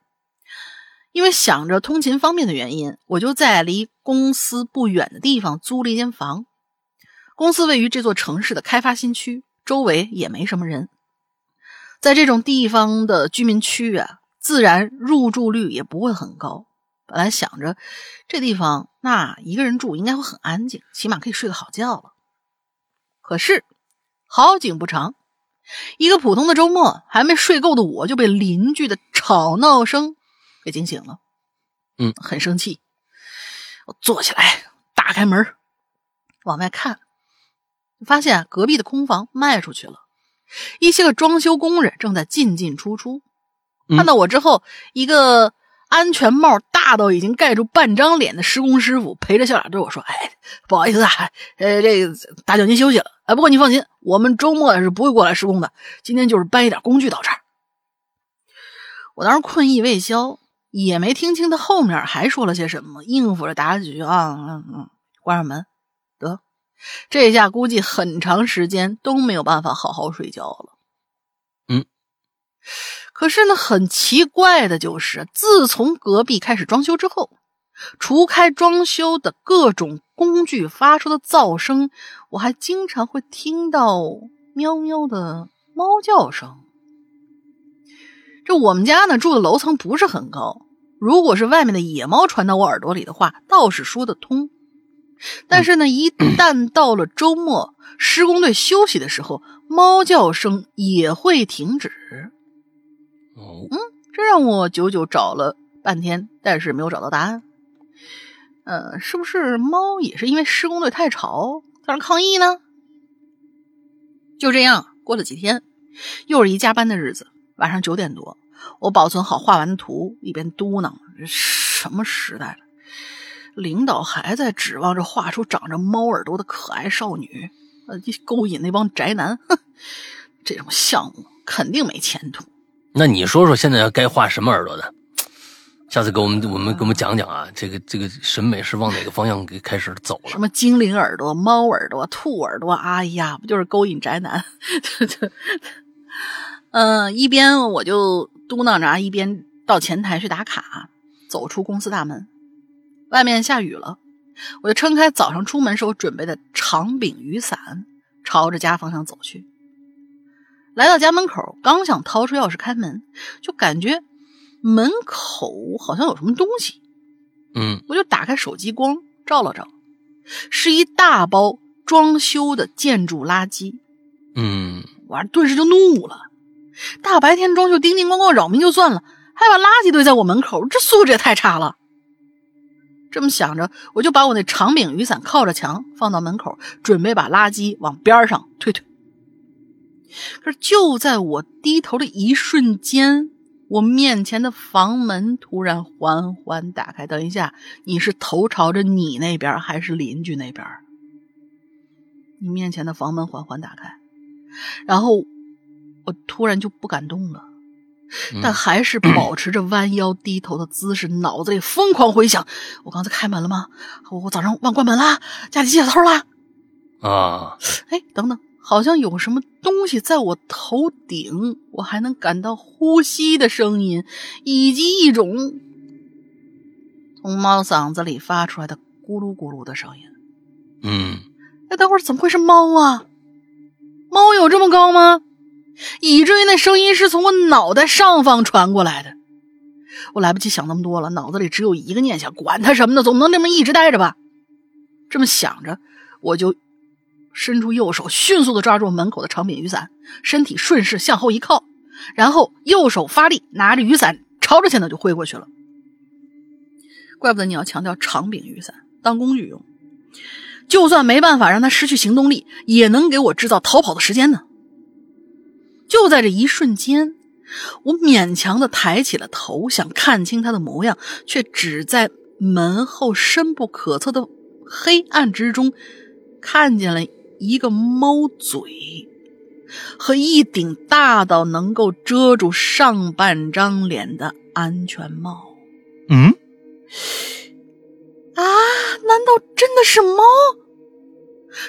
因为想着通勤方便的原因，我就在离公司不远的地方租了一间房。公司位于这座城市的开发新区，周围也没什么人。在这种地方的居民区啊，自然入住率也不会很高。本来想着这地方那一个人住应该会很安静，起码可以睡个好觉了。可是好景不长，一个普通的周末，还没睡够的我就被邻居的吵闹声给惊醒了。嗯，很生气。我坐起来，打开门，往外看，发现隔壁的空房卖出去了，一些个装修工人正在进进出出。嗯看到我之后，一个安全帽大到已经盖住半张脸的施工师傅陪着笑脸对我说：“哎，不好意思啊，呃，这个打搅您休息了。哎，不过您放心，我们周末是不会过来施工的。今天就是搬一点工具到这儿。”我当时困意未消，也没听清他后面还说了些什么，应付着答了几句啊，嗯嗯，关上门，得，这下估计很长时间都没有办法好好睡觉了。嗯，可是呢，很奇怪的就是，自从隔壁开始装修之后，除开装修的各种工具发出的噪声，我还经常会听到喵喵的猫叫声。这我们家呢住的楼层不是很高，如果是外面的野猫传到我耳朵里的话，倒是说得通。但是呢，一旦到了周末，施工队休息的时候，猫叫声也会停止。哦，嗯这让我久久找了半天，但是没有找到答案。呃，是不是猫也是因为施工队太吵在那抗议呢？就这样过了几天，又是一加班的日子。晚上九点多，我保存好画完的图，一边嘟囔：“这什么时代了？领导还在指望着画出长着猫耳朵的可爱少女，呃，勾引那帮宅男。哼，这种项目肯定没前途。”那你说说现在该画什么耳朵的？下次给我们我们给我们讲讲啊，这个这个审美是往哪个方向给开始走了？什么精灵耳朵、猫耳朵、兔耳朵，哎呀，不就是勾引宅男？嗯，一边我就嘟囔着，一边到前台去打卡。走出公司大门，外面下雨了，我就撑开早上出门时候准备的长柄雨伞，朝着家方向走去。来到家门口，刚想掏出钥匙开门，就感觉门口好像有什么东西。嗯我就打开手机光照了照，是一大包装修的建筑垃圾。嗯，我顿时就怒了，大白天装修叮叮咣咣扰民就算了，还把垃圾堆在我门口，这素质也太差了。这么想着，我就把我那长柄雨伞靠着墙放到门口，准备把垃圾往边上推推。可是就在我低头的一瞬间，我面前的房门突然缓缓打开。等一下，你是头朝着你那边还是邻居那边？你面前的房门缓缓打开，然后我突然就不敢动了。但还是 保持着弯腰低头的姿势，脑子里疯狂回想：我刚才开门了吗？我我早上忘关门了，家里进小偷了。啊！哎，等等，好像有什么东西在我头顶，我还能感到呼吸的声音，以及一种从猫嗓子里发出来的咕噜咕噜的声音。嗯，哎，等会儿怎么会是猫啊？猫有这么高吗？以至于那声音是从我脑袋上方传过来的，我来不及想那么多了，脑子里只有一个念想：管他什么呢，总不能这么一直待着吧？这么想着，我就伸出右手，迅速的抓住门口的长柄雨伞，身体顺势向后一靠，然后右手发力，拿着雨伞朝着前头就挥过去了。怪不得你要强调长柄雨伞当工具用，就算没办法让他失去行动力，也能给我制造逃跑的时间呢。就在这一瞬间，我勉强的抬起了头，想看清他的模样，却只在门后深不可测的黑暗之中，看见了一个猫嘴和一顶大到能够遮住上半张脸的安全帽。嗯，啊，难道真的是猫？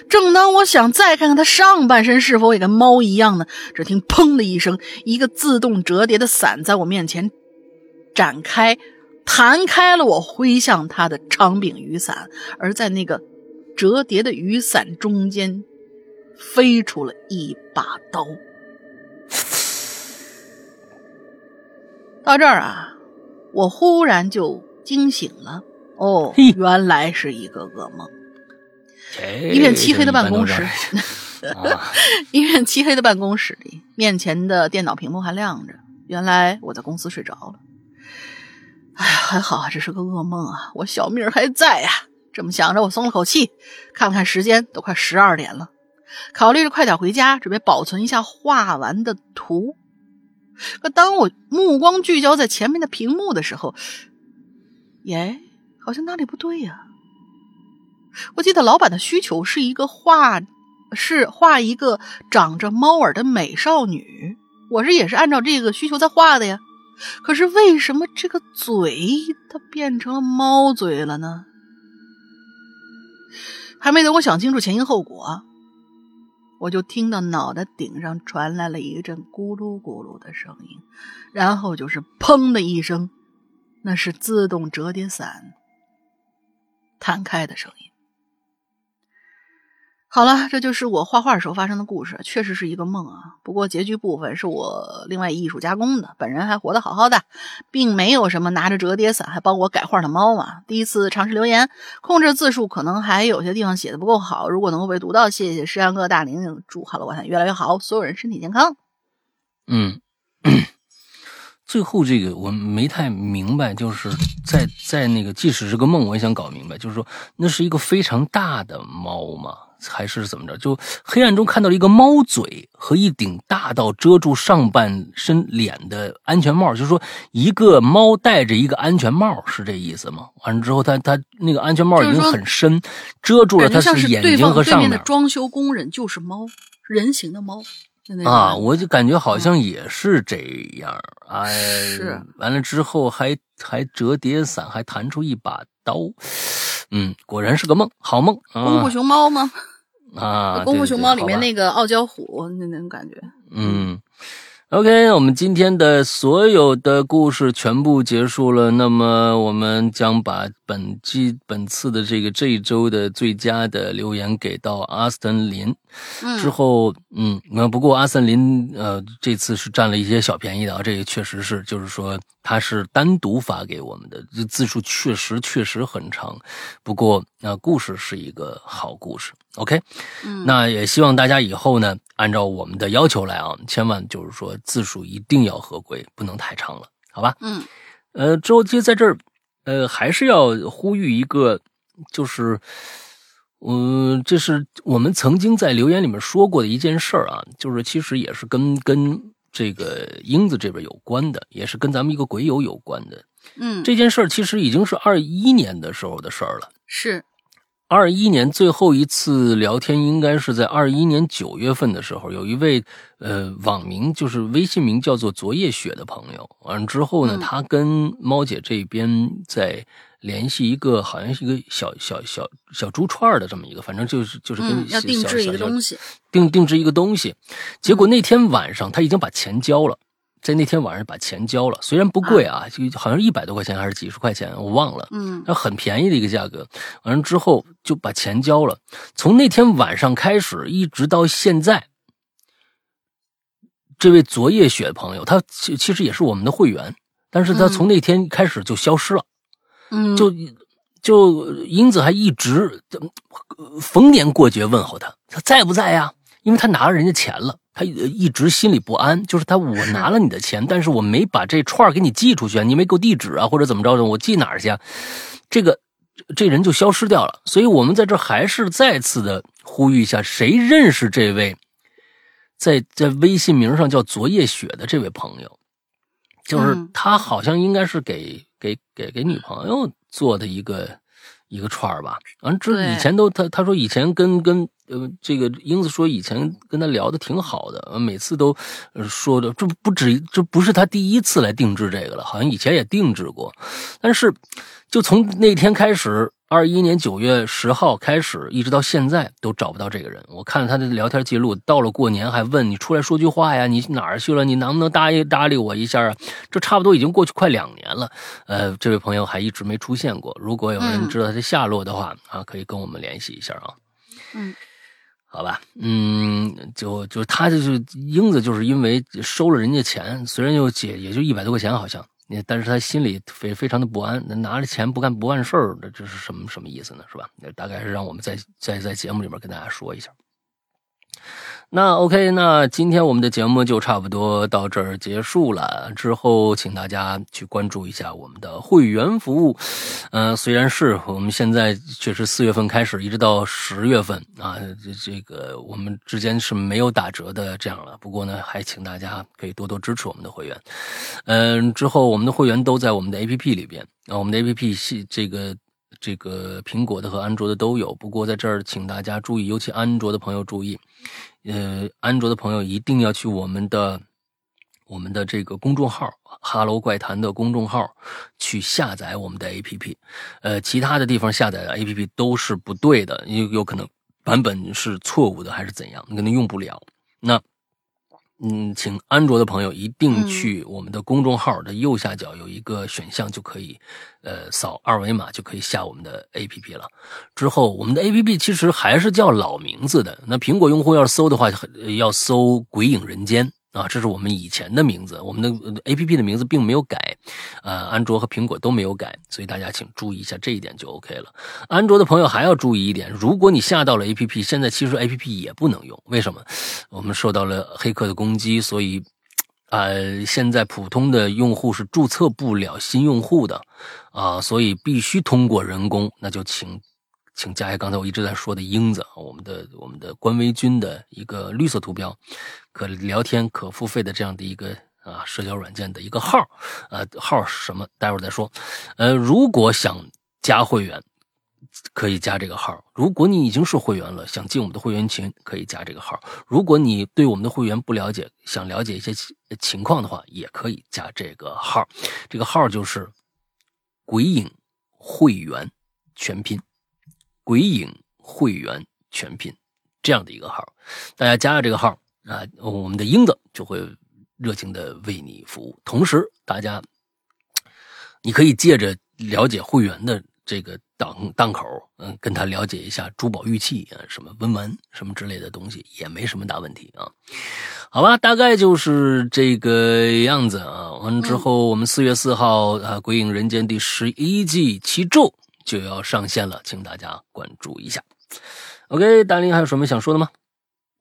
正当我想再看看他上半身是否也跟猫一样呢，只听“砰”的一声，一个自动折叠的伞在我面前展开，弹开了我挥向他的长柄雨伞，而在那个折叠的雨伞中间飞出了一把刀。到这儿啊，我忽然就惊醒了。哦，原来是一个噩梦。一片漆黑的办公室，一片 漆黑的办公室里，面前的电脑屏幕还亮着。原来我在公司睡着了。哎呀，还好啊，这是个噩梦啊，我小命还在呀。这么想着，我松了口气，看了看时间，都快十二点了。考虑着快点回家，准备保存一下画完的图。可当我目光聚焦在前面的屏幕的时候，耶，好像哪里不对呀。我记得老板的需求是一个画，是画一个长着猫耳的美少女。我这也是按照这个需求在画的呀。可是为什么这个嘴它变成了猫嘴了呢？还没等我想清楚前因后果，我就听到脑袋顶上传来了一阵咕噜咕噜的声音，然后就是砰的一声，那是自动折叠伞弹开的声音。好了，这就是我画画时候发生的故事，确实是一个梦啊。不过结局部分是我另外艺术加工的，本人还活得好好的，并没有什么拿着折叠伞还帮我改画的猫啊。第一次尝试留言，控制字数可能还有些地方写的不够好，如果能够被读到，谢谢石阳哥、大玲祝好了晚安越来越好，所有人身体健康。嗯，最后这个我没太明白，就是在在那个，即使是个梦，我也想搞明白，就是说那是一个非常大的猫吗？还是怎么着？就黑暗中看到了一个猫嘴和一顶大到遮住上半身脸的安全帽，就是说一个猫戴着一个安全帽，是这意思吗？完了之后，它它那个安全帽已经很深，遮住了它是眼睛和上面。的装修工人就是猫，人形的猫。啊，我就感觉好像也是这样。哎，是。完了之后还还折叠伞，还弹出一把刀。嗯，果然是个梦，好梦。功夫熊猫吗？啊，功夫熊猫里面那个傲娇虎那那种感觉。嗯，OK，我们今天的所有的故事全部结束了。那么，我们将把本季本次的这个这一周的最佳的留言给到阿斯顿林。之后，嗯，那不过阿森林，呃，这次是占了一些小便宜的啊，这个确实是，就是说他是单独发给我们的，这字数确实确实很长，不过那故事是一个好故事，OK，嗯，那也希望大家以后呢，按照我们的要求来啊，千万就是说字数一定要合规，不能太长了，好吧？嗯，呃，之后其实在这儿，呃，还是要呼吁一个，就是。嗯，这是我们曾经在留言里面说过的一件事儿啊，就是其实也是跟跟这个英子这边有关的，也是跟咱们一个鬼友有关的。嗯，这件事儿其实已经是二一年的时候的事儿了。是二一年最后一次聊天应该是在二一年九月份的时候，有一位呃网名就是微信名叫做昨夜雪的朋友，完了之后呢，嗯。他跟猫姐这边在联系一个好像是一个小小小小猪串的这么一个，反正就是就是跟嗯，要定制一个东西。定定制一个东西，结果那天晚上他已经把钱交了，在那天晚上把钱交了，虽然不贵啊，就好像一百多块钱还是几十块钱，我忘了，嗯那很便宜的一个价格。完了之后就把钱交了，从那天晚上开始一直到现在，这位昨夜雪朋友，他其其实也是我们的会员，但是他嗯从那天开始就消失了。嗯，就就英子还一直呃逢年过节问候他，他在不在呀？因为他拿了人家钱了，他一直心里不安。就是他，我 拿了你的钱，但是我没把这串儿给你寄出去啊，你没给我地址啊，或者怎么着的，我寄哪儿去啊？这个这人就消失掉了。所以我们在这还是再次的呼吁一下，谁认识这位在在微信名上叫昨夜雪的这位朋友？就是嗯他好像应该是给给给给女朋友做的一个一个串儿吧。完之对以前都他他说以前跟跟呃这个英子说以前跟他聊的挺好的，呃每次都呃说的这不止这不是他第一次来定制这个了，好像以前也定制过，但是就从那天开始。二一年九月十号开始，一直到现在都找不到这个人。我看他的聊天记录，到了过年还问你出来说句话呀，你哪儿去了？你能不能搭理搭理我一下啊？这差不多已经过去快两年了，呃，这位朋友还一直没出现过。如果有人嗯知道他的下落的话，啊，可以跟我们联系一下啊。嗯，好吧，嗯，就就他就是英子，就是因为收了人家钱，虽然就解也就一百多块钱，好像，但是他心里非非常的不安，拿着钱不干不办事儿，这是什么什么意思呢？是吧？大概是让我们在在在节目里面跟大家说一下。那 OK，那今天我们的节目就差不多到这儿结束了。之后，请大家去关注一下我们的会员服务。呃，虽然是我们现在确实四月份开始，一直到十月份啊，这这个我们之间是没有打折的这样了。不过呢，还请大家可以多多支持我们的会员。嗯、之后我们的会员都在我们的 APP 里边啊，我们的 APP 系这个。这个苹果的和安卓的都有，不过在这儿请大家注意，尤其安卓的朋友注意，呃，安卓的朋友一定要去我们的我们的这个公众号“哈喽怪谈”的公众号去下载我们的 APP，呃，其他的地方下载的 APP 都是不对的，有有可能版本是错误的，还是怎样，你可能用不了。那嗯，请安卓的朋友一定去我们的公众号的右下角有一个选项，就可以，呃，扫二维码就可以下我们的 APP 了。之后，我们的 APP 其实还是叫老名字的。那苹果用户要是搜的话，呃要搜《鬼影人间》啊，这是我们以前的名字，我们的 APP 的名字并没有改，呃，安卓和苹果都没有改，所以大家请注意一下这一点就 OK 了。安卓的朋友还要注意一点，如果你下到了 APP，现在其实 APP 也不能用，为什么？我们受到了黑客的攻击，所以，呃，现在普通的用户是注册不了新用户的，啊，所以必须通过人工，那就请。请加一下刚才我一直在说的英子，我们的我们的官微君的一个绿色图标，可聊天可付费的这样的一个啊社交软件的一个号，呃号是什么？待会儿再说。呃，如果想加会员，可以加这个号。如果你已经是会员了，想进我们的会员群，可以加这个号。如果你对我们的会员不了解，想了解一些情况的话，也可以加这个号。这个号就是“鬼影会员”全拼。鬼影会员全拼这样的一个号，大家加了这个号啊，我们的英子就会热情的为你服务。同时，大家你可以借着了解会员的这个档档口，嗯，跟他了解一下珠宝玉器啊，什么文玩什么之类的东西，也没什么大问题啊。好吧，大概就是这个样子啊。完之后，我们四月四号啊，《鬼影人间》第十一季七咒。就要上线了，请大家关注一下。OK，大林还有什么想说的吗？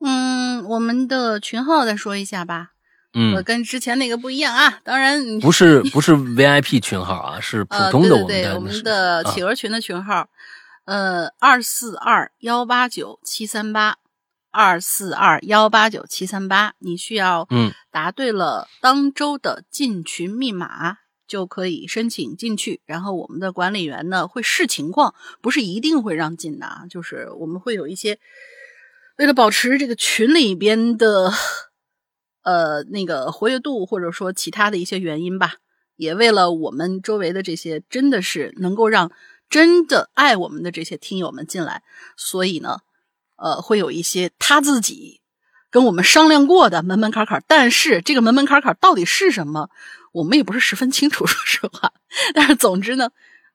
嗯，我们的群号再说一下吧。嗯，我跟之前那个不一样啊，当然不是不是 VIP 群号啊，是普通的我们的、呃、对对对我们的企鹅群的群号。呃，二四二幺八九七三八，二四二幺八九七三八，你需要嗯答对了当周的进群密码，就可以申请进去。然后我们的管理员呢会视情况，不是一定会让进的啊，就是我们会有一些为了保持这个群里边的呃那个活跃度，或者说其他的一些原因吧，也为了我们周围的这些真的是能够让真的爱我们的这些听友们进来，所以呢，呃，会有一些他自己跟我们商量过的门门槛槛，但是这个门门槛槛到底是什么，我们也不是十分清楚，说实话。但是总之呢，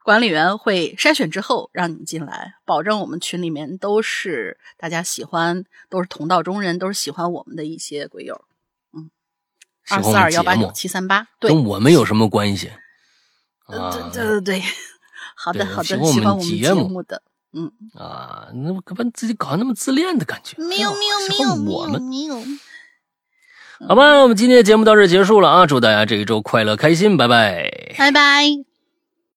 管理员会筛选之后让你们进来，保证我们群里面都是大家喜欢，都是同道中人，都是喜欢我们的一些鬼友。嗯二四二幺八九七三八，对，跟我们有什么关系？呃啊对对对对，好的好的，喜欢我们节目的，嗯，啊，那干嘛自己搞那么自恋的感觉？没有哎没有没有我们。没有。好吧，我们今天的节目到这结束了啊！祝大家这一周快乐开心，拜拜。拜拜。